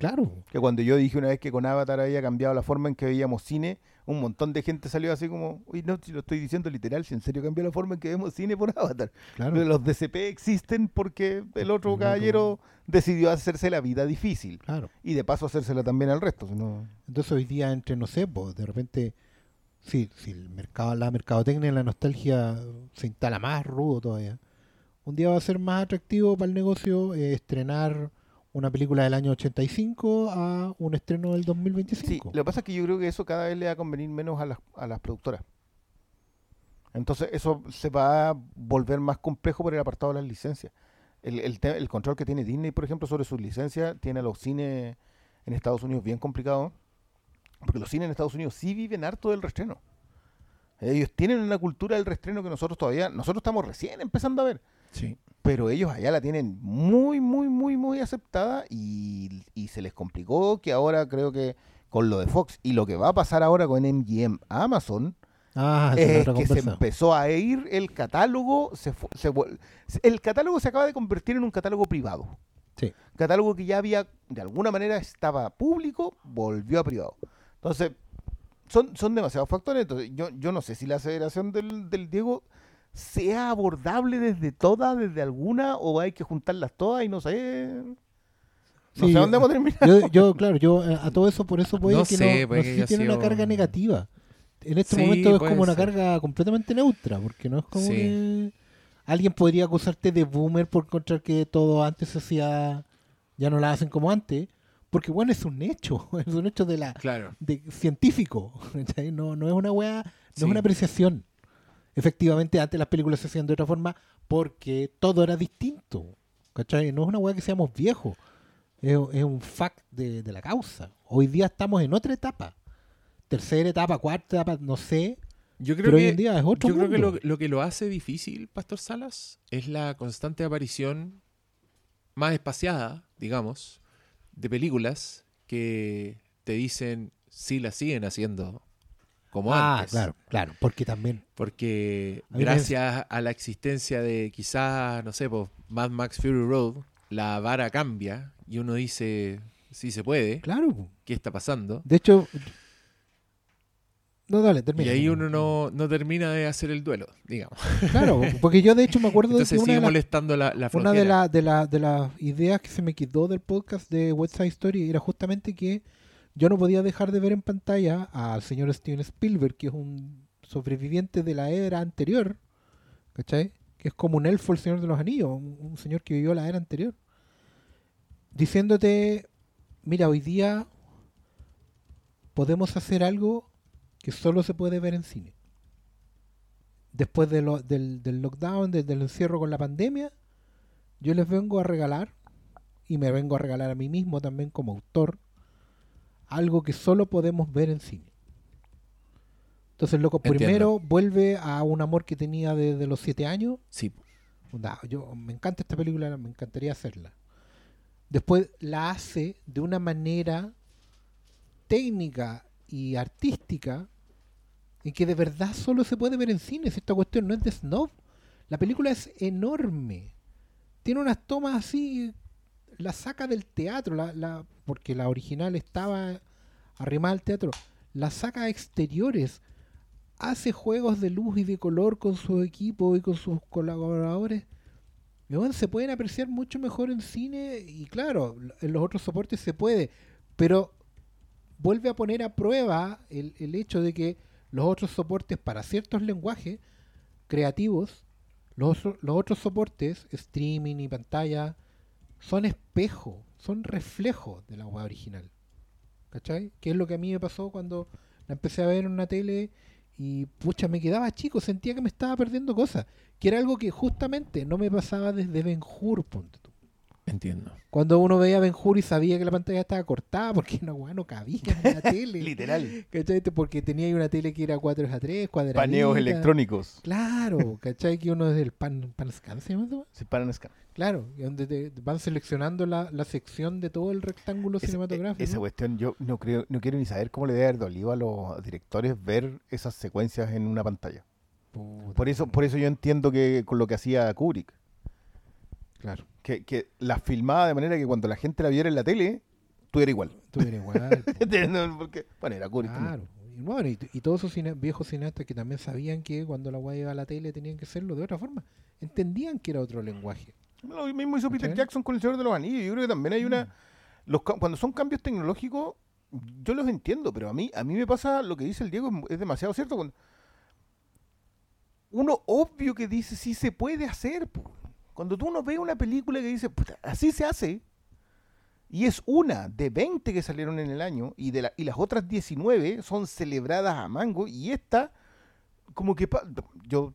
Claro, Que cuando yo dije una vez que con Avatar había cambiado la forma en que veíamos cine, un montón de gente salió así como, uy, no, si lo estoy diciendo literal, si en serio cambió la forma en que vemos cine por Avatar. claro. Los DCP existen porque el otro El caballero decidió hacerse la vida difícil. Claro. Y de paso hacérsela también al resto. si Entonces hoy día entre, no sé, pues de repente, sí, si el mercado, la mercadotecnia, la nostalgia se instala más rudo todavía, un día va a ser más atractivo para el negocio eh, estrenar una película del año 85 a un estreno del Sí, 2025. lo que pasa es que yo creo que eso cada vez le va a convenir menos a las, a las productoras. Entonces eso se va a volver más complejo por el apartado de las licencias. El, el, el control que tiene Disney, por ejemplo, sobre sus licencias, tiene a los cines en Estados Unidos bien complicado. Porque los cines en Estados Unidos sí viven harto del restreno. Ellos tienen una cultura del restreno que nosotros todavía, nosotros estamos recién empezando a ver. Sí. Pero ellos allá la tienen muy, muy, muy, muy aceptada y, y se les complicó que ahora creo que con lo de Fox y lo que va a pasar ahora con MGM Amazon ah, es que se empezó a ir el catálogo, se se el catálogo se acaba de convertir en un catálogo privado. Sí. Catálogo que ya había, de alguna manera estaba público, volvió a privado. Entonces, son, son demasiados factores. Entonces, yo, yo no sé si la aceleración del, del Diego sea abordable desde todas, desde alguna, o hay que juntarlas todas y no sé. No Sí, sé dónde vamos a terminar. Yo, yo, claro, yo eh, a todo eso, por eso voy No a que sé, no, puede no que sé si haya tiene una carga negativa. En este Sí, momento es como una ser. carga completamente neutra, porque no es como Sí. que alguien podría acusarte de boomer por encontrar que todo antes se hacía, ya no la hacen como antes, Porque bueno, es un hecho, es un hecho de la Claro. de científico. No, no es una weá, no Sí. es una apreciación. Efectivamente, antes las películas se hacían de otra forma porque todo era distinto. ¿cachai? No es una weá que seamos viejos. Es, es un fact de, de la causa. Hoy día estamos en otra etapa. Tercera etapa, cuarta etapa, no sé. Yo creo Pero que, hoy en día es otro yo creo que mundo. lo, lo que lo hace difícil, Pastor Salas, es la constante aparición más espaciada, digamos, de películas que te dicen si la siguen haciendo como ah, antes. claro, claro. Porque también. Porque A mí me gracias a la existencia de quizás, no sé, pues, Mad Max Fury Road, la vara cambia y uno dice, sí se puede, Claro. ¿qué está pasando? De hecho. No, dale, Y termina. ahí uno no, no termina de hacer el duelo, digamos. Claro, porque yo de hecho me acuerdo de que Entonces una sigue de molestando la, la Una de, la- de, de las ideas que se me quitó del podcast de West Side Story era justamente que yo no podía dejar de ver en pantalla al señor Steven Spielberg, que es un sobreviviente de la era anterior, ¿cachai? Que es como un elfo el Señor de los Anillos, un, señor que vivió la era anterior, diciéndote, mira, hoy día podemos hacer algo que solo se puede ver en cine. Después del, del lockdown, del, del encierro con la pandemia, yo les vengo a regalar, y me vengo a regalar a mí mismo también como autor, algo que solo podemos ver en cine. Entonces, loco, Entiendo. primero vuelve a un amor que tenía desde los siete años, Sí, Onda, yo me encanta esta película, me encantaría hacerla. Después la hace de una manera técnica y artística en que de verdad solo se puede ver en cines. Esta cuestión no es de snob. La película es enorme. Tiene unas tomas así, la saca del teatro, la, la- porque la original estaba arrimada al teatro. La saca exteriores hace juegos de luz y de color con su equipo y con sus colaboradores. Y bueno, se pueden apreciar mucho mejor en cine y claro, en los otros soportes se puede, pero vuelve a poner a prueba el, el hecho de que los otros soportes para ciertos lenguajes creativos, los, los otros soportes, streaming y pantalla, son espejo, son reflejo de la web original. ¿Cachai? Que es lo que a mí me pasó cuando la empecé a ver en una tele y pucha, me quedaba chico, sentía que me estaba perdiendo cosas. Que era algo que justamente no me pasaba desde Ben Hur. Entiendo. Cuando uno veía Ben Hur y sabía que la pantalla estaba cortada porque no cabía en la tele. Literal. ¿Cachai? Porque tenía ahí una tele que era 4 a 3, cuadradita. Paneos electrónicos. Claro, ¿cachai? Que uno es del pan, PanScan, ¿se llama paran a escanear. Claro, y donde te van seleccionando la, la sección de todo el rectángulo Esa- cinematográfico. Esa cuestión, yo no creo, no quiero ni saber cómo le debe haber dolido a los directores ver esas secuencias en una pantalla. Puta, Por eso, por eso yo entiendo que con lo que hacía Kubrick, Claro, que, que la filmaba de manera que cuando la gente la viera en la tele, tú eras igual. tú eres igual. No, Porque, bueno, era también. Claro. Y, bueno, y, y todos esos cine- viejos cineastas que también sabían que cuando la weá iba a la tele tenían que hacerlo de otra forma. Entendían que era otro lenguaje. Lo mismo hizo Peter. Jackson con El Señor de los Anillos. Yo creo que también hay Mm. una... Los, ca- cuando son cambios tecnológicos, yo los entiendo, pero a mí, a mí me pasa lo que dice el Diego, es, es demasiado cierto. Cuando uno obvio que dice sí se puede hacer. po. Cuando tú uno ve una película que dice, "Puta, así se hace, y es una de 20 que salieron en el año, y, de la, y las otras 19 son celebradas a mango, y esta, como que... yo,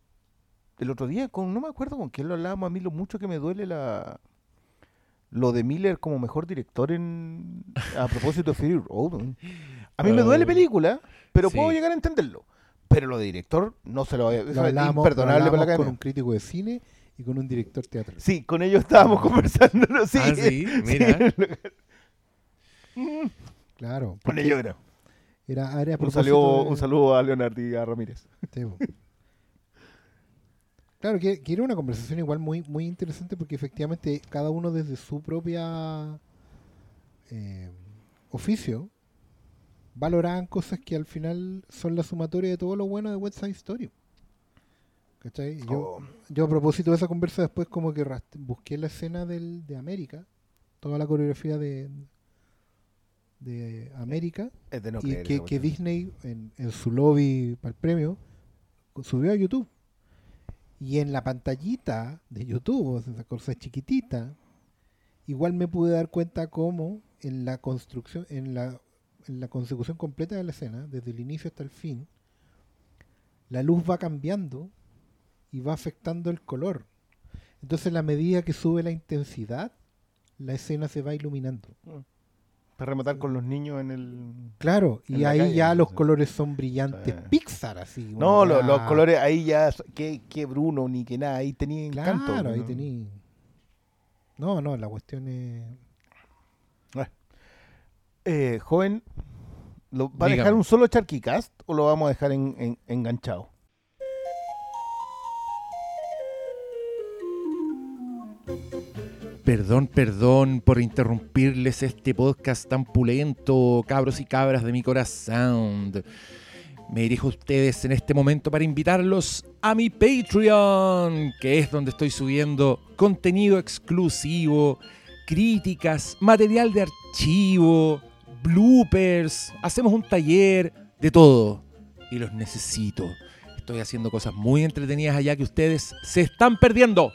el otro día, con, no me acuerdo con quién lo hablábamos, a mí lo mucho que me duele la lo de Miller como mejor director en a propósito de Fury Road. A mí me duele película, pero Sí. puedo llegar a entenderlo. Pero lo de director no se lo voy a... Lo es hablábamos- lo imperdonable para la con un crítico de cine y con un director teatral. Sí, con ellos estábamos conversando. ¿no? Sí, Ah, sí, mira. Claro. con ellos era. Era, era a Un saludo, de- un saludo a Leonardo y a Ramírez. Sí. Claro, que, que era una conversación igual muy, muy interesante porque efectivamente cada uno desde su propia eh, oficio valoraban cosas que al final son la sumatoria de todo lo bueno de West Side Story. ¿Cachai? Yo, Oh. yo a propósito de esa conversa después como que busqué la escena del, de América, toda la coreografía de, de América Es de no y que, que. Disney en, en su lobby para el premio subió a YouTube. Y en la pantallita de YouTube, esa cosa chiquitita, igual me pude dar cuenta cómo en la construcción, en la, en la consecución completa de la escena, desde el inicio hasta el fin, la luz va cambiando y va afectando el color. Entonces, a la medida que sube la intensidad, la escena se va iluminando. Para rematar con los niños en el. Claro, En y ahí calle, ya los colores son brillantes. Sí. Pixar, así. No, una los, weá- colores ahí ya. Que, que Bruno ni que nada. Ahí tenía Claro, encanto. ahí ¿no? tení. No, no, la cuestión es. Eh, joven, ¿lo, ¿va a dejar un solo Charquicast o lo vamos a dejar en- en- enganchado? Perdón, perdón por interrumpirles este podcast tan pulento, cabros y cabras de mi corazón. Me dirijo a ustedes en este momento para invitarlos a mi Patreon, que es donde estoy subiendo contenido exclusivo, críticas, material de archivo, bloopers, hacemos un taller, de todo. Y los necesito. Estoy haciendo cosas muy entretenidas allá que ustedes se están perdiendo.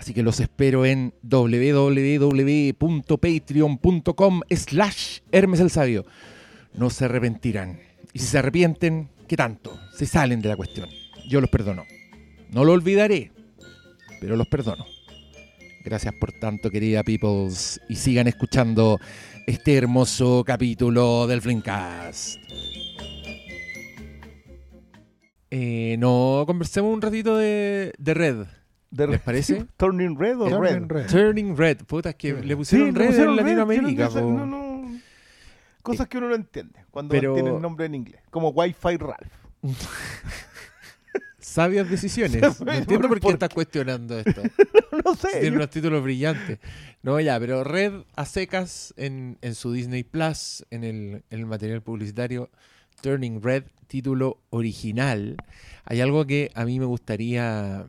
Así que los espero en www.patreon.com slash Hermes el Sabio. No se arrepentirán. Y si se arrepienten, ¿qué tanto? Se salen de la cuestión. Yo los perdono. No lo olvidaré, pero los perdono. Gracias por tanto, querida peoples. Y sigan escuchando este hermoso capítulo del Flimcast. Eh, no, conversemos un ratito de, de Red. De ¿Les parece? ¿Turning Red o Turning Red? Red. Turning Red, puta, es que le pusieron Sí, Red pusieron en Red, Latinoamérica. no, no- Cosas que uno no entiende cuando Pero- tiene el nombre en inglés. Como Wi-Fi Ralph. Sabias decisiones. No entiendo por qué ¿por estás cuestionando esto. no sé. Tiene yo- unos títulos brillantes. No, ya, pero Red a secas en, en su Disney Plus, en el, en el material publicitario, Turning Red, título original. Hay algo que a mí me gustaría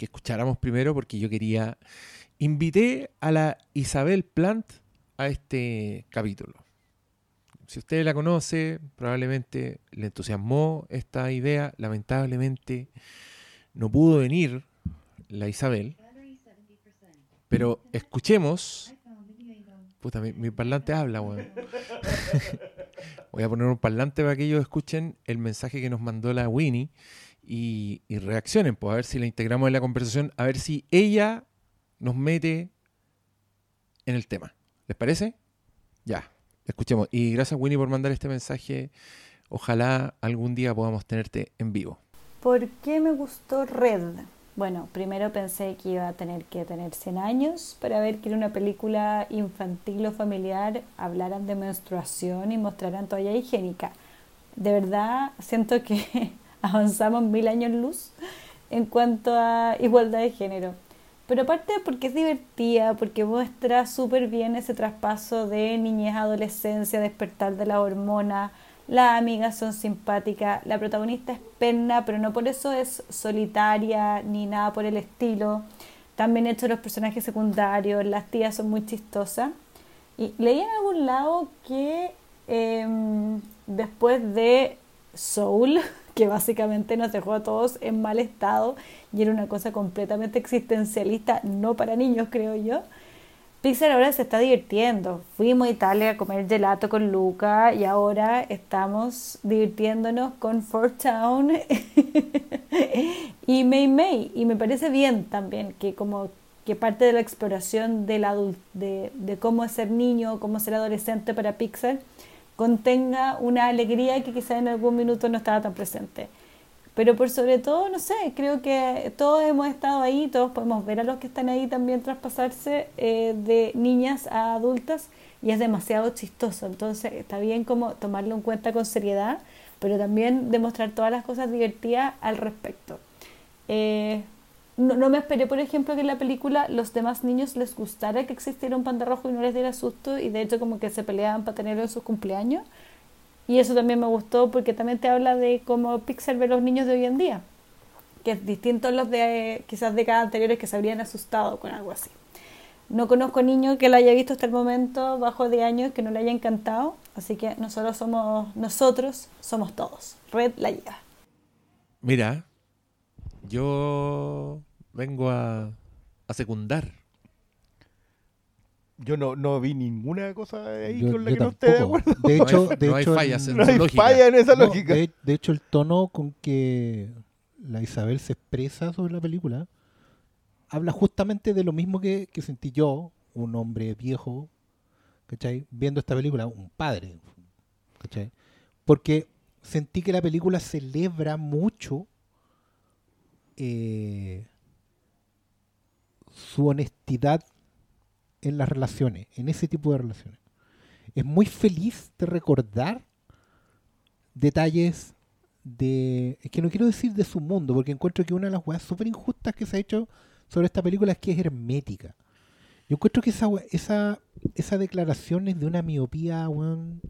que escucháramos primero porque yo quería... Invité a la Isabel Plant a este capítulo. Si usted la conoce, probablemente le entusiasmó esta idea. Lamentablemente no pudo venir la Isabel. Pero escuchemos. Puta, mi, parlante habla, weón. Voy a poner un parlante para que ellos escuchen el mensaje que nos mandó la Winnie y, reaccionen, pues a ver si la integramos en la conversación, a ver si ella nos mete en el tema. ¿Les parece? Ya, escuchemos. Y gracias Winnie por mandar este mensaje. Ojalá algún día podamos tenerte en vivo. ¿Por qué me gustó Red? Bueno, primero pensé que iba a tener que tener 100 años para ver que era una película infantil o familiar, hablaran de menstruación y mostraran toalla higiénica. De verdad, siento que avanzamos mil años luz en cuanto a igualdad de género. Pero aparte porque es divertida, porque muestra súper bien ese traspaso de niñez a adolescencia, despertar de la hormona, las amigas son simpáticas, la protagonista es perna, pero no por eso es solitaria ni nada por el estilo. También hecho los personajes secundarios, las tías son muy chistosas. Y leí en algún lado que em, después de Soul, que básicamente nos dejó a todos en mal estado y era una cosa completamente existencialista, no para niños, creo yo. Pixar ahora se está divirtiendo. Fuimos a Italia a comer gelato con Luca y ahora estamos divirtiéndonos con Fort Town y May May. Y me parece bien también que como que parte de la exploración del de, de cómo ser niño, cómo ser adolescente para Pixar, contenga una alegría que quizá en algún minuto no estaba tan presente. Pero por sobre todo, no sé, creo que todos hemos estado ahí, todos podemos ver a los que están ahí también traspasarse eh, de niñas a adultas y es demasiado chistoso. Entonces está bien como tomarlo en cuenta con seriedad, pero también demostrar todas las cosas divertidas al respecto. Eh, no, no me esperé, por ejemplo, que en la película los demás niños les gustara que existiera un panda rojo y no les diera susto y de hecho como que se peleaban para tenerlo en sus cumpleaños. Y eso también me gustó porque también te habla de cómo Pixar ve los niños de hoy en día, que es distinto a los de quizás décadas anteriores que se habrían asustado con algo así. No conozco niño que la haya visto hasta el momento bajo de años que no le haya encantado, así que nosotros somos nosotros, somos todos. Red la lleva. Mira, Yo vengo a, a secundar. Yo no, no vi ninguna cosa ahí Yo- con la yo que no esté de tampoco. acuerdo. De No hecho, hay- de no hay hecho, fallas el- en No su hay lógica. falla en esa no, lógica. de, de hecho, el tono con que la Isabel se expresa sobre la película habla justamente de lo mismo que, que sentí yo, un hombre viejo, ¿cachai? Viendo esta película, un padre, ¿cachai? Porque sentí que la película celebra mucho eh, su honestidad en las relaciones, en ese tipo de relaciones. Es muy feliz de recordar detalles de. Es que no quiero decir de su mundo, porque encuentro que una de las weas súper injustas que se ha hecho sobre esta película es que es hermética. Yo encuentro que esa, esa, esa declaración es de una miopía, weón,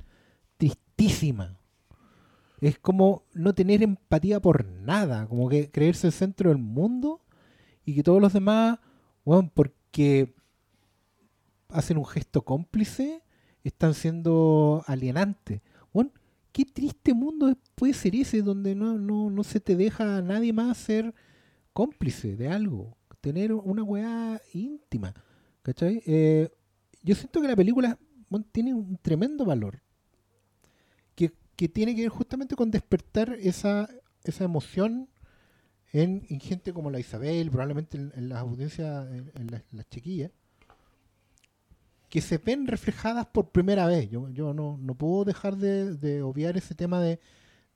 tristísima. Es como no tener empatía por nada, como que creerse el centro del mundo y que todos los demás, weón, porque hacen un gesto cómplice, están siendo alienantes. Weón, qué triste mundo puede ser ese donde no, no, no se te deja a nadie más ser cómplice de algo, tener una weá íntima. ¿Cachai? Eh, yo siento que la película bueno, tiene un tremendo valor que, que tiene que ver justamente con despertar esa, esa emoción en, en gente como la Isabel, probablemente en, en las audiencias, en, en las, las chiquillas, que se ven reflejadas por primera vez. Yo, yo no, no puedo dejar de, de obviar ese tema de,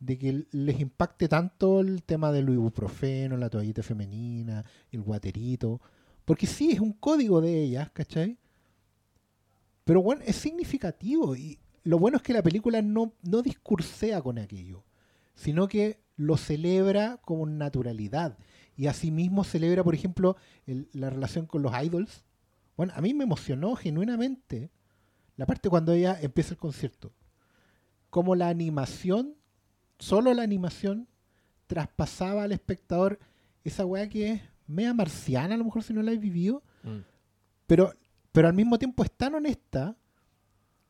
de que les impacte tanto el tema del ibuprofeno, la toallita femenina, el guaterito. Porque sí, es un código de ellas, ¿cachai? Pero bueno, es significativo. Y lo bueno es que la película no, no discursea con aquello, sino que lo celebra con naturalidad. Y asimismo celebra, por ejemplo, el- la relación con los idols. Bueno, a mí me emocionó genuinamente la parte cuando ella empieza el concierto. Como la animación, solo la animación, traspasaba al espectador esa weá que es media marciana, a lo mejor si no la he vivido, Mm. pero, pero al mismo tiempo es tan honesta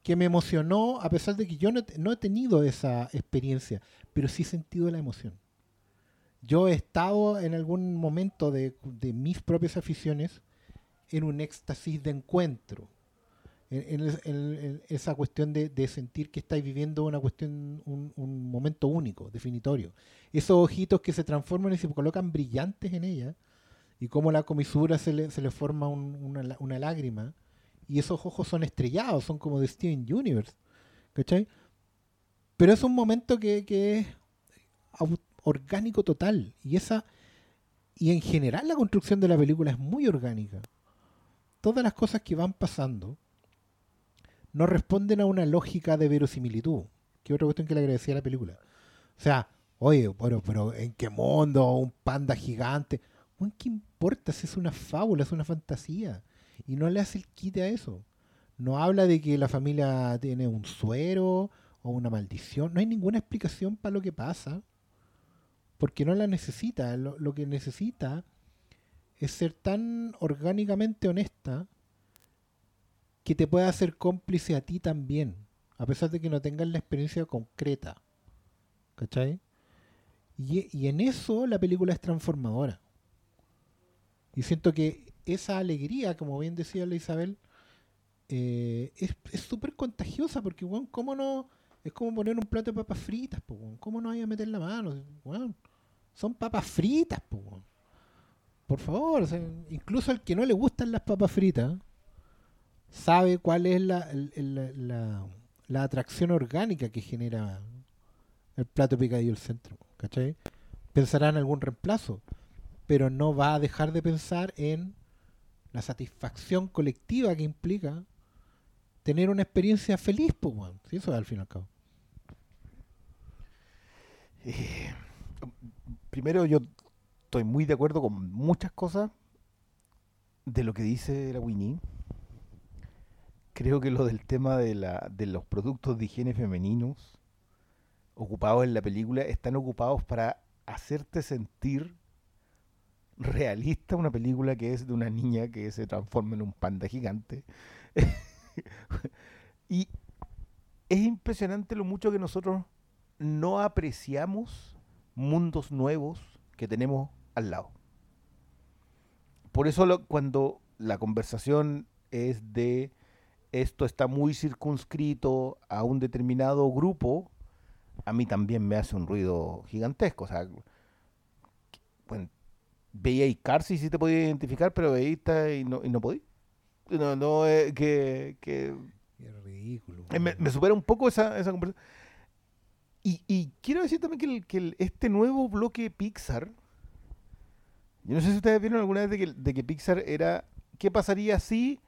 que me emocionó a pesar de que yo no, he- tenido esa experiencia, pero sí he sentido la emoción. Yo he estado en algún momento de, mis propias aficiones en un éxtasis de encuentro. En, en es- en- en esa cuestión de, sentir que estáis viviendo una cuestión, un, momento único, definitorio. Esos ojitos que se transforman y se colocan brillantes en ella, y como la comisura se le, forma una lágrima, y esos ojos son estrellados, son como de Steven Universe. ¿Cachai? Pero es un momento que, que es orgánico total. Y esa. Y en general la construcción de la película es muy orgánica. Todas las cosas que van pasando no responden a una lógica de verosimilitud. Que otra cuestión que le agradecía a la película. O sea, oye, pero, pero ¿en qué mundo? Un panda gigante. Bueno, ¿Qué importa si es una fábula, es una fantasía? Y no le hace el quite a eso. No habla de que la familia tiene un suero o una maldición. No hay ninguna explicación para lo que pasa. Porque no la necesita. Lo, lo que necesita es ser tan orgánicamente honesta que te pueda hacer cómplice a ti también. A pesar de que no tengas la experiencia concreta. ¿Cachai? Y, y en eso la película es transformadora. Y siento que esa alegría, como bien decía la Isabel, eh, es súper contagiosa porque, weón, ¿cómo no? Es como poner un plato de papas fritas, po, weón. ¿Cómo no hay a meter la mano? Weón, son papas fritas, po, weón. Por favor, incluso al que no le gustan las papas fritas, sabe cuál es la, la- la atracción orgánica que genera el plato picadillo del centro, ¿cachai? Pensará en algún reemplazo, pero no va a dejar de pensar en la satisfacción colectiva que implica tener una experiencia feliz, pues. Si eso es al fin y al cabo. Eh, primero, yo estoy muy de acuerdo con muchas cosas de lo que dice la Winnie. Creo que lo del tema de, la, de los productos de higiene femeninos ocupados en la película están ocupados para hacerte sentir realista una película que es de una niña que se transforma en un panda gigante. y es impresionante lo mucho que nosotros no apreciamos mundos nuevos que tenemos al lado. Por eso cuando la conversación es de esto está muy circunscrito a un determinado grupo, a mí también me hace un ruido gigantesco. O sea, bueno, veía y Cars y sí te podía identificar, pero veía esta y no, y no podía. No, no, eh, que, que Qué ridículo. eh, me, me supera un poco esa, esa conversación. Y, y quiero decir también que, el- que el- este nuevo bloque Pixar, yo no sé si ustedes vieron alguna vez de que, de que Pixar era, ¿qué pasaría si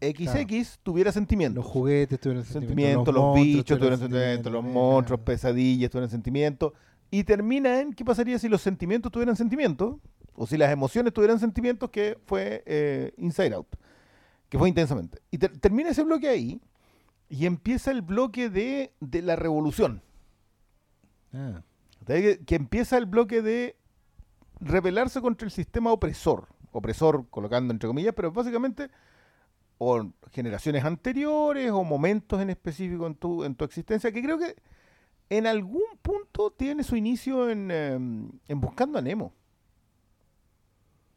XX tuviera sentimientos? Los juguetes tuvieron sentimientos, los, bichos tuvieran sentimientos, los monstruos, pesadillas tuvieran sentimientos. Y termina en qué pasaría si los sentimientos tuvieran sentimientos, o si las emociones tuvieran sentimientos, que fue eh, Inside Out, que fue intensamente. Y ter- termina ese bloque ahí, y empieza el bloque de, de la revolución. Ah. Que, que empieza el bloque de rebelarse contra el sistema opresor. Opresor, colocando entre comillas, pero básicamente o generaciones anteriores o momentos en específico en tu, en tu existencia, que creo que en algún punto tiene su inicio en, eh, en Buscando a Nemo,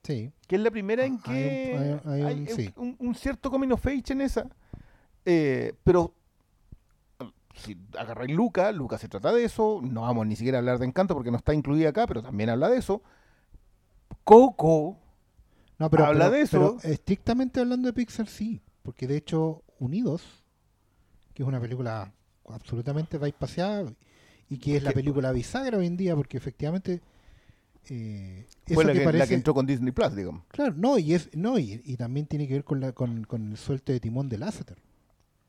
sí. que es la primera en Ah, hay un- que hay- un- hay un, sí. un- un cierto coming of age en esa. Eh, pero si agarráis Luca, Luca se trata de eso, no vamos ni siquiera a hablar de Encanto porque no está incluida acá, pero también habla de eso. Coco, No, pero, Habla pero- de eso. pero estrictamente hablando de Pixar, sí. Porque de hecho, Unidos, que es una película absolutamente paseada y que es la película bisagra hoy en día, porque efectivamente. eh, fue la que, la parece- que entró con Disney Plus, digamos. Claro, no, y es no y, y también tiene que ver con, la, con, con el suelto de timón de Lasseter.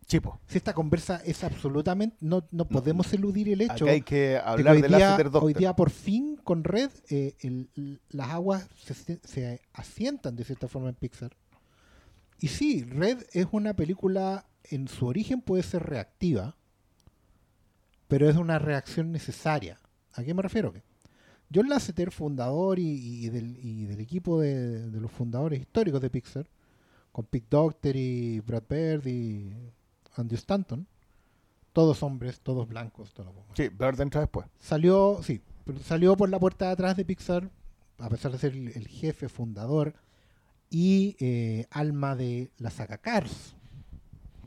Chipo. Si esta conversa es absolutamente. No, no podemos eludir el hecho Acá hay que de que hablar hoy de día, hoy día por fin con Red eh, el- las aguas se- se asientan de cierta forma en Pixar. Y sí, Red es una película, en su origen puede ser reactiva, pero es una reacción necesaria. ¿A qué me refiero? John Lasseter, fundador y, y del, y del equipo de, de los fundadores históricos de Pixar, con Pete Docter y Brad Bird y Andrew Stanton, todos hombres, todos blancos, todo lo Sí, Bird entra después. Salió, sí, pero salió por la puerta de atrás de Pixar, a pesar de ser el, el jefe fundador y eh, alma de la saga Cars.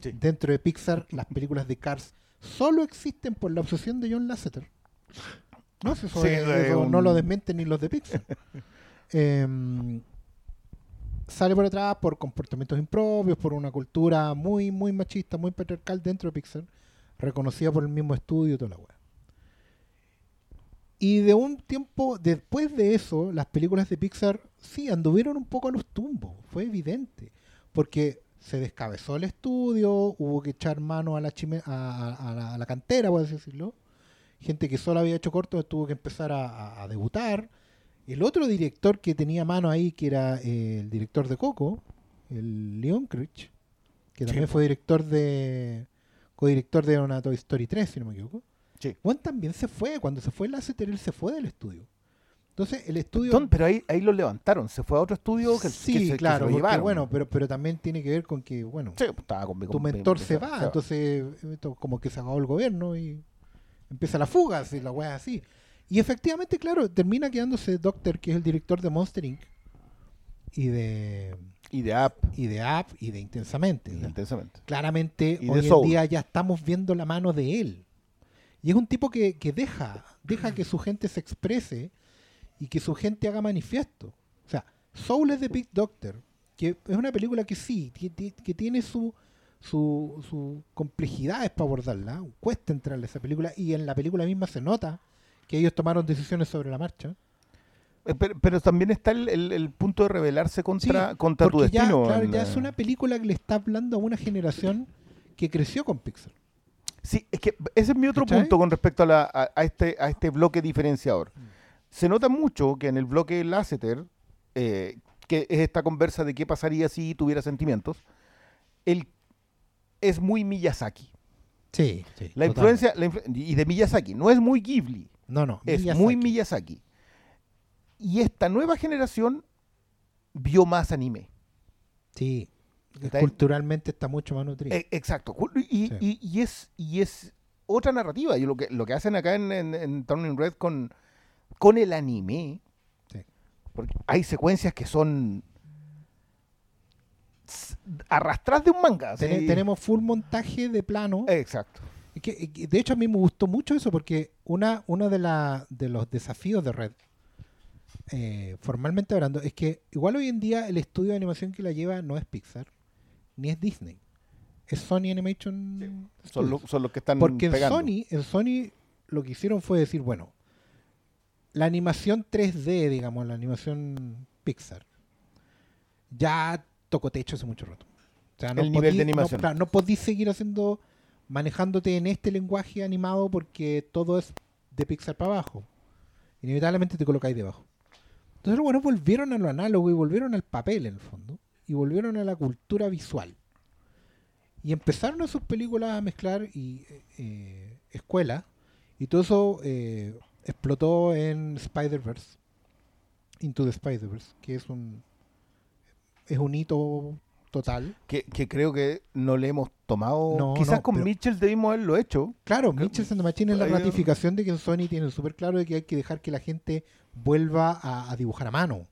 Sí. Dentro de Pixar, las películas de Cars solo existen por la obsesión de John Lasseter. No, si eso Sí, es- es eso un- no lo desmenten ni los de Pixar. Em, sale por atrás por comportamientos impropios, por una cultura muy, muy machista, muy patriarcal dentro de Pixar, reconocida por el mismo estudio y toda la weá. Y de un tiempo después de eso, las películas de Pixar sí anduvieron un poco a los tumbos, fue evidente, porque se descabezó el estudio, hubo que echar mano a la, chime- a, a- a la, a la cantera, por así decirlo. Gente que solo había hecho cortos tuvo que empezar a, debutar. El otro director que tenía mano ahí, que era eh, el director de Coco, el Leon Critch, que también Sí. fue director de codirector de una Toy Story 3, si no me equivoco. Sí. Juan también se fue, cuando se fue Lasseter, él se fue del estudio. Entonces, el estudio... Pero ahí, ahí lo levantaron. Se fue a otro estudio que, sí, que se, que se claro, lo porque, bueno, pero, pero también tiene que ver con que, bueno, Sí, pues, estaba con, tu con- mentor con- se va, entonces esto como que se acabó el gobierno y empieza la fuga, así, la weá es así. Y efectivamente, claro, termina quedándose Doctor, que es el director de Monster Inc. y de, Y de App, y de App y de Intensamente. ¿no? intensamente. Claramente, Y hoy en día ya estamos viendo la mano de él. Y es un tipo que, que deja, deja que su gente se exprese y que su gente haga manifiesto. O sea, Soul es de Big Doctor, que es una película que sí, que tiene su, su, su complejidades para abordarla. Cuesta entrarle a esa película y en la película misma se nota que ellos tomaron decisiones sobre la marcha. Eh, Pero, pero también está el, el- el punto de rebelarse contra, Sí, contra tu ya, destino. claro, en, ya es una película que le está hablando a una generación que creció con Pixar. Sí, es que ese es mi otro ¿Cachai? punto con respecto a, la- a- a este, a este bloque diferenciador. Mm. Se nota mucho que en el bloque Lasseter, eh, que es esta conversa de qué pasaría si tuviera sentimientos, él es muy Miyazaki. Sí, sí. La influencia, la influ- y de Miyazaki, no es muy Ghibli, No, no. es Miyazaki. muy Miyazaki. Y esta nueva generación vio más anime. Sí. Culturalmente está mucho más nutrido. Eh, exacto. Cu- Y, Sí. y- y es, y es otra narrativa. Y lo que, lo que hacen acá en, en, en Turning Red con, con el anime Sí. Porque hay secuencias que son s- arrastradas de un manga. Tenemos full montaje de plano. Exacto. Que- de hecho, a mí me gustó mucho eso porque una, uno de, la, de los desafíos de Red, eh, formalmente hablando, es que igual hoy en día el estudio de animación que la lleva no es Pixar, ni es Disney. Es Sony Animation Son, lo- los que están Porque en. Sony, en Sony lo que hicieron fue decir, bueno, la animación 3D, digamos, la animación Pixar, ya tocó techo hace mucho rato. O sea, El nivel de no- animación. claro, no podís seguir haciendo, manejándote en este lenguaje animado porque todo es de Pixar para abajo. Inevitablemente te colocáis debajo. Entonces, bueno, volvieron a lo análogo y volvieron al papel en el fondo. Y volvieron a la cultura visual. Y empezaron a sus películas a mezclar y eh, eh, escuela. Y todo eso eh, explotó en Spider-Verse. Into the Spider-Verse. Que es un. Es un hito total. Que, que creo que no le hemos tomado. No, Quizás no, con pero- Mitchell debimos haberlo hecho. Claro, Que- Mitchell and the Machine es la ratificación de que Sony tiene súper claro de que hay que dejar que la gente vuelva a, a dibujar a mano.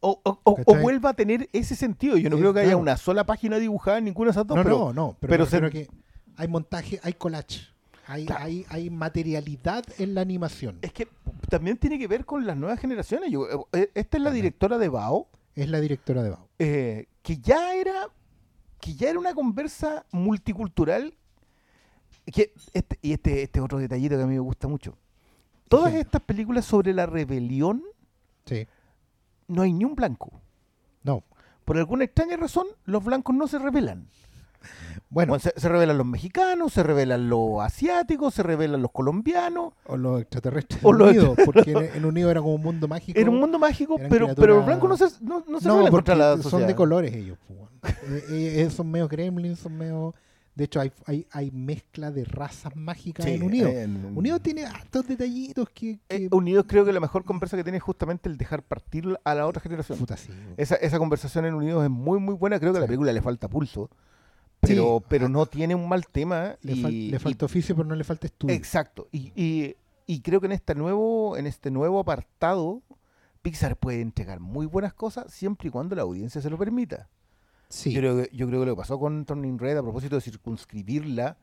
O, o- o- vuelva a tener ese sentido. Yo no Sí, creo que haya una sola página dibujada en ninguna de esas dos. No, pero no, no. Pero, pero se- que hay montaje, hay collage. Hay, Claro. hay, hay materialidad en la animación. Es que también tiene que ver con las nuevas generaciones. Yo, eh, esta es la También. directora de Bao, Es la directora de Bao. eh, que ya era que ya era una conversa multicultural. Que este, y este, este otro detallito que a mí me gusta mucho. Todas Sí. estas películas sobre la rebelión Sí. no hay ni un blanco. No. Por alguna extraña razón, los blancos no se rebelan. Bueno, Bueno, se, se rebelan los mexicanos, se rebelan los asiáticos, se rebelan los colombianos. o los extraterrestres o los unidos, porque en, en Unido era como un mundo mágico. Era un mundo mágico, pero, criaturas- pero los blancos no se, no, no se no, porque contra la son sociedad. de colores ellos. pues, bueno. Eh, eh, son medio gremlins, son medio... De hecho, hay, hay, hay mezcla de razas mágicas Sí, en Unido. en- Unido tiene hartos detallitos que... que Eh, Unidos creo que la mejor conversa que tiene es justamente el dejar partir a la otra generación. puta, sí, bueno. Esa, esa conversación en Unidos es muy muy buena, creo que a la película le falta pulso, pero, Sí. pero no tiene un mal tema. Le, y, fal- le y- falta oficio, pero no le falta estudio. Exacto. Y, y- y creo que en este nuevo, en este nuevo apartado, Pixar puede entregar muy buenas cosas siempre y cuando la audiencia se lo permita. Sí. Yo, creo, que- yo creo que lo que pasó con Turning Red a propósito de circunscribirla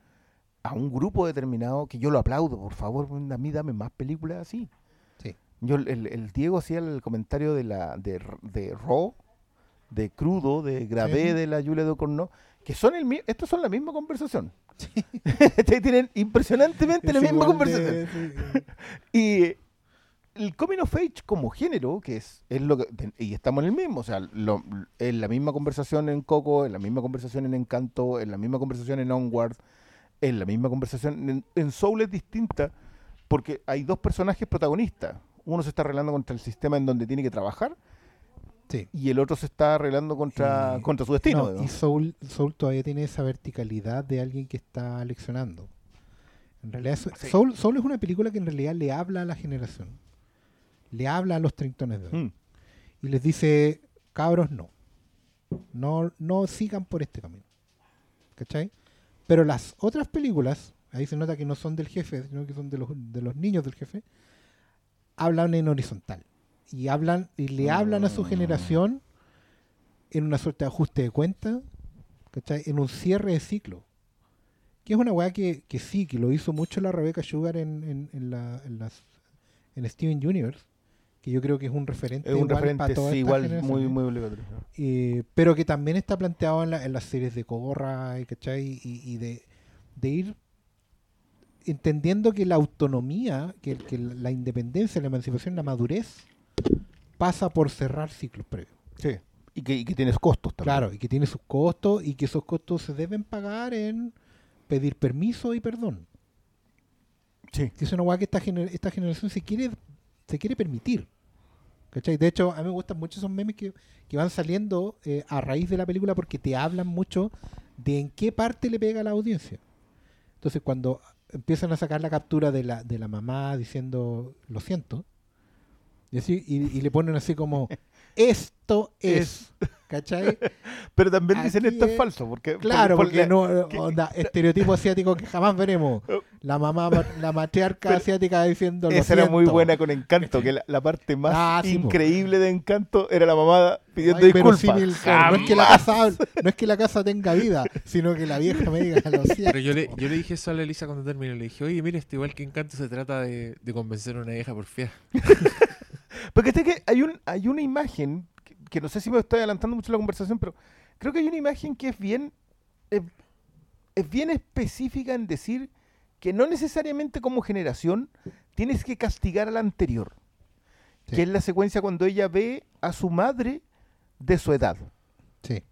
a un grupo determinado, que yo lo aplaudo, por favor, a mí dame más películas así. Sí. Yo, el, el Diego hacía el comentario de la de, de Raw, de Crudo, de Gravé, Sí. de la Julia Ducournau, que son el estos son la misma conversación. Tienen impresionantemente la misma conversación. de- sí. Y el coming of age como género, que es, es lo que, y estamos en el mismo, o sea, lo, es la misma conversación en Coco, es la misma conversación en Encanto, es la misma conversación en Onward, es la misma conversación en, en Soul es distinta, porque hay dos personajes protagonistas. Uno se está arreglando contra el sistema en donde tiene que trabajar Sí. y el otro se está arreglando contra, contra su destino. No, y Soul, Soul todavía tiene esa verticalidad de alguien que está leccionando. En realidad, Sí. Soul, Soul es una película que en realidad le habla a la generación. Le habla a los treintones de hoy. Mm. Y les dice, cabros, no. No, no sigan por este camino. ¿Cachai? Pero las otras películas, ahí se nota que no son del jefe, sino que son de los, de los niños del jefe, hablan en horizontal. Y hablan, y le hablan a su generación en una suerte de ajuste de cuenta, ¿cachai? En un cierre de ciclo. Que es una weá que, que sí, que lo hizo mucho la Rebecca Sugar en, en, en la, en las en Steven Universe, que yo creo que es un referente, Es un igual referente, para sí, igual muy, generaciones. muy obligatorio. Eh, pero que también está planteado en, la- en las series de Cogorra, y, ¿cachai? Y, y de, de ir entendiendo que la autonomía, que, que la independencia, la emancipación, la madurez, pasa por cerrar ciclos previos. Sí. Y que, y que tienes costos también. Claro, y que tiene sus costos y que esos costos se deben pagar en pedir permiso y perdón. Sí. Que es una hueá que esta, gener- esta generación se quiere, se quiere permitir. ¿Cachai? De hecho, a mí me gustan mucho esos memes que, que van saliendo eh, a raíz de la película porque te hablan mucho de en qué parte le pega a la audiencia. Entonces, cuando empiezan a sacar la captura de la, de la mamá diciendo lo siento, y, así, y, y le ponen así como esto es. ¿Cachai? Pero también dicen Aquí esto es es- falso, porque... Claro, por- por porque la- no, que- onda, estereotipo asiático que jamás veremos. La mamá, la matriarca Pero asiática diciendo lo Esa era muy siento. buena con Encanto, que la, la parte más Ah, sí, po. increíble de Encanto era la mamá pidiendo Ay, disculpas. claro, no es que la casa no es que la casa tenga vida, sino que la vieja me diga lo siento. Pero yo le, yo le dije eso a la Elisa cuando terminó. Le dije, oye, mira, esto igual que Encanto se trata de, de convencer a una vieja por fiar. Porque que hay un hay una imagen que, que no sé si me estoy adelantando mucho la conversación, pero creo que hay una imagen que es bien es, es bien específica en decir que no necesariamente como generación tienes que castigar a la anterior, Sí. que es la secuencia cuando ella ve a su madre de su edad. Sí.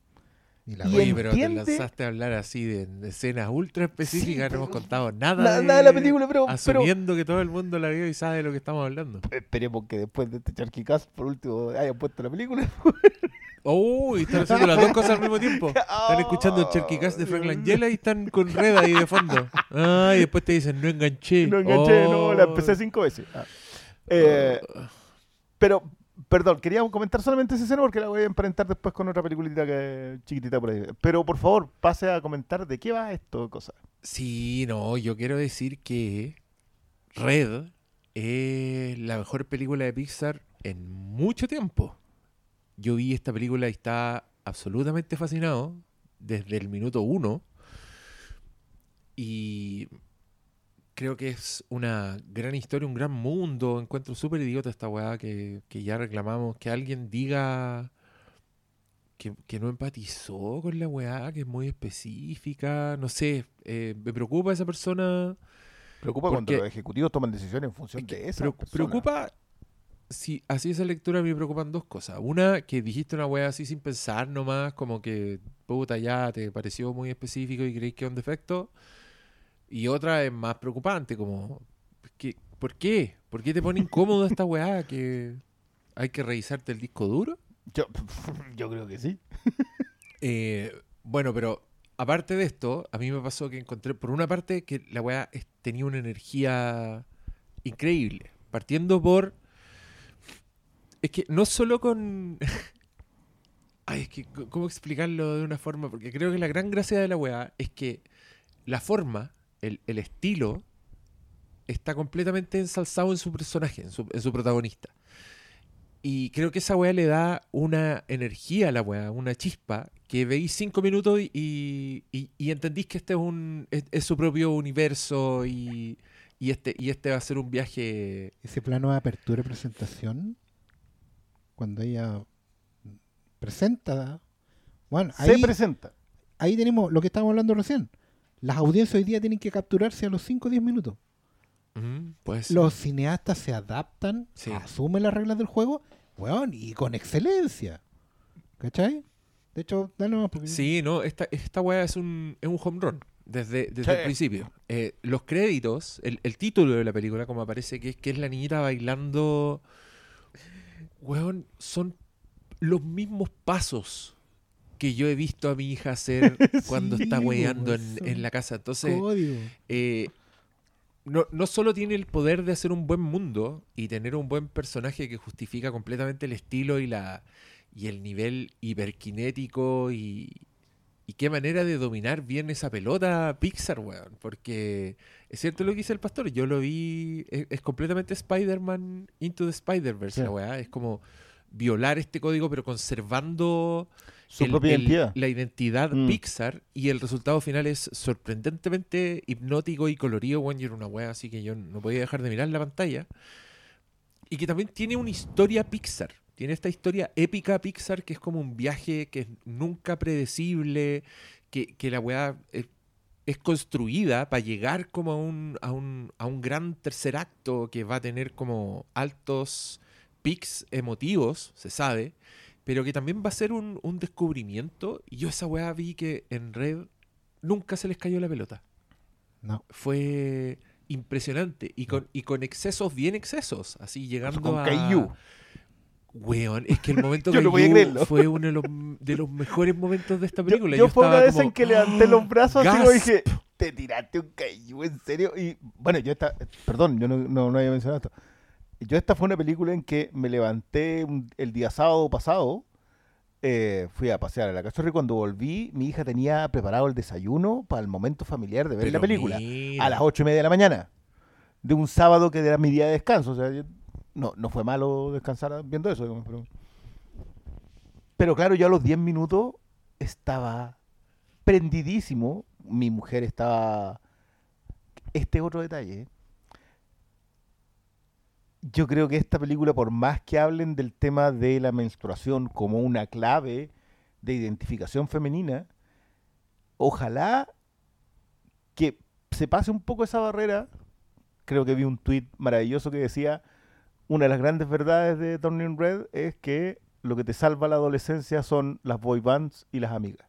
Y la Y Oye, pero te lanzaste a hablar así de, de escenas ultra específicas. Sí, no hemos contado nada, Nada, de, nada de la película, pero, pero Asumiendo que todo el mundo la vio y sabe de lo que estamos hablando. esperemos que después de este charquicast por último hayan puesto la película. Oh, y están haciendo las dos cosas al mismo tiempo. Están escuchando el Cherkicast de Frank Langella y están con Red ahí de fondo. Ah, y después te dicen, no enganché. No enganché, no, la Oh. empecé cinco veces. Ah. Eh, pero, perdón, quería comentar solamente esa escena porque la voy a emparentar después con otra peliculita que chiquitita por ahí. Pero por favor, pase a comentar de qué va esto, cosa. Sí, no, yo quiero decir que Red es la mejor película de Pixar en mucho tiempo. Yo vi esta película y estaba absolutamente fascinado desde el minuto uno. Y creo que es una gran historia, un gran mundo. Encuentro súper idiota esta weá que, que ya reclamamos. Que alguien diga que, que no empatizó con la weá, que es muy específica. No sé, eh, me preocupa esa persona. Preocupa cuando los ejecutivos toman decisiones en función Es que de esa preo- persona. preocupa, si así esa lectura me preocupan dos cosas. Una, que dijiste una weá así sin pensar nomás, como que puta ya te pareció muy específico y creí que era un defecto. Y otra es más preocupante, como, ¿qué- ¿por qué? ¿Por qué te pone incómodo esta weá? Que hay que revisarte el disco duro. Yo, yo creo que sí. Eh, bueno, pero aparte de esto, a mí me pasó que encontré, por una parte, que la weá tenía una energía increíble. Partiendo por. Es que no solo con. Ay, es que, ¿cómo explicarlo de una forma? Porque creo que la gran gracia de la weá es que la forma, el, el estilo, está completamente ensalzado en su personaje, en su, en su protagonista. Y creo que esa weá le da una energía a la weá, una chispa, que veis cinco minutos y, y, y- entendís que este es un es, es su propio universo y, y este y este va a ser un viaje. Ese plano de apertura y presentación, cuando ella presenta, bueno, Se ahí, presenta. ahí tenemos lo que estábamos hablando recién. Las audiencias hoy día tienen que capturarse a los 5 o 10 minutos. Pues Los cineastas se adaptan, Sí. asumen las reglas del juego, weón, y con excelencia. ¿Cachai? De hecho, dale nomás, porque- sí, no, esta, esta weá es un, es un home run desde, desde Sí. el principio. Eh, los créditos, el, el título de la película, como aparece, que es, que es la niñita bailando. Weón, son los mismos pasos que yo he visto a mi hija hacer cuando Sí, está weando en, la casa. Entonces, eh, no, no solo tiene el poder de hacer un buen mundo y tener un buen personaje que justifica completamente el estilo y la y el nivel hiperkinético y, y qué manera de dominar bien esa pelota Pixar, weón. Porque es cierto lo que dice el pastor, yo lo vi, es, es completamente Spider-Man Into the Spider-Verse, Sí. la weá. Es como violar este código pero conservando Su el- propia el- identidad. la identidad Mm. Pixar y el resultado final es sorprendentemente hipnótico y colorido. Bueno, yo era una wea así que yo no podía dejar de mirar la pantalla. Y que también tiene una historia Pixar. Tiene esta historia épica Pixar que es como un viaje que es nunca predecible, que, que la weá es, es construida para llegar como a un, a, un, a un gran tercer acto que va a tener como altos pics emotivos, se sabe, pero que también va a ser un, un descubrimiento. Y yo esa weá vi que en red nunca se les cayó la pelota. No. Fue impresionante y con, y con excesos, bien excesos, así llegando Con a... Caillou. Weón, es que el momento Yo no Caillou fue uno de los, de los mejores momentos de esta Yo, película. yo fue una estaba vez como, en que levanté los brazos así gasp. dije, te tiraste un cayú, en serio. Y bueno, yo esta, perdón, yo no, no, no había mencionado esto. Yo esta fue una película en que me levanté un- el día sábado pasado eh, fui a pasear a la cachorra y cuando volví, mi hija tenía preparado el desayuno para el momento familiar de ver Pero la película. mira. A las ocho y media de la mañana. De un sábado que era mi día de descanso. O sea, yo- no, no fue malo descansar viendo eso. digamos, pero... pero claro, yo a los 10 minutos estaba prendidísimo. Mi mujer estaba... Este otro detalle. Yo creo que esta película, por más que hablen del tema de la menstruación como una clave de identificación femenina, ojalá que se pase un poco esa barrera. Creo que vi un tuit maravilloso que decía, una de las grandes verdades de Turning Red es que lo que te salva la adolescencia son las boy bands y las amigas.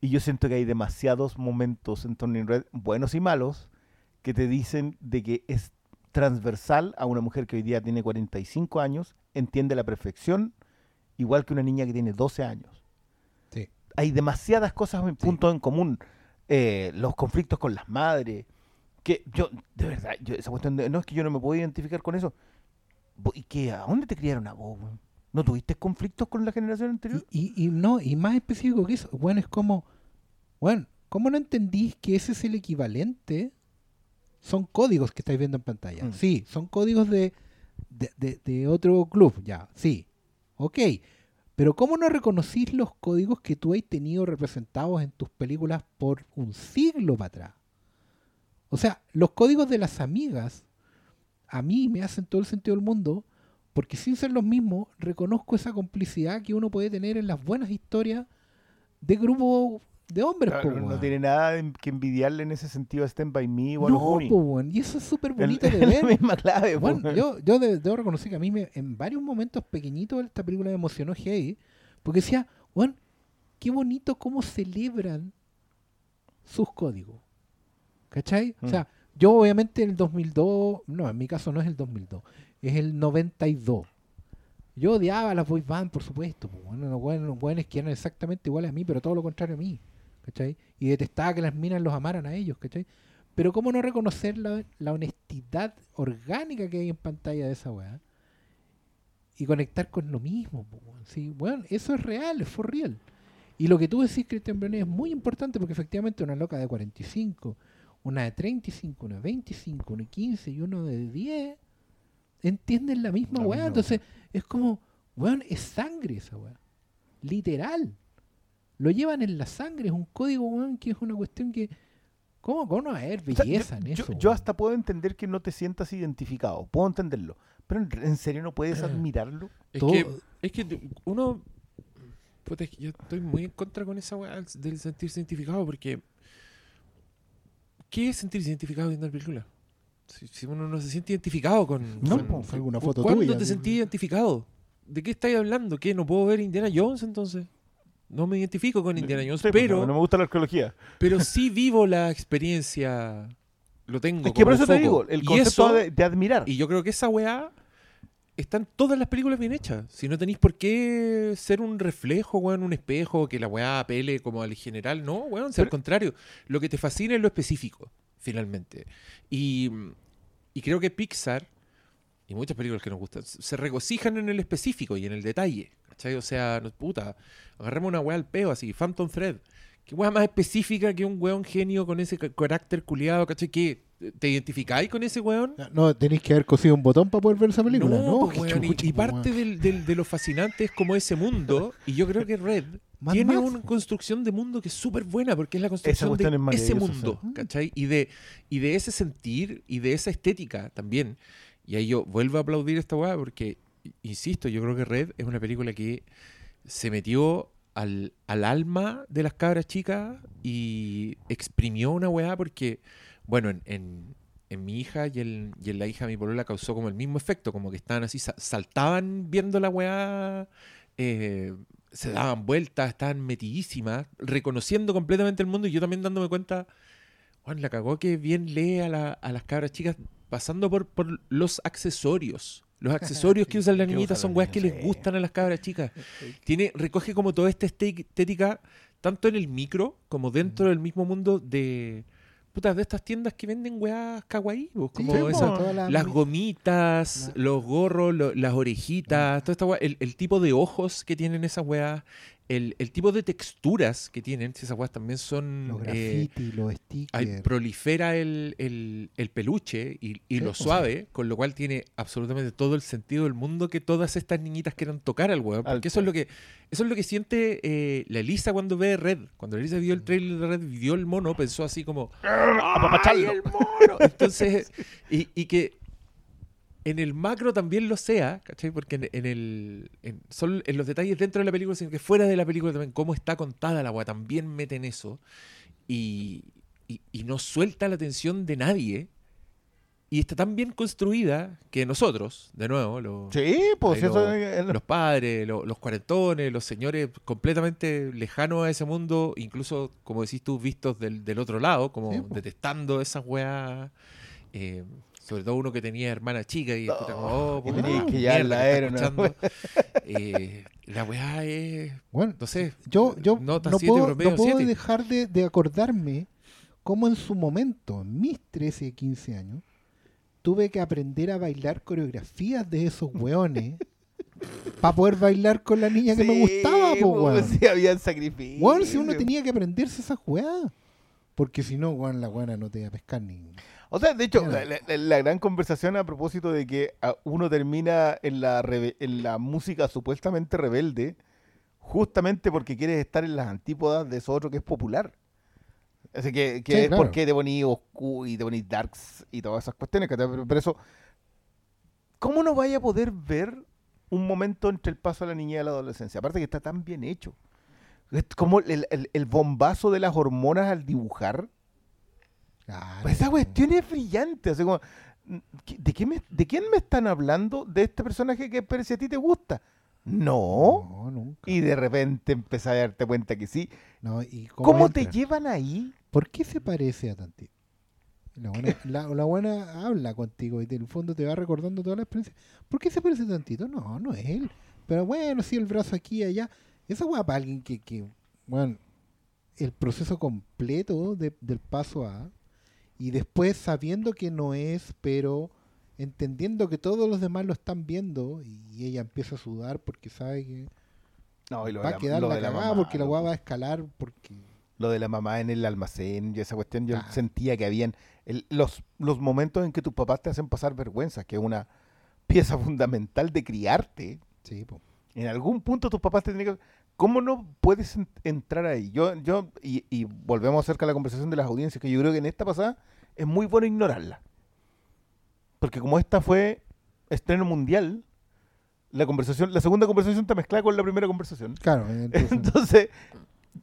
Y yo siento que hay demasiados momentos en Turning Red, buenos y malos, que te dicen de que es transversal a una mujer que hoy día tiene 45 años, entiende la perfección, igual que una niña que tiene 12 años. Sí. Hay demasiadas cosas en puntos en común. Eh, los conflictos con las madres, que yo, de verdad, yo, esa cuestión de, no es que yo no me puedo identificar con eso. ¿Y qué? ¿A dónde te criaron a vos? ¿No tuviste conflictos con la generación anterior? Y, y, y no, y más específico que eso, bueno, es como, bueno, ¿cómo no entendís que ese es el equivalente? Son códigos que estáis viendo en pantalla. Mm. Sí, son códigos de, de, de- de otro club, ya, sí. Ok. Pero ¿cómo no reconocís los códigos que tú has tenido representados en tus películas por un siglo para atrás? O sea, los códigos de las amigas a mí me hacen todo el sentido del mundo porque sin ser los mismos reconozco esa complicidad que uno puede tener en las buenas historias de grupo de hombres. Claro, po, no weón. tiene nada que envidiarle en ese sentido a Stand By Me o a No, po, weón, y eso es súper bonito de la ver. misma clave. weón. yo, yo de- debo reconocer que a mí me, en varios momentos pequeñitos esta película me emocionó heavy, porque decía, bueno, qué bonito cómo celebran sus códigos. ¿Cachai? O Mm. sea, yo obviamente en el 2002, no, en mi caso no es el 2002, es el 92. Yo odiaba a las boy band, por supuesto. pues, bueno, los buenos, los buenos que eran exactamente iguales a mí, pero todo lo contrario a mí. ¿Cachai? Y detestaba que las minas los amaran a ellos, ¿cachai? Pero cómo no reconocer la, la honestidad orgánica que hay en pantalla de esa weá. Y conectar con lo mismo. Sí, eso es real, es for real. Y lo que tú decís, Cristian Brunet, es muy importante porque efectivamente una loca de 45, una de 35, una de 25, una de 15 y uno de 10 entienden la misma La weá. misma Entonces, es como, weón, es sangre esa weá. Literal. Lo llevan en la sangre, es un código, weón, que es una cuestión que. ¿Cómo, cómo no va a haber O sea, belleza yo, en yo- eso? yo hasta puedo entender que no te sientas identificado, puedo entenderlo. Pero en, en serio no puedes Ah. admirarlo. Es todo- que, es que uno. Puta, es que yo estoy muy en contra con esa weá del- sentirse identificado porque. ¿Qué es sentirse identificado viendo la película? Si, si uno no se siente identificado con. No, con- fue alguna ¿cu- foto ¿Cuándo tuya, te sí. sentí identificado? ¿De qué estáis hablando? ¿Qué? ¿No puedo ver Indiana Jones entonces? No me identifico con Indiana Jones, Sí, pero, no, me gusta la arqueología. pero sí vivo la experiencia. Lo tengo. Es que por eso te digo, el concepto eso- de, de admirar. y yo creo que esa weá están todas las películas bien hechas. Si no tenéis por qué ser un reflejo, weón, un espejo, que la weá apele como al general. No, weón, si al contrario. Lo que te fascina es lo específico, finalmente. Y, y creo que Pixar, y muchas películas que nos gustan, se regocijan en el específico y en el detalle. ¿Cachai? O sea, no, puta, agarremos una weá al peo así, Phantom Thread. ¿Qué weá más específica que un weón genio con ese ca- carácter culiado, ¿cachai? ¿Qué? ¿Te identificáis con ese weón? No, tenéis que haber cosido un botón para poder ver esa película, ¿no? pues, Qué weón, y- po, parte weón. del- del- de lo fascinante es como ese mundo, y yo creo que Red Mad tiene Max, una construcción de mundo que es súper buena, porque es la construcción es de ese mundo, sí. ¿cachai? Y de, y de ese sentir y de esa estética también. Y ahí yo vuelvo a aplaudir esta weá, porque, insisto, yo creo que Red es una película que se metió al, al alma de las cabras chicas y exprimió una weá porque, bueno, en, en- mi hija y en, y en la hija de mi polola causó como el mismo efecto, como que estaban así, sa- saltaban viendo la weá, eh, se daban vueltas, estaban metidísimas, reconociendo completamente el mundo y yo también dándome cuenta, Juan, la cagó que bien lee a, la- a las cabras chicas pasando por, por los accesorios. Los accesorios que usan las niñitas son weas que les sí. gustan a las cabras chicas. Tiene, recoge como toda esta estética, tanto en el micro como dentro del mismo mundo de, putas, de estas tiendas que venden weas kawaii, Sí, como esas- todas las- las gomitas, los gorros, lo- las orejitas, toda esta wea, el, el tipo de ojos que tienen esas weas, el, el tipo de texturas que tienen, si esas weas también son... Los eh, graffiti, los hay- stickers. prolifera el, el- el peluche y, y lo sea. suave, con lo cual tiene absolutamente todo el sentido del mundo que todas estas niñitas quieran tocar al weón. Porque eso es lo que eso es lo que siente eh, la Elisa cuando ve Red. Cuando la Elisa vio el trailer de Red, vio el mono, pensó así como ¡Ay, el mono! Entonces, y, y que en el macro también lo sea, ¿cachai? Porque en, en el. En, son en los detalles dentro de la película, sino que fuera de la película también, cómo está contada la weá, también meten eso. Y, y, y no suelta la atención de nadie. Y está tan bien construida que nosotros, de nuevo, los, Sí, pues eso lo- es- los padres, lo- los cuarentones, los señores completamente lejanos a ese mundo, incluso, como decís tú, vistos del, del otro lado, como Sí, po. detestando esas weas. eh, sobre todo uno que tenía hermana chica y escucha como, oh, que puta, tenías que mierda llevarla que a está ver, ¿no? Eh, la weá es, Bueno, no sé, yo, yo no siete, puedo, no puedo siete. dejar de, de acordarme cómo en su momento, en mis 13, 15 años, tuve que aprender a bailar coreografías de esos weones para poder bailar con la niña que me gustaba, po, pues, weón. Weón, si uno tenía que aprenderse esas weas. Porque si no, weón, la weona no te iba a pescar ni. O sea, de hecho, la, la- la gran conversación a propósito de que ah, uno termina en la, en la música supuestamente rebelde, justamente porque quieres estar en las antípodas de eso otro que es popular. Así que, que Sí, es claro. porque te oscuro y te poní darks y todas esas cuestiones. Pero, pero eso, ¿cómo no vaya a poder ver un momento entre el paso de la niñez y la adolescencia? Aparte que está tan bien hecho. Es como el, el- el bombazo de las hormonas al dibujar. Claro, Pues esa cuestión es brillante. así como, ¿de, qué me- ¿De quién me están hablando? De este personaje que si a ti te gusta. No. No, nunca. Y de repente empezás a darte cuenta que sí. No, ¿y ¿Cómo, te llevan ahí? ¿Por qué se parece a Tantito? La buena, la, la buena habla contigo y en el fondo te va recordando toda la experiencia. ¿Por qué se parece a Tantito? No, no es él. Pero bueno, sí, el brazo aquí y allá. Esa weá para alguien que, que, bueno, el proceso completo de- del paso A y después sabiendo que no es, pero entendiendo que todos los demás lo están viendo y ella empieza a sudar porque sabe que No, y lo va de a quedar lo la de la mamá, porque la weá va a escalar porque... Lo de la mamá en el almacén y esa cuestión, yo Ah. sentía que habían el- los, los momentos en que tus papás te hacen pasar vergüenza, que es una pieza fundamental de criarte. Sí, po. En algún punto tus papás te tienen que... ¿Cómo no puedes en- entrar ahí? Yo, yo y, y volvemos acerca de la conversación de las audiencias, que yo creo que en esta pasada es muy bueno ignorarla. Porque como esta fue estreno mundial, la conversación, la segunda conversación está mezclada con la primera conversación. Claro, entonces- Entonces,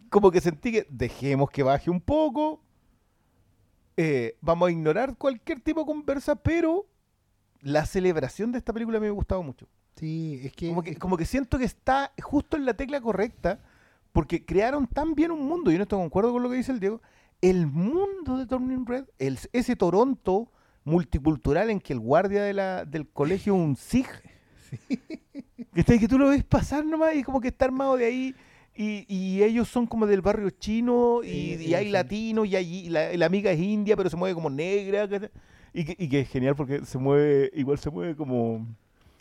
como que sentí que dejemos que baje un poco. eh, vamos a ignorar cualquier tipo de conversa, pero la celebración de esta película me ha gustado mucho. Sí, es que, Como que, como que siento que está justo en la tecla correcta, porque crearon tan bien un mundo, y no estoy de acuerdo con lo que dice el Diego, el mundo de Turning Red, el- ese Toronto multicultural en que el guardia de la, del colegio es un SIG, que, está- que tú lo ves pasar nomás y como que está armado de ahí, y, y ellos son como del barrio chino, y, Sí, y sí, hay sí. latinos, y, allí, y la, la amiga es india, pero se mueve como negra, que, y que es genial porque se mueve, igual se mueve como...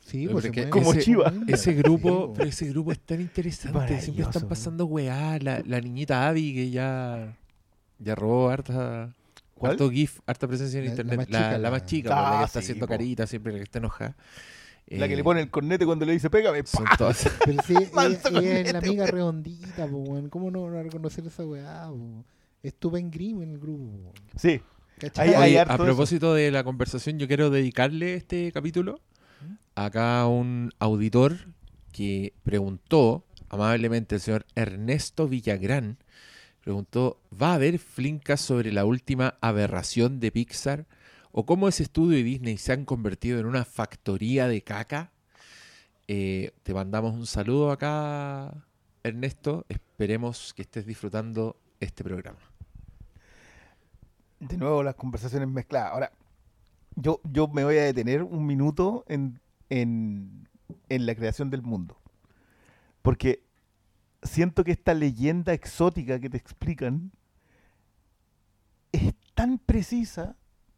sí, Pero pues es se que mueve como ese- chiva. Ese grupo, po. pero ese grupo es tan interesante. Siempre están pasando weá. La, la niñita Abby que ya, ya robó harta, ¿Cuál? harto GIF, harta presencia en La- la internet. más La, chica, la la- más chica, la Ah, que está sí, haciendo po. carita siempre, la que está enojada. La que Eh, le pone el cornete cuando le dice pégame. son todas- Pero sí, ella, es la amiga redondita, po. ¿Cómo no, no reconocer esa weá, po? Estuve en Grimm en el grupo, po. Sí. A eso. propósito de la conversación, yo quiero dedicarle este capítulo acá un auditor que preguntó amablemente el señor Ernesto Villagrán. Preguntó, ¿va a haber flincas sobre la última aberración de Pixar? ¿O cómo ese estudio y Disney se han convertido en una factoría de caca? Eh, te mandamos un saludo acá, Ernesto. Esperemos que estés disfrutando este programa. De nuevo las conversaciones mezcladas. Ahora, yo, yo me voy a detener un minuto en, en, la creación del mundo. Porque siento que esta leyenda exótica que te explican es tan precisa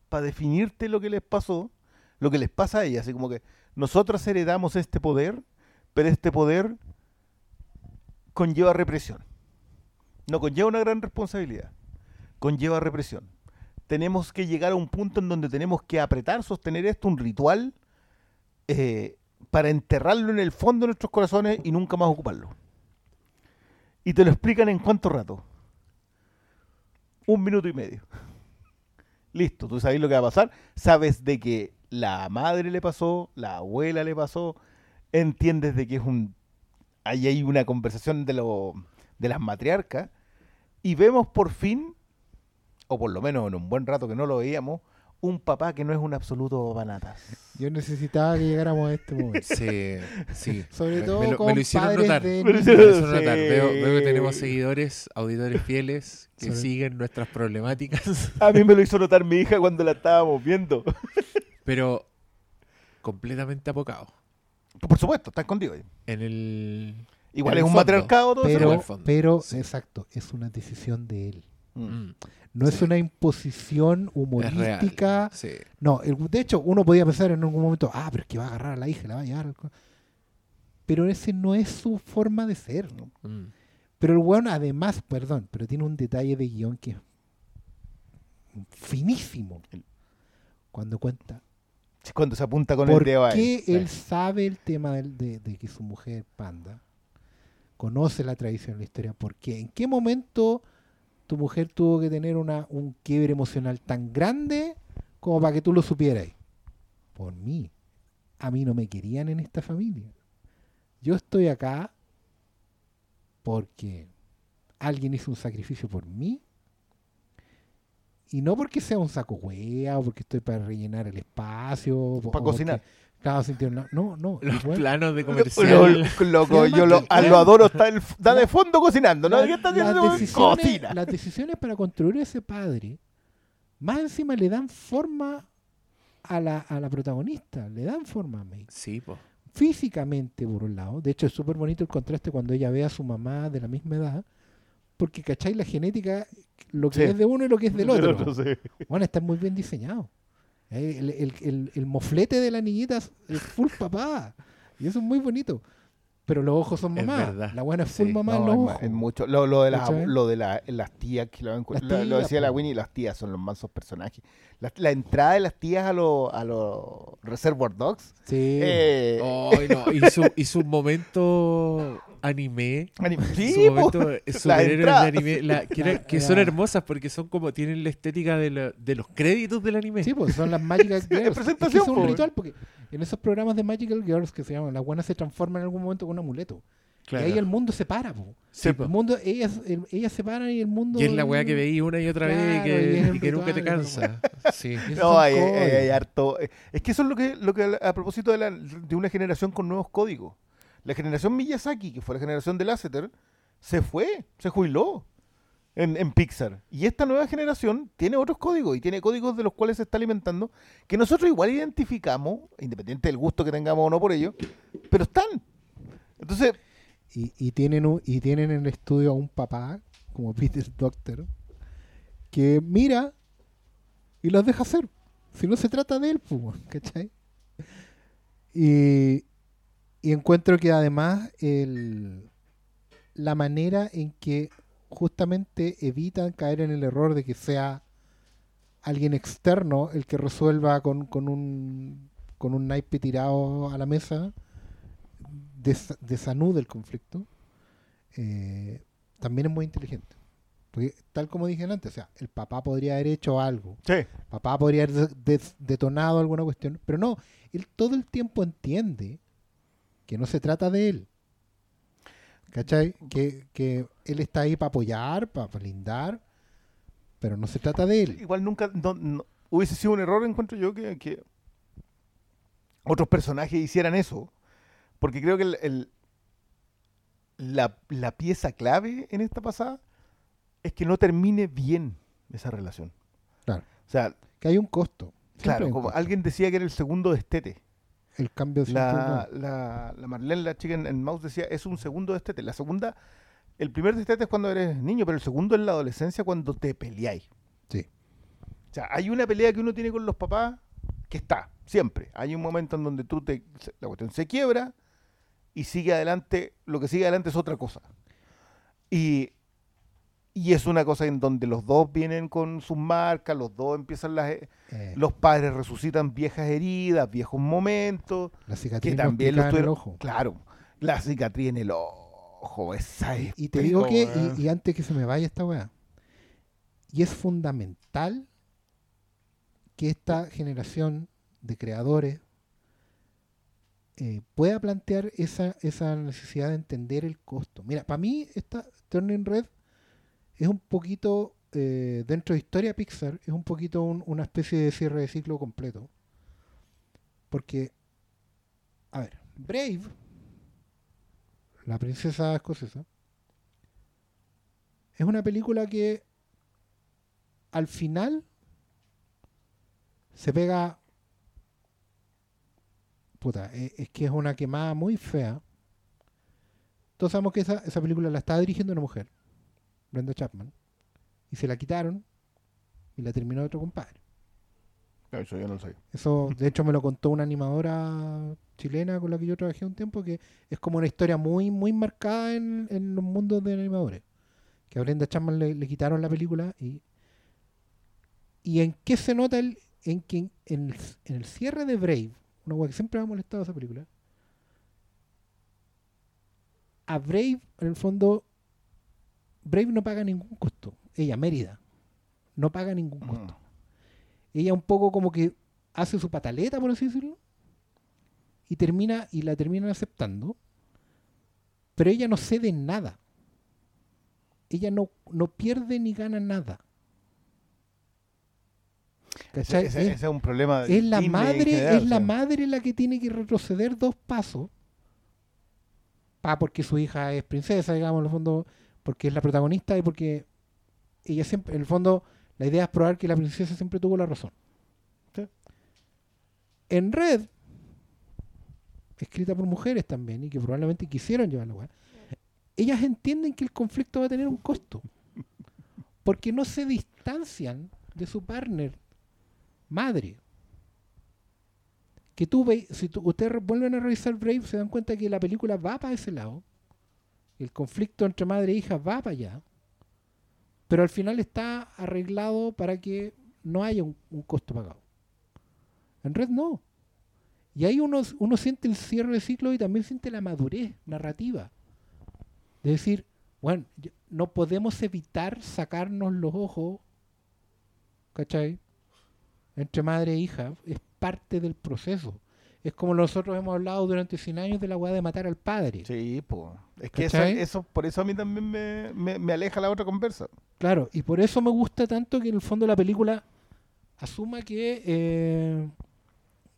para definirte lo que les pasó, lo que les pasa a ella. Así como que nosotros heredamos este poder, pero este poder conlleva represión. No conlleva una gran responsabilidad, conlleva represión. Tenemos que llegar a un punto en donde tenemos que apretar, sostener esto, un ritual, eh, para enterrarlo en el fondo de nuestros corazones y nunca más ocuparlo. Y te lo explican en cuánto rato. Un minuto y medio. Listo, tú sabes lo que va a pasar. Sabes de que la madre le pasó, la abuela le pasó. Entiendes de que es un. Ahí hay una conversación de, lo, de las matriarcas. Y vemos por fin, o por lo menos en un buen rato que no lo veíamos, un papá que no es un absoluto banatas. Yo necesitaba que llegáramos a este momento. Sí, sí. Sobre Me- todo me, lo, con me lo hicieron padres notar. de Me lo niños. hicieron notar. Veo, veo que tenemos seguidores, auditores fieles que Sobre- siguen nuestras problemáticas. A mí me lo hizo notar mi hija cuando la estábamos viendo. Pero completamente apocado. Por supuesto, está escondido ahí. En el. Igual En es el un fondo. matriarcado todo eso. Pero, en el fondo. pero Sí. exacto, es una decisión de él. Mm. Mm, No es una imposición humorística. Sí. No, el- de hecho, uno podía pensar en algún momento, ah, pero es que va a agarrar a la hija, la va a llevar. al co-". Pero ese no es su forma de ser. ¿no? Mm. Pero el weón, además, perdón, pero tiene un detalle de guion que es finísimo. Cuando cuenta Cuando se apunta con el dedo ahí. qué Sí. él sabe el tema de, de que su mujer panda, conoce la tradición, la historia, por qué, en qué momento tu mujer tuvo que tener una, un quiebre emocional tan grande como para que tú lo supieras. Por mí. A mí no me querían en esta familia. Yo estoy acá porque alguien hizo un sacrificio por mí. Y no porque sea un saco hueá o porque estoy para rellenar el espacio. o Para porque- Claro, sintió- no, no, no. Los planos de Lo- comercial. loco, Se yo lo, a lo adoro, está, el- está de fondo cocinando, ¿no? La- ¿Qué está las, haciendo? decisiones, Cocina. las decisiones para construir ese padre, más encima le dan forma a la, a la protagonista, le dan forma a May. Sí, po. Físicamente, por un lado. De hecho, es súper bonito el contraste cuando ella ve a su mamá de la misma edad. Porque, ¿cachai? La genética, lo que Sí. es de uno y lo que es del otro. sí. Bueno, está muy bien diseñado. Eh, El, el- el- el moflete de la niñita es full papá. Y eso es muy bonito. Pero los ojos son mamá. La buena es full Sí. mamá en los ojos. es mucho. Lo, lo de, las, ¿Cachai? lo de la- las tías que lo, Las la- lo tías, decía la. Winnie, las tías son los mansos personajes. La, la entrada de las tías a los a los Reservoir Dogs. Sí. eh, Ay, no, y su, y su momento anime. anim- su sí, po. momento eh, superhéroes de anime. la- que, era- La- que son la- hermosas porque son como tienen la estética de, la- de los créditos del anime. Sí, pues son las Magical Girls. Es que presentación, es un ritual porque en esos programas de Magical Girls que se llaman, las buenas se transforman en algún momento con un amuleto. Claro. Y ahí el mundo se para, po. Sí, po. El mundo, ellas, el- ellas se paran y el mundo. Y es la weá que veí una y otra vez y que, es y que nunca te cansa. Sí. No, hay, hay harto. eh, Es que eso es lo que, lo que a propósito de, la- de una generación con nuevos códigos. La generación Miyazaki, que fue la generación de Lasseter, se fue, se jubiló en, en Pixar. Y esta nueva generación tiene otros códigos y tiene códigos de los cuales se está alimentando, que nosotros igual identificamos, independiente del gusto que tengamos o no por ello, pero están. Entonces, Y, y tienen un- y tienen en el estudio a un papá, como Peter Doctor, que mira y los deja hacer. Si no se trata de él, pues, ¿cachai? Y, y encuentro que además el, la manera en que justamente evitan caer en el error de que sea alguien externo el que resuelva con, con un con un naipe tirado a la mesa des- desanude el conflicto eh, también es muy inteligente. Porque tal como dije antes o sea el papá podría haber hecho algo. Sí, papá podría haber des- detonado alguna cuestión, pero no, él todo el tiempo entiende que no se trata de él. ¿Cachai? Que, que él está ahí para apoyar, para lindar, pero no se trata de él. igual nunca no- no- hubiese sido un error, encuentro yo, que, que otros personajes hicieran eso. Porque creo que el, el- la, la pieza clave en esta pasada es que no termine bien esa relación. Claro. O sea, Que hay un costo. Siempre claro, un como costo. alguien decía que era el segundo destete. El cambio de La, la, la Marlene, la chica en, en Mouse, decía, es un segundo destete. La segunda, el primer destete es cuando eres niño, pero el segundo es la adolescencia cuando te peleáis. Sí. sea, hay una pelea que uno tiene con los papás que está, siempre. Hay un momento en donde tú te, la cuestión se quiebra y sigue adelante, lo que sigue adelante es otra cosa. Y, y es una cosa en donde los dos vienen con sus marcas, los dos empiezan las... Eh, Los padres resucitan viejas heridas, viejos momentos, la cicatriz que también lo explicaba en el ojo. Claro, la cicatriz en el ojo, esa es... Y te digo que, y antes que se me vaya esta weá, y es fundamental que esta generación de creadores eh, pueda plantear esa, esa necesidad de entender el costo. Mira, para mí esta Turning Red es un poquito, eh, dentro de historia Pixar, es un poquito un- una especie de cierre de ciclo completo. Porque, a ver, Brave, la princesa escocesa, es una película que al final se pega. Puta, e- es, que es una quemada muy fea. Todos sabemos que esa, esa película la estaba dirigiendo una mujer, Brenda Chapman, y se la quitaron y la terminó otro compadre. No, Eso yo no lo sé. Eso, de hecho, me lo contó una animadora chilena con la que yo trabajé un tiempo, que es como una historia muy, muy marcada en, en los mundos de animadores. Que a Brenda Chapman le, le quitaron la película y. ¿Y en qué se nota el, en que en, en el, en el cierre de Brave, una cosa que siempre me ha molestado esa película, a Brave, en el fondo, Brave no paga ningún costo. Ella, Mérida, no paga ningún costo ella un poco como que hace su pataleta, por así decirlo, y termina, y la terminan aceptando, pero ella no cede nada. Ella no, no pierde ni gana nada. Ese, ese- es, ese es un problema es la en madre, general, es la o sea. madre la que tiene que retroceder dos pasos. Pa, porque su hija es princesa, digamos, en el fondo, porque es la protagonista y porque ella siempre, en el fondo, la idea es probar que la princesa siempre tuvo la razón. En Red, escrita por mujeres también, y que probablemente quisieron llevarla, weá, ellas entienden que el conflicto va a tener un costo. Porque no se distancian de su partner madre. Que tú si tú- ustedes vuelven a revisar Brave, se dan cuenta que la película va para ese lado. El conflicto entre madre e hija va para allá. Pero al final está arreglado para que no haya un, costo pagado. En Red no. Y ahí uno, uno siente el cierre de ciclo y también siente la madurez narrativa. De decir, bueno, no podemos evitar sacarnos los ojos, ¿cachai? Entre madre e hija. Es parte del proceso. Es como nosotros hemos hablado durante 100 años de la weá de matar al padre. Sí, pues. Es que eso, eso, por eso a mí también me, me, me aleja la otra conversa. Claro, y por eso me gusta tanto que en el fondo la película asuma que, eh,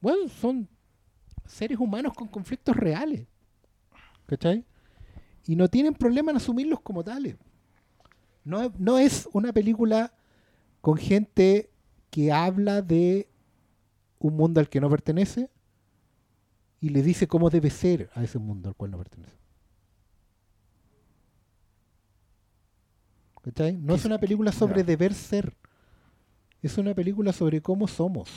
bueno, son seres humanos con conflictos reales. ¿Cachai? Y no tienen problema en asumirlos como tales. No, no es una película con gente que habla de un mundo al que no pertenece y le dice cómo debe ser a ese mundo al cual no pertenece. ¿Cachai? No es una película sobre deber ser. Es una película sobre cómo somos.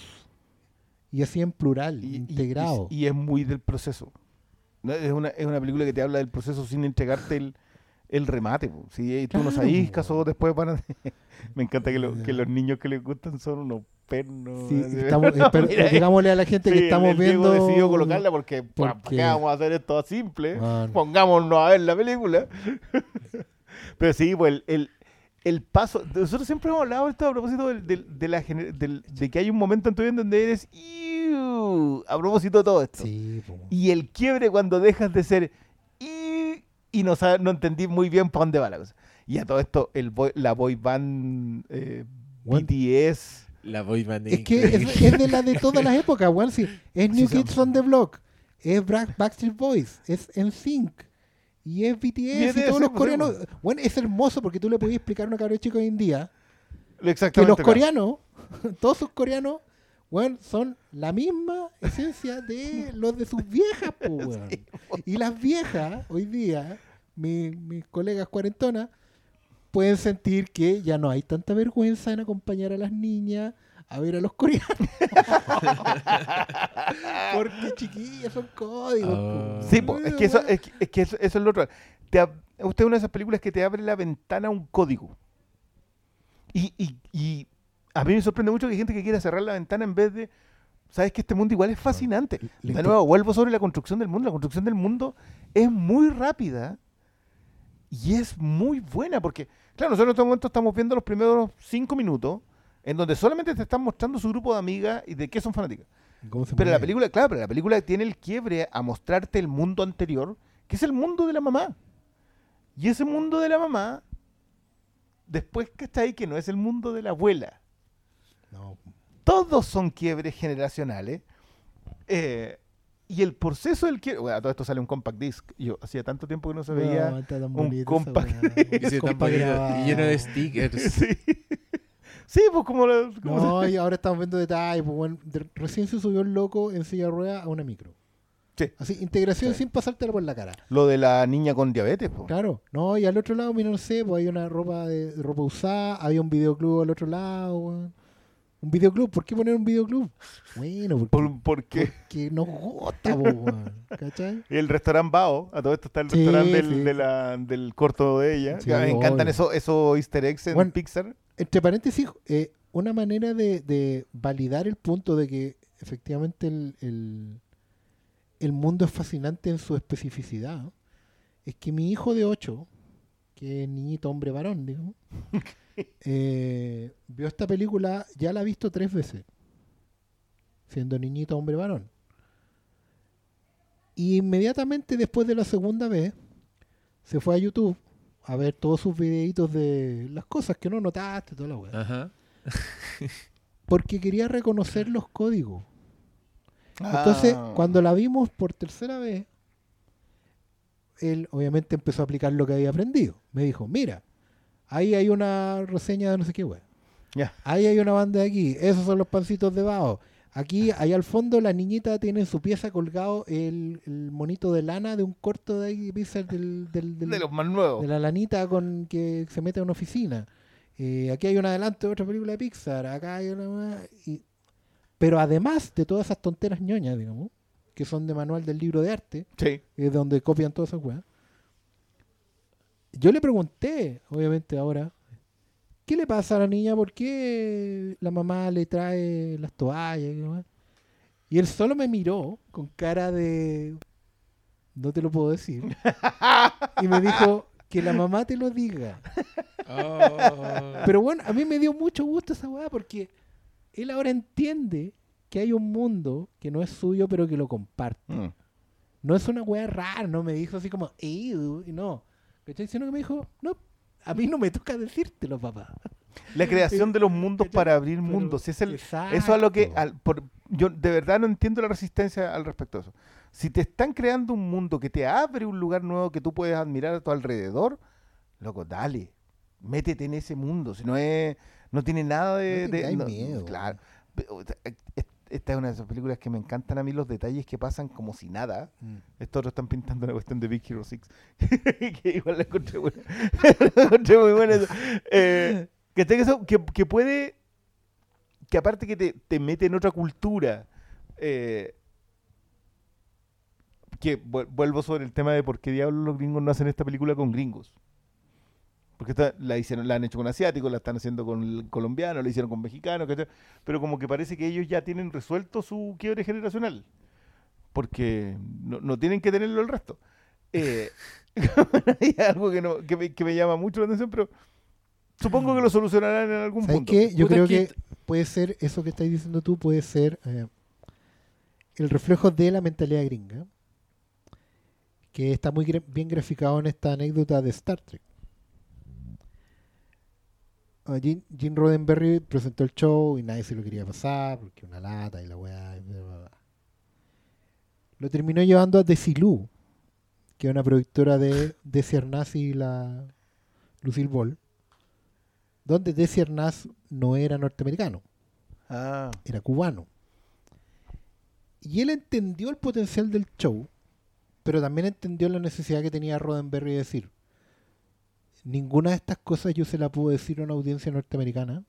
Y así en plural, Y, integrado. y- y es muy del proceso. ¿no? Es, una, es una película que te habla del proceso sin entregarte el, el remate. po. Si tú no Claro, sabís, po. caso después van a... Me encanta que, lo- que los niños que les gustan son unos pernos. Sí, estamos- digámosle a la gente sí, que estamos el Diego viendo. decidió colocarla porque, ¿para porque- qué vamos a hacer esto simple? Bueno. Pongámonos a ver la película. Pero sí, pues el, el, el paso. Nosotros siempre hemos hablado de esto a propósito del, del- de, la, de que hay un momento en tu vida donde eres. "Iu", A propósito de todo esto. Sí. Y el quiebre cuando dejas de ser. "Iu", Y no, no entendí muy bien para dónde va la cosa. Y a todo esto, el boy- la boy band eh. BTS. La boy band Es que es, es de la de todas las épocas, weón. sí. Es New Sí, Kids on the Block, es Backstreet Boys, es NSYNC y es BTS y todos los pues, coreanos. Bueno, es hermoso porque tú le podías explicar a una cabra chica hoy en día que los claro. coreanos, todos sus coreanos, weón, son la misma esencia de los de sus viejas, po, weón. Y las viejas, hoy día, mi- mis colegas cuarentonas, pueden sentir que ya no hay tanta vergüenza en acompañar a las niñas a ver a los coreanos. Porque chiquillas son códigos. Ah. Sí, po, es que, eso, es, que- es que eso, eso es lo otro. Te usted es una de esas películas que te abre la ventana a un código. Y, y- y a mí me sorprende mucho que hay gente que quiera cerrar la ventana en vez de... Sabes que este mundo igual es fascinante. Le- De nuevo, vuelvo sobre la construcción del mundo. La construcción del mundo es muy rápida y es muy buena porque, claro, nosotros en este momento estamos viendo los primeros cinco minutos en donde solamente te están mostrando su grupo de amigas y de qué son fanáticas. ¿Cómo se Pero la película, claro, pero la película tiene el quiebre a mostrarte el mundo anterior, que es el mundo de la mamá. Y ese mundo de la mamá, después que está ahí, que no es el mundo de la abuela. No, Todos son quiebres generacionales. eh, y el proceso del quiebre. Bueno, todo esto sale un compact disc. Yo hacía tanto tiempo que no se veía. no, está tan un compact- weá. Y lleno de stickers. sí. sí, pues como. la- como se- No, y ahora estamos viendo detalles. Pues, bueno, de- recién se subió el loco en silla de ruedas a una micro. Sí. Así, integración Sí. sin pasártela por la cara. Lo de la niña con diabetes, pues. Claro. No, y al otro lado, mira, no sé, pues hay una ropa de ropa usada, había un videoclub al otro lado, weón. Un videoclub, ¿por qué poner un videoclub? Bueno, porque, Por- porque porque nos gusta, po. ¿Cachai? el restaurante Bao, a todo esto está el Sí, restaurante del, sí. de la- del corto de ella. Sí, que me encantan esos esos easter eggs en Bueno, Pixar. Entre paréntesis, eh, una manera de, de validar el punto de que efectivamente el, el- el mundo es fascinante en su especificidad es que mi hijo de 8, que es niñito hombre varón, digamos, eh, vio esta película, ya la ha visto tres veces, siendo niñito hombre varón. Y inmediatamente después de la segunda vez, se fue a YouTube a ver todos sus videitos de las cosas que no notaste, toda la weá. Ajá. Porque quería reconocer los códigos. Entonces, Ah. cuando la vimos por tercera vez, él obviamente empezó a aplicar lo que había aprendido. Me dijo, mira, ahí hay una reseña de no sé qué, weá. Ya. Ahí hay una banda de aquí. Esos son los pancitos de Bao. Aquí, ahí al fondo, la niñita tiene en su pieza colgado el, el monito de lana de un corto de ahí, Pixar del, del, del- de los más nuevos. de la lanita con que se mete a una oficina. Eh, aquí hay un adelanto de otra película de Pixar. Acá hay una más. y- Pero además de todas esas tonteras ñoñas, digamos, que son de manual del libro de arte, Sí. es donde copian todas esas weas. Yo le pregunté, obviamente ahora, ¿qué le pasa a la niña? ¿Por qué la mamá le trae las toallas? y demás? Y él solo me miró con cara de... No te lo puedo decir. y me dijo, que la mamá te lo diga. Oh. Pero bueno, a mí me dio mucho gusto esa weá porque él ahora entiende que hay un mundo que no es suyo pero que lo comparte. Mm. No es una weá rara, no me dijo así como, "Ew", y no. ¿Cachai? Sino que me dijo, no, a mí no me toca decírtelo, papá. La creación de los mundos ¿Cachai? para abrir Pero- mundos. Es el, Exacto. eso es lo que. al- por- yo de verdad no entiendo la resistencia al respecto de eso. Si te están creando un mundo que te abre un lugar nuevo que tú puedes admirar a tu alrededor, loco, dale. Métete en ese mundo. Si no es. No tiene nada de. No de- tengáis no- miedo. Claro. Esta es una de esas películas que me encantan a mí los detalles que pasan como si nada. Mm. Estos otros están pintando la cuestión de Big Hero 6. que igual la encontré buena. la encontré muy buena. eso. Eh, que, que, que puede. Que aparte que te, te mete en otra cultura. eh, que vu- vuelvo sobre el tema de por qué diablos los gringos no hacen esta película con gringos. Porque esta, la, hicieron, la han hecho con asiáticos, la están haciendo con colombianos, la hicieron con mexicanos, ¿cachai? pero como que parece que ellos ya tienen resuelto su quiebre generacional. Porque no, no tienen que tenerlo el resto. Eh, hay algo que, no, que, me, que me llama mucho la atención, pero supongo que lo solucionarán en algún ¿Sabes punto. qué? Yo Puta creo que- puede ser, eso que estás diciendo tú, puede ser eh, el reflejo de la mentalidad gringa, que está muy gra- bien graficado en esta anécdota de Star Trek. Gene, Gene Roddenberry presentó el show y nadie se lo quería pasar porque una lata y la weá. y bla, bla, bla. Lo terminó llevando a Desilu, que es una productora de Desi Arnaz y la Lucille Ball, donde Desi Arnaz no era norteamericano, Ah, era cubano. Y él entendió el potencial del show, pero también entendió la necesidad que tenía Roddenberry de decir, ninguna de estas cosas yo se la puedo decir a una audiencia norteamericana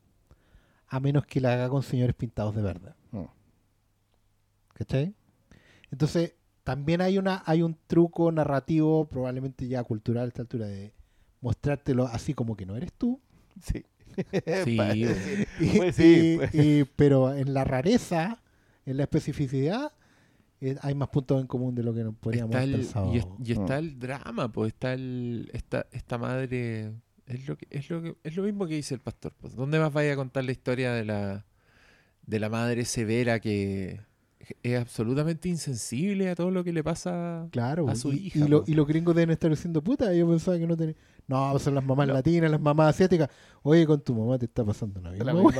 a menos que la haga con señores pintados de verde. Mm. ¿Cachai? Entonces, también hay una hay un truco narrativo, probablemente ya cultural a esta altura, de mostrártelo así como que no eres tú. Sí. Sí. Y- Pues sí, y- pues. y- pero en la rareza, en la especificidad, hay más puntos en común de lo que nos podríamos haber pensado. y, es- y está Mm. el drama, pues está el, esta, esta madre. Es lo, que, es, lo que, es lo mismo que dice el pastor. Pues. ¿Dónde más vaya a contar la historia de la, de la madre severa que es absolutamente insensible a todo lo que le pasa? Claro, a su y, hija, y lo- po. y los gringos deben estar diciendo puta. Yo pensaba que no tenía. No, pues son las mamás No. latinas, las mamás asiáticas. Oye, con tu mamá te está pasando una La misma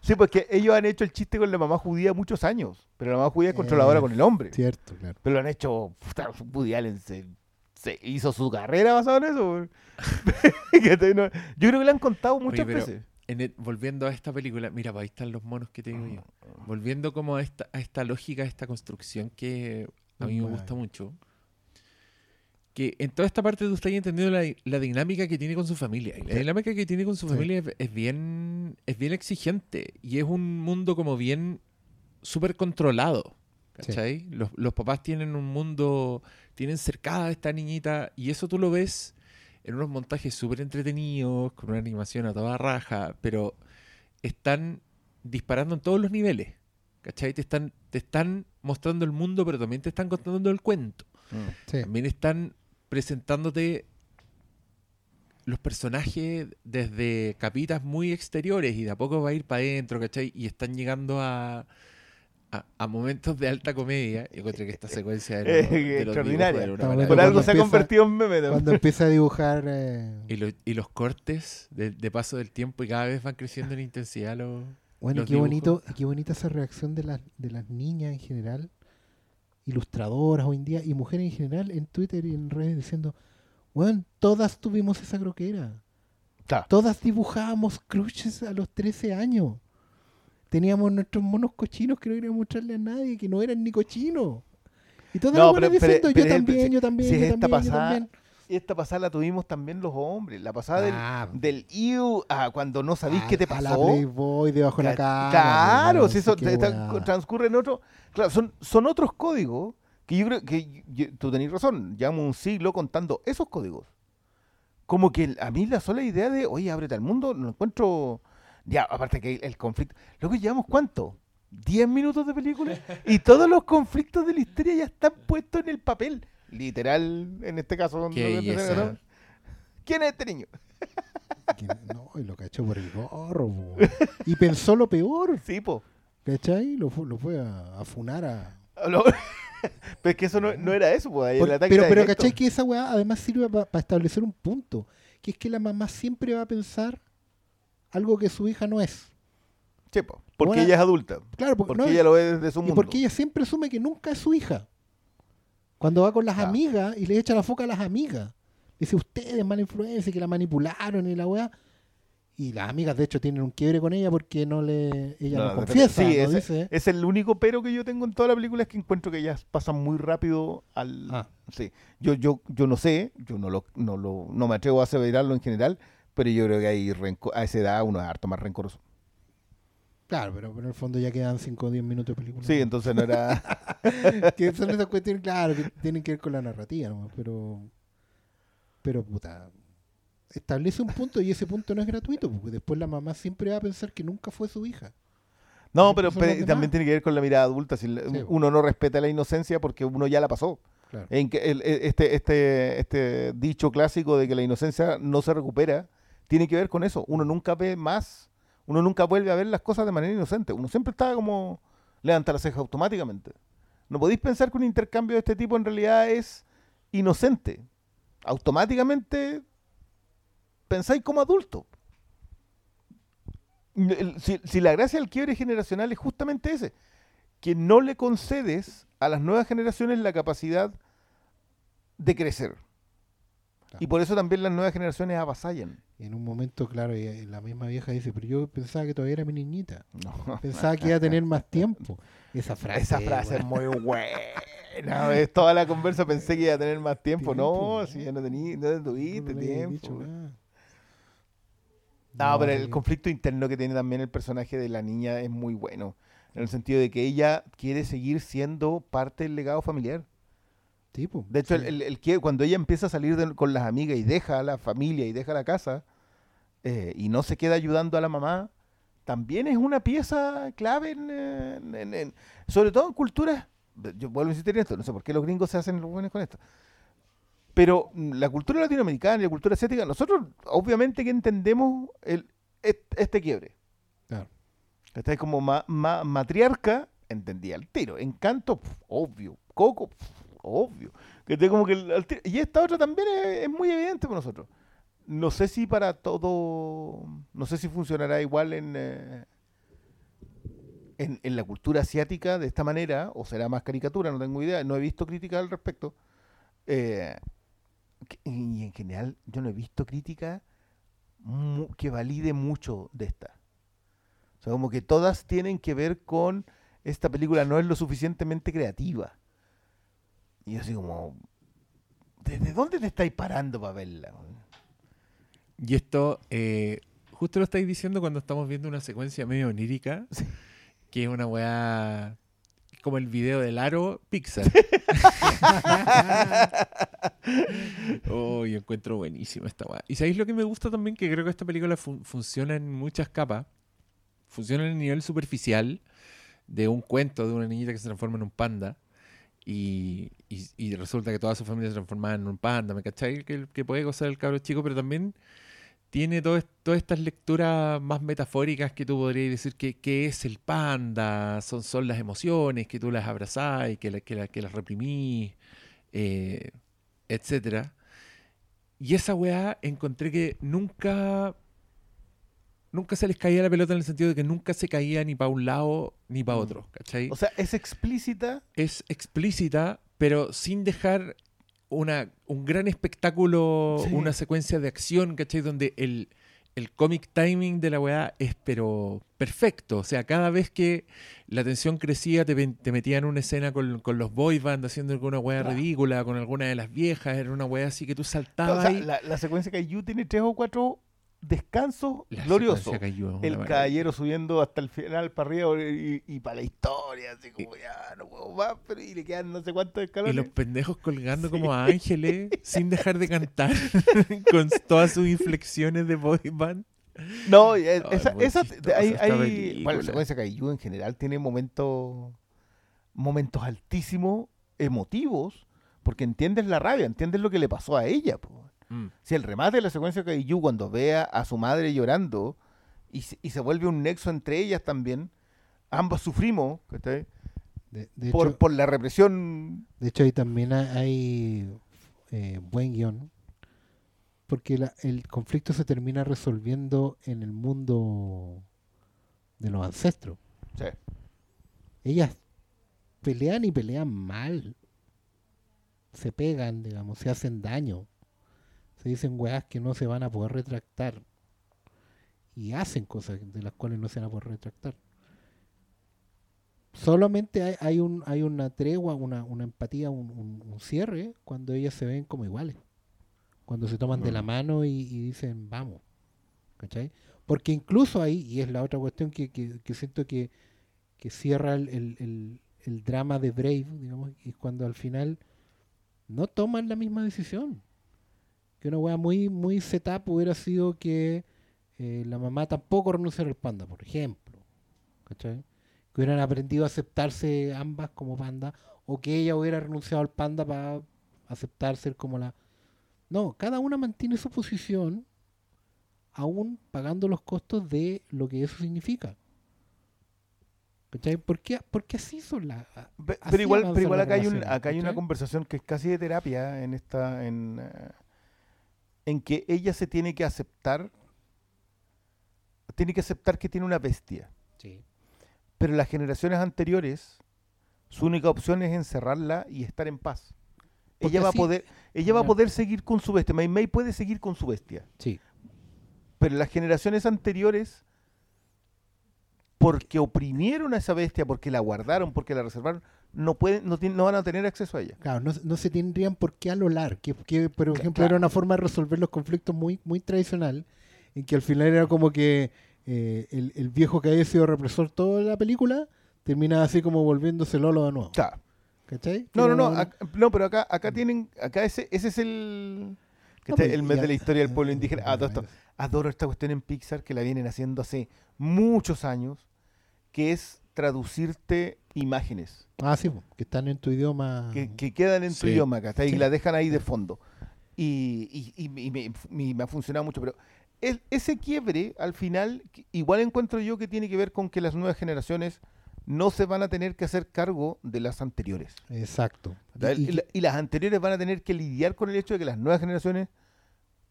sí. Porque ellos han hecho el chiste con la mamá judía muchos años, pero la mamá judía es controladora Eh, con el hombre. Cierto, claro. Pero lo han hecho, puta, Woody Allen se, se hizo su carrera basado en eso. Yo creo que le han contado muchas veces. En el- volviendo a esta película, mira, pues ahí están los monos que te digo yo. Volviendo como a esta, a esta lógica, a esta construcción que a mí me gusta mucho. Que en toda esta parte tú estás entendiendo la, la dinámica que tiene con su familia. Y la dinámica que tiene con su Sí. familia es, es bien es bien exigente. Y es un mundo como bien súper controlado. Sí. ¿Cachai? Los, los papás tienen un mundo, tienen cercada a esta niñita. Y eso tú lo ves en unos montajes súper entretenidos, con una animación a toda raja, pero están disparando en todos los niveles. ¿Cachai? Te están, te están mostrando el mundo, pero también te están contando el cuento. Mm. Sí. También están presentándote los personajes desde capitas muy exteriores y de a poco va a ir para adentro, ¿cachai? Y están llegando a, a, a momentos de alta comedia. Yo encuentro que esta secuencia Eh, de extraordinaria. dibujos era una maravilla. Por algo se ha convertido en meme. también. Cuando empieza a dibujar. eh, Y, lo- y los cortes de, de paso del tiempo y cada vez van creciendo en intensidad los... Bueno, y los qué bonito, y qué bonita esa reacción de las, de las niñas en general, ilustradoras hoy en día, y mujeres en general en Twitter y en redes diciendo, bueno, todas tuvimos esa croquera. Todas dibujábamos crushes a los 13 años. Teníamos nuestros monos cochinos que no queríamos mostrarle a nadie, que no eran ni cochinos. Y todas No, las pero- diciendo, pero yo también, yo también, si yo es esta también, yo pasada, también. Esta pasada la tuvimos también los hombres. La pasada del, Ah, del IU a cuando no sabéis a- qué te A la pasó. Playboy debajo de la Ca- cama. Claro, si eso transcurre en otro. Claro, son, son otros códigos que yo creo que yo- tú tenés razón. Llevamos un siglo contando esos códigos. Como que a mí la sola idea de, oye, ábrete al mundo, no encuentro. Ya, aparte que el, el conflicto. Luego llevamos cuánto? ¿10 minutos de película? Y todos los conflictos de la historia ya están puestos en el papel. Literal, en este caso. Belleza. ¿Quién es este niño? No, y lo cachó por el gorro, po. Y pensó lo peor, Sí, po. ¿cachai? Lo, lo fue a, a funar a... Lo- Pero es que eso no, no era eso, pues. ahí Por- el ataque pero, era pero. ¿cachai? Que esa weá además sirve para establecer un punto. Que es que la mamá siempre va a pensar algo que su hija no es. Sí, po, porque ella es adulta. Claro, porque, Porque no, ella lo ve desde su y mundo. porque ella siempre asume que nunca es su hija. Cuando va con las Claro. amigas y le echa la foca a las amigas. Dice, ustedes, mala influencia, que la manipularon y la weá. Y las amigas, de hecho, tienen un quiebre con ella porque no le ella no, No, confiesa. sí, no dice. Es el único pero que yo tengo en toda la película es que encuentro que ellas pasan muy rápido al... Ah. Sí. Yo, yo, yo no sé, yo no lo, no lo, no me atrevo a aseverarlo en general, pero yo creo que renco- a esa edad uno es harto más rencoroso. Claro, pero, pero en el fondo ya quedan 5 o 10 minutos de película. Sí, entonces no era... que son esas cuestiones, claro, que tienen que ver con la narrativa, nomás, pero. Pero, puta. Establece un punto y ese punto no es gratuito, porque después la mamá siempre va a pensar que nunca fue su hija. No, pero, también tiene que ver con la mirada adulta. Si Sí, uno no respeta la inocencia porque uno ya la pasó. Claro. En que el- este, este, este dicho clásico de que la inocencia no se recupera tiene que ver con eso. Uno nunca ve más, uno nunca vuelve a ver las cosas de manera inocente. Uno siempre está como levanta la ceja automáticamente. No podéis pensar que un intercambio de este tipo en realidad es inocente. Automáticamente pensáis como adulto. Si la gracia del quiebre generacional es justamente ese, que no le concedes a las nuevas generaciones la capacidad de crecer. Y por eso también las nuevas generaciones avasallan. En un momento, claro, y la misma vieja dice, pero yo pensaba que todavía era mi niñita. No. Pensaba que iba a tener más tiempo. Esa frase. Esa frase es muy buena. Es toda la conversa pensé que iba a tener más tiempo. No, si ya no tení, no tuviste No tiempo. No, pero el conflicto interno que tiene también el personaje de la niña es muy bueno. En el sentido de que ella quiere seguir siendo parte del legado familiar. Tipo, De hecho, sí. el, el- cuando ella empieza a salir de- con las amigas y deja a la familia y deja la casa eh, y no se queda ayudando a la mamá, también es una pieza clave, en, en- en- en- sobre todo en culturas. Yo vuelvo a insistir en esto, no sé por qué los gringos se hacen los buenos con esto. Pero la cultura latinoamericana y la cultura asiática, nosotros obviamente que entendemos el, este quiebre. Claro. Está como ma- ma- matriarca, entendía el tiro. Encanto, pf, obvio. Coco, pf, obvio. Que como que el-. Y esta otra también es, muy evidente para nosotros. No sé si para todo, no sé si funcionará igual en, eh, en, en la cultura asiática de esta manera, o será más caricatura, no tengo idea. No he visto crítica al respecto. Eh, y en general, yo no he visto crítica que valide mucho de esta. O sea, como que todas tienen que ver con esta película no es lo suficientemente creativa. Y yo así como, ¿desde dónde te estáis parando para verla? Y esto, eh, justo lo estáis diciendo cuando estamos viendo una secuencia medio onírica, Sí. que es una weá como el video del aro Pixar. oh, yo encuentro buenísimo esta weá. Y sabéis lo que me gusta también, que creo que esta película fun- funciona en muchas capas. Funciona en el nivel superficial de un cuento de una niñita que se transforma en un panda. Y, resulta que toda su familia se transforma en un panda, ¿me cachai? Que, que puede gozar el cabro chico, pero también tiene todo todas estas lecturas más metafóricas que tú podrías decir que, que es el panda, son, son las emociones, que tú las abrazás y que, la- que, la- que las reprimís, eh, etcétera. Y esa weá encontré que nunca, nunca se les caía la pelota en el sentido de que nunca se caía ni para un lado ni para Mm. otro, ¿cachai? O sea, es explícita. es explícita, pero sin dejar una, un gran espectáculo, Sí. una secuencia de acción, ¿cachai? Donde el, el comic timing de la weá es pero perfecto. O sea, cada vez que la tensión crecía, te, te metían en una escena con, con los boy band haciendo alguna weá Claro. ridícula, con alguna de las viejas, era una weá así que tú O saltabas sea, la, la secuencia que Yu tiene tres o cuatro La cayó, una El caballero subiendo hasta el final para arriba y, y para la historia, así como ya no puedo más, pero y le quedan no sé cuántos Y escalones. los pendejos colgando como ángeles sin dejar de cantar con todas sus inflexiones de boy band. No, y es- esa, esa- chistosa hay, hay- bueno, la secuencia Kaiju en general tiene momentos momentos altísimos, emotivos, porque entiendes la rabia, entiendes lo que le pasó a ella. po. Mm. Si el remate de la secuencia Kaiju cuando vea a su madre llorando y, se- y se vuelve un nexo entre ellas también, ambas sufrimos. De, de por, hecho, por la represión. de hecho, ahí también ha- hay eh, buen guion. Porque la- el conflicto se termina resolviendo en el mundo de los ancestros. Sí. Ellas pelean y pelean mal. Se pegan, digamos, se hacen daño. Se dicen weas que no se van a poder retractar. Y hacen cosas de las cuales no se van a poder retractar. Solamente hay, hay, un, hay una tregua, una, una empatía, un, un- un cierre cuando ellas se ven como iguales. Cuando se toman de la mano y, y dicen, vamos. ¿Cachai? Porque incluso ahí, y es la otra cuestión que, que- que siento que, que cierra el, el- el- el drama de Brave, digamos, es cuando al final no toman la misma decisión. Que una weá muy, muy setup hubiera sido que eh, la mamá tampoco renunciara al panda, por ejemplo. ¿Cachai? Que hubieran aprendido a aceptarse ambas como panda, o que ella hubiera renunciado al panda para aceptar ser como la... No, cada una mantiene su posición aún pagando los costos de lo que eso significa. ¿Cachai? Porque, porque así son las... Pero igual, pero igual acá hay, un- acá hay una conversación que es casi de terapia en esta, en, eh, en que ella se tiene que aceptar, tiene que aceptar que tiene una bestia. Sí. Pero las generaciones anteriores, su única opción es encerrarla y estar en paz. Porque ella va a poder, ella va a poder seguir con su bestia. May May puede seguir con su bestia. Sí. Pero las generaciones anteriores, porque oprimieron a esa bestia, porque la guardaron, porque la reservaron, no pueden, no, tienen- no van a tener acceso a ella. Claro, no, no se tendrían por qué alolar, que, que, por ejemplo claro. era una forma de resolver los conflictos muy, muy tradicional, en que al final era como que eh, el, el viejo que había sido represor toda la película terminaba así como volviéndose Lolo de nuevo. Claro. ¿Cachai? No, no, no, no, pero acá, acá tienen, acá ese, ese es el, No, pues, el mes ya- de la historia del pueblo eh, indígena. Ah, todo esto. Adoro esta cuestión en Pixar que la vienen haciendo hace muchos años, que es traducirte imágenes Ah, sí, que están en tu idioma. que, que quedan en tu idioma. Y la dejan ahí de fondo. Y, y- y- y me, me- me ha funcionado mucho, pero el- ese quiebre, al final, igual encuentro yo que tiene que ver con que las nuevas generaciones no se van a tener que hacer cargo de las anteriores. Exacto. Y- Y, y- la- y las anteriores van a tener que lidiar con el hecho de que las nuevas generaciones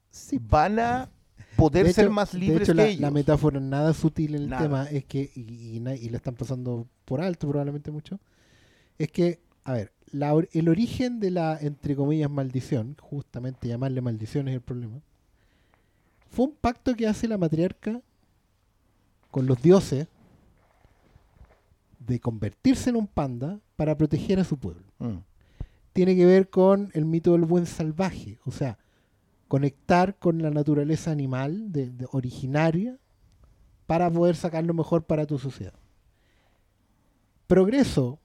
sí, van a poder De ser hecho- más de libres hecho, que la, ellos. la metáfora nada sutil en el Nada. tema es que, y, y la están pasando por alto probablemente mucho, es que, a ver, la el origen de la, entre comillas, maldición, justamente llamarle maldición es el problema, fue un pacto que hace la matriarca con los dioses de convertirse en un panda para proteger a su pueblo Mm. tiene que ver con el mito del buen salvaje, o sea, conectar con la naturaleza animal de, de- originaria para poder sacar lo mejor para tu sociedad. Progreso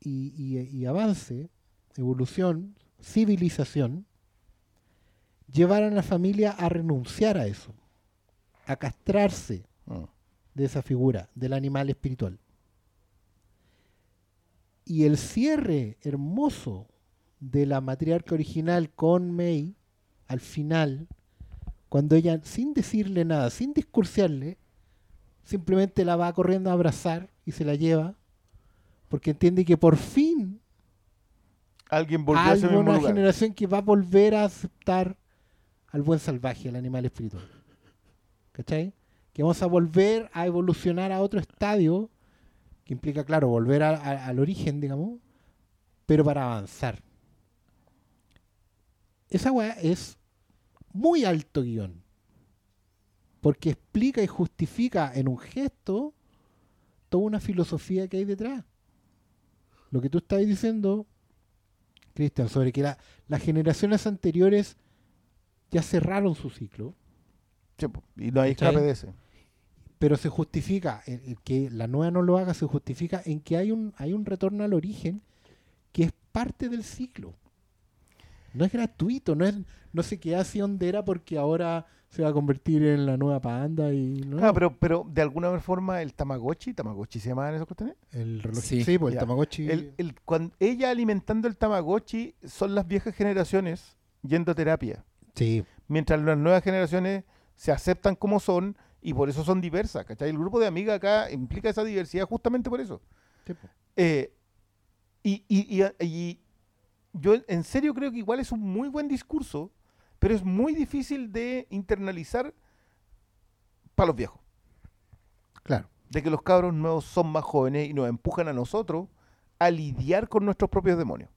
y, y- y avance, evolución, civilización, llevaron a la familia a renunciar a eso, a castrarse Mm. de esa figura, del animal espiritual. Y el cierre hermoso de la matriarca original con May, al final, cuando ella, sin decirle nada, sin discursiarle, simplemente la va corriendo a abrazar y se la lleva, porque entiende que por fin Alguien volvió a hay ese mismo una lugar. generación que va a volver a aceptar al buen salvaje, al animal espiritual. ¿Cachai? Que vamos a volver a evolucionar a otro estadio, que implica, claro, volver a- a- al origen, digamos, pero para avanzar. Esa weá es muy alto guion. Porque explica y justifica en un gesto toda una filosofía que hay detrás. Lo que tú estás diciendo, Cristian, sobre que la- las generaciones anteriores ya cerraron su ciclo, Sí, y no hay escape de ese. pero se justifica, el- el que la nueva no lo haga, se justifica en que hay un, hay un retorno al origen que es parte del ciclo. No es gratuito, no es no se queda así donde era porque ahora se va a convertir en la nueva panda y no. Ah, pero, pero de alguna forma el Tamagotchi, ¿Tamagotchi se llamaban esas cuestiones? el reloj, Sí, sí, pues el. Tamagotchi. El, el- cuan- ella alimentando el Tamagotchi son las viejas generaciones yendo a terapia. sí, Mientras las nuevas generaciones se aceptan como son y por eso son diversas. ¿cachai? El grupo de amigas acá implica esa diversidad justamente por eso. sí, pues. Eh, y, y- y- y yo en serio creo que igual es un muy buen discurso, pero es muy difícil de internalizar para los viejos. claro. De que los cabros nuevos son más jóvenes y nos empujan a nosotros a lidiar con nuestros propios demonios.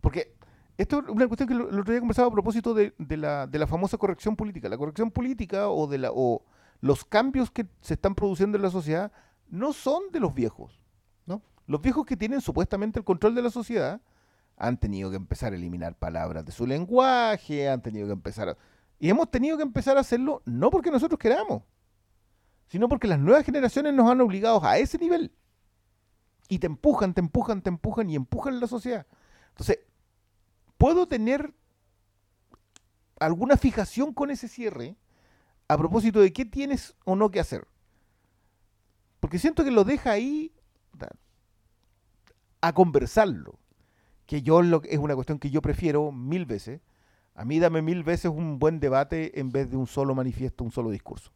Porque esto es una cuestión que el otro día conversaba a propósito de, de la, de la famosa corrección política. La corrección política o, de la, o los cambios que se están produciendo en la sociedad no son de los viejos. No. Los viejos que tienen supuestamente el control de la sociedad han tenido que empezar a eliminar palabras de su lenguaje, han tenido que empezar. Y hemos tenido que empezar a hacerlo no porque nosotros queramos, sino porque las nuevas generaciones nos han obligado a ese nivel. Y te empujan, te empujan, te empujan y empujan la sociedad. Entonces, puedo tener alguna fijación con ese cierre a propósito de qué tienes o no que hacer. Porque siento que lo deja ahí a conversarlo. Que yo lo, es una cuestión que yo prefiero mil veces. A mí dame mil veces un buen debate en vez de un solo manifiesto, un solo discurso.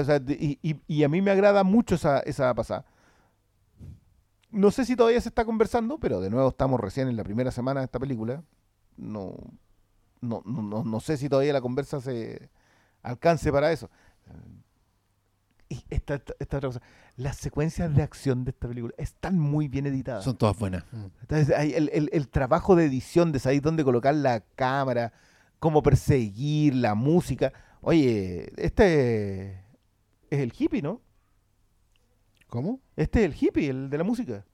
Exacto. Y, y- y a mí me agrada mucho esa, esa pasada. No sé si todavía se está conversando, pero de nuevo estamos recién en la primera semana de esta película. No, no, no, no, no sé si todavía la conversa se alcance para eso. Y esta, esta- esta otra cosa. Las secuencias de acción de esta película están muy bien editadas. Son todas buenas. Entonces, hay el, el- el trabajo de edición, de saber dónde colocar la cámara, cómo perseguir, la música. Oye, este es el hippie, ¿no? ¿Cómo? Este es el hippie, el de la música.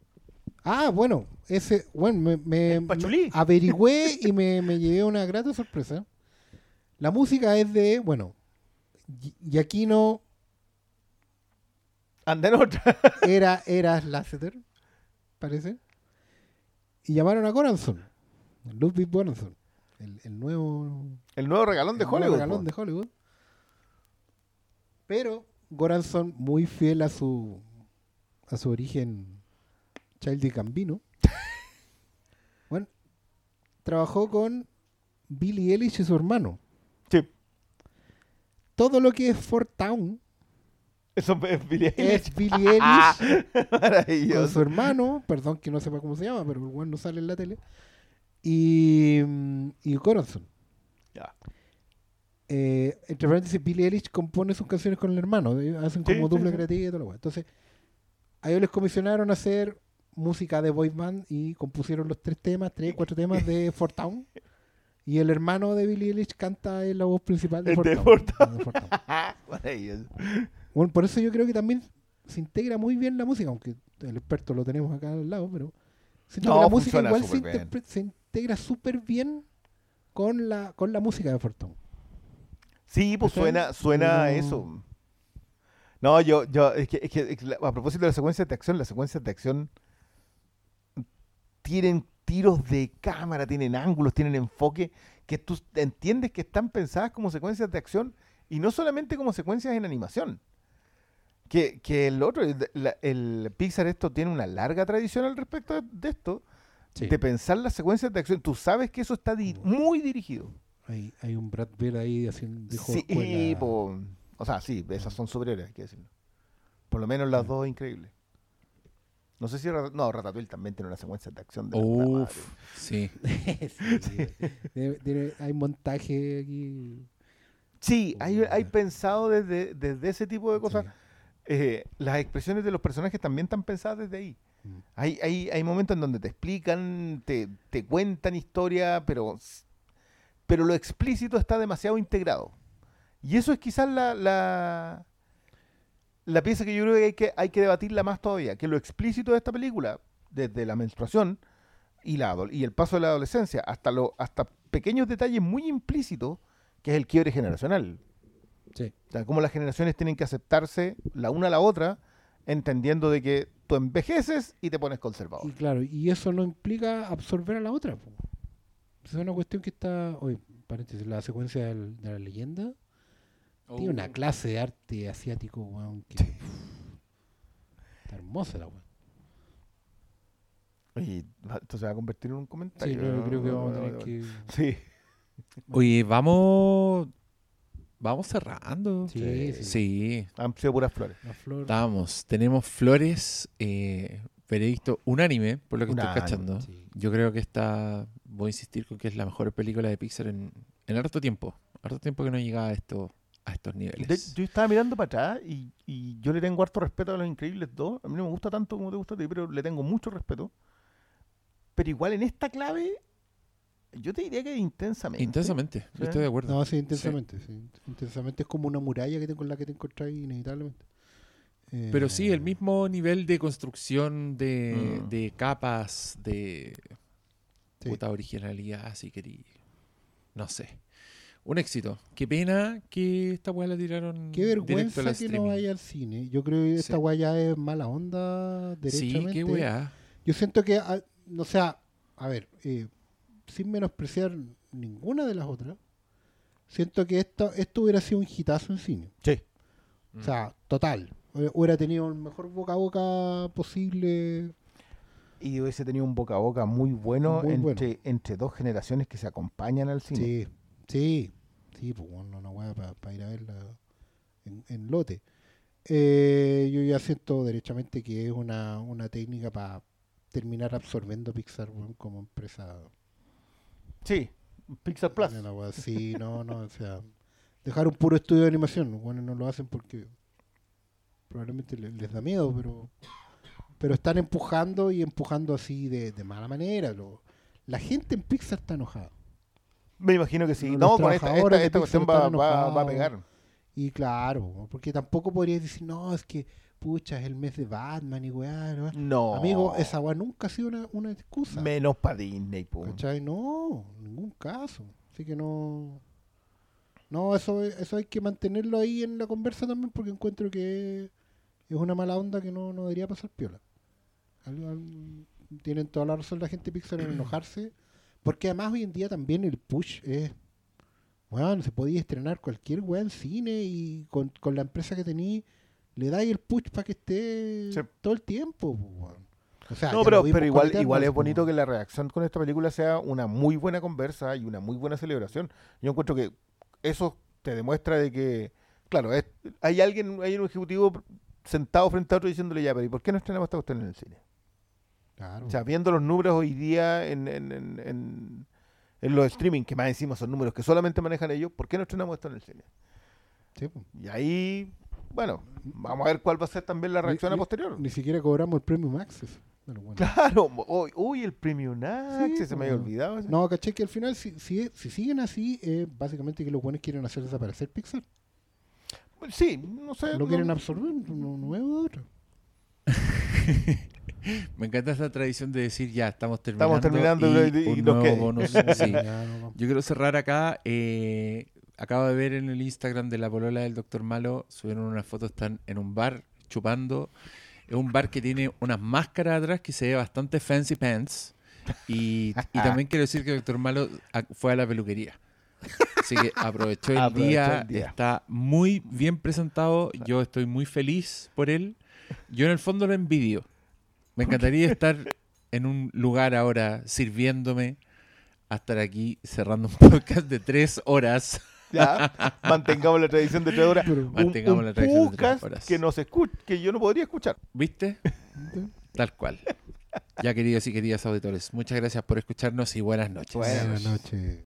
Ah, bueno, ese, bueno, me, me- El Pachulí. me averigüé y me, me llevé una grata sorpresa. La música es de, bueno, Y- Otra. era, era Lasseter, parece. Y llamaron a Goranson, Ludwig Goranson, el, el nuevo El nuevo regalón de el nuevo Hollywood. regalón po. de Hollywood. Pero Goranson, muy fiel a su a su origen Childish Gambino, bueno, trabajó con Billy Eilish y su hermano. Sí. Todo lo que es Fort Town Eso es Billie Eilish. es Billy Eilish con Maravilloso. su hermano, perdón que no sepa cómo se llama, pero el weón no sale en la tele, y, mm, y Goranson. Ya. eh, entre paréntesis, Billie Eilish compone sus canciones con el hermano, hacen como sí, doble sí. creativa y todo lo weá. Entonces, a ellos les comisionaron hacer música de boy band y compusieron los tres temas, tres, cuatro temas de Fort Town. Y el hermano de Billie Eilish canta en la voz principal de Fort de Town. Bueno, por eso yo creo que también se integra muy bien la música, aunque el experto lo tenemos acá al lado, pero siento No, que la música igual se, integra súper bien con la, con la música de Fort Town. Sí, pues suena, suena a eso. No, yo, yo, es que, es que- es que la- a propósito de las secuencias de acción, las secuencias de acción tienen tiros de cámara, tienen ángulos, tienen enfoque, que tú entiendes que están pensadas como secuencias de acción y no solamente como secuencias en animación. Que, que el otro, el, la- el Pixar esto tiene una larga tradición al respecto de, esto, de pensar las secuencias de acción. Tú sabes que eso está di- muy dirigido. Hay, hay un Brad Pitt ahí haciendo Sí, po- o sea, sí, esas son superiores, hay que decirlo. Por lo menos las dos increíbles. No sé si no, Ratatouille también tiene una secuencia de acción de. Uf, sí. Hay montaje aquí. Sí, hay, hay pensado desde, desde ese tipo de cosas. Sí. Eh, las expresiones de los personajes también están pensadas desde ahí. Mm. Hay, hay, hay momentos en donde te explican, te, te cuentan historia, pero, pero lo explícito está demasiado integrado. Y eso es quizás la, la, la pieza que yo creo que hay, que hay que debatirla más todavía, que lo explícito de esta película, desde la menstruación y, la, y el paso de la adolescencia, hasta, lo, hasta pequeños detalles muy implícitos, que es el quiebre generacional. Sí. O sea, cómo las generaciones tienen que aceptarse la una a la otra, entendiendo de que tú envejeces y te pones conservador. Y claro, y eso no implica absorber a la otra. po. Esa es una cuestión que está. Oye, paréntesis, la secuencia del- de la leyenda tiene una clase de arte asiático, weón, que. uf, está hermosa la weón. Y va- esto se va a convertir en un Sí, comentario. no, yo creo que vamos a tener que. Sí. Oye, vamos. Vamos cerrando. Sí, sí. Sí, Han sido puras flores. La flor. estamos. Tenemos flores. Eh, veredicto unánime, por lo que Unánime, estoy cachando. sí. Yo creo que esta. Voy a insistir con que es la mejor película de Pixar en, en harto tiempo. Harto tiempo que no llegaba a, esto, a estos niveles. De- yo estaba mirando para atrás y, y yo le tengo harto respeto a los Increíbles 2. A mí no me gusta tanto como te gusta a ti, pero le tengo mucho respeto. Pero igual en esta clave, yo te diría que intensamente. Intensamente, yo Sí. estoy de acuerdo. No, sí, intensamente. sí. Intensamente es como una muralla que te, con la que te encontrás inevitablemente. Eh, Pero sí, el mismo nivel de construcción de, Mm. de capas, de Sí. puta originalidad, si querí. No sé. Un éxito. Qué pena que esta weá la tiraron Qué vergüenza que streaming. no vaya al cine. Yo creo que esta Sí. weá ya es mala onda Sí, qué weá. Yo siento que, ah, no sea, a ver, eh, sin menospreciar ninguna de las otras, siento que esto, esto hubiera sido un hitazo en cine. Sí. O sea, total. Hu- Hubiera tenido el mejor boca a boca posible. Y hubiese tenido un boca a boca muy bueno, Muy bueno. entre, entre dos generaciones que se acompañan al cine. Sí, sí, sí, pues bueno, una weá para ir a verla en, en lote. Eh, yo ya siento derechamente que es una, una técnica para terminar absorbiendo Pixar weón, como empresa. Sí. Pixar Plus. Así, no, no, o sea, dejar un puro estudio de animación. Bueno, no lo hacen porque probablemente le- les, da miedo, pero pero están empujando y empujando así de, de mala manera. Lo- la gente en Pixar está enojada. Me imagino que sí. Los No, con esta, esta, esta cuestión va, va- va a pegar. Y claro, porque tampoco podrías decir, no, es que, pucha, es el mes de Batman y weá. ¿no? No. Amigo, esa weá nunca ha sido una, una excusa. Menos para Disney, po. ¿Cachai? No, ningún caso. Así que no. No, eso, eso hay que mantenerlo ahí en la conversa también porque encuentro que es una mala onda que no, no debería pasar piola. Al- al- tienen toda la razón la gente Pixar en enojarse. Porque además hoy en día también el push es. Bueno, se podía estrenar cualquier weá en cine y con, con la empresa que tení le dais el push para que esté Sí. todo el tiempo. O sea, No, pero, pero igual, igual es po, bonito que la reacción con esta película sea una muy buena conversa y una muy buena celebración. Yo encuentro que eso te demuestra de que, claro, es- hay alguien, hay un ejecutivo sentado frente a otro diciéndole ya, pero ¿y por qué no estrenamos esta cuestión en el cine? Claro. O sea, viendo los números hoy día en, en, en, los streaming, que más encima son números que solamente manejan ellos, ¿por qué no estrenamos esto en el cine? Sí. Y ahí, bueno, vamos a ver cuál va a ser también la reacción Ni- a posterior. Ni siquiera cobramos el premium access. Bueno. Claro, uy, uy, el Premium Access, se me había olvidado. ese. No, caché que al final, si, si, si siguen así, eh, básicamente que los buenos quieren hacer desaparecer Pixar. Sí, no sé. Lo no- quieren absorber, no, no es otro. Me encanta esta tradición de decir ya, estamos terminando. Estamos terminando y y- y un nos nuevo bonus. Sí. No. Yo quiero cerrar acá. eh, acabo de ver en el Instagram de la polola del Doctor Malo, subieron unas fotos, están en un bar chupando. Es un bar que tiene unas máscaras atrás que se ve bastante fancy pants. Y, y también quiero decir que el Doctor Malo a- fue a la peluquería. Así que aprovechó el, Aprovechó día, el día. está muy bien presentado. Yo estoy muy feliz por él. Yo en el fondo lo envidio. Me encantaría estar en un lugar ahora sirviéndome a estar aquí cerrando un podcast de tres horas. Ya, mantengamos la tradición de tres horas. Un- Mantengamos un la tradición de tres horas. que no se escucha, que yo no podría escuchar. ¿Viste? Tal cual. Ya queridos y queridas auditores, muchas gracias por escucharnos y buenas noches. Buenas noches.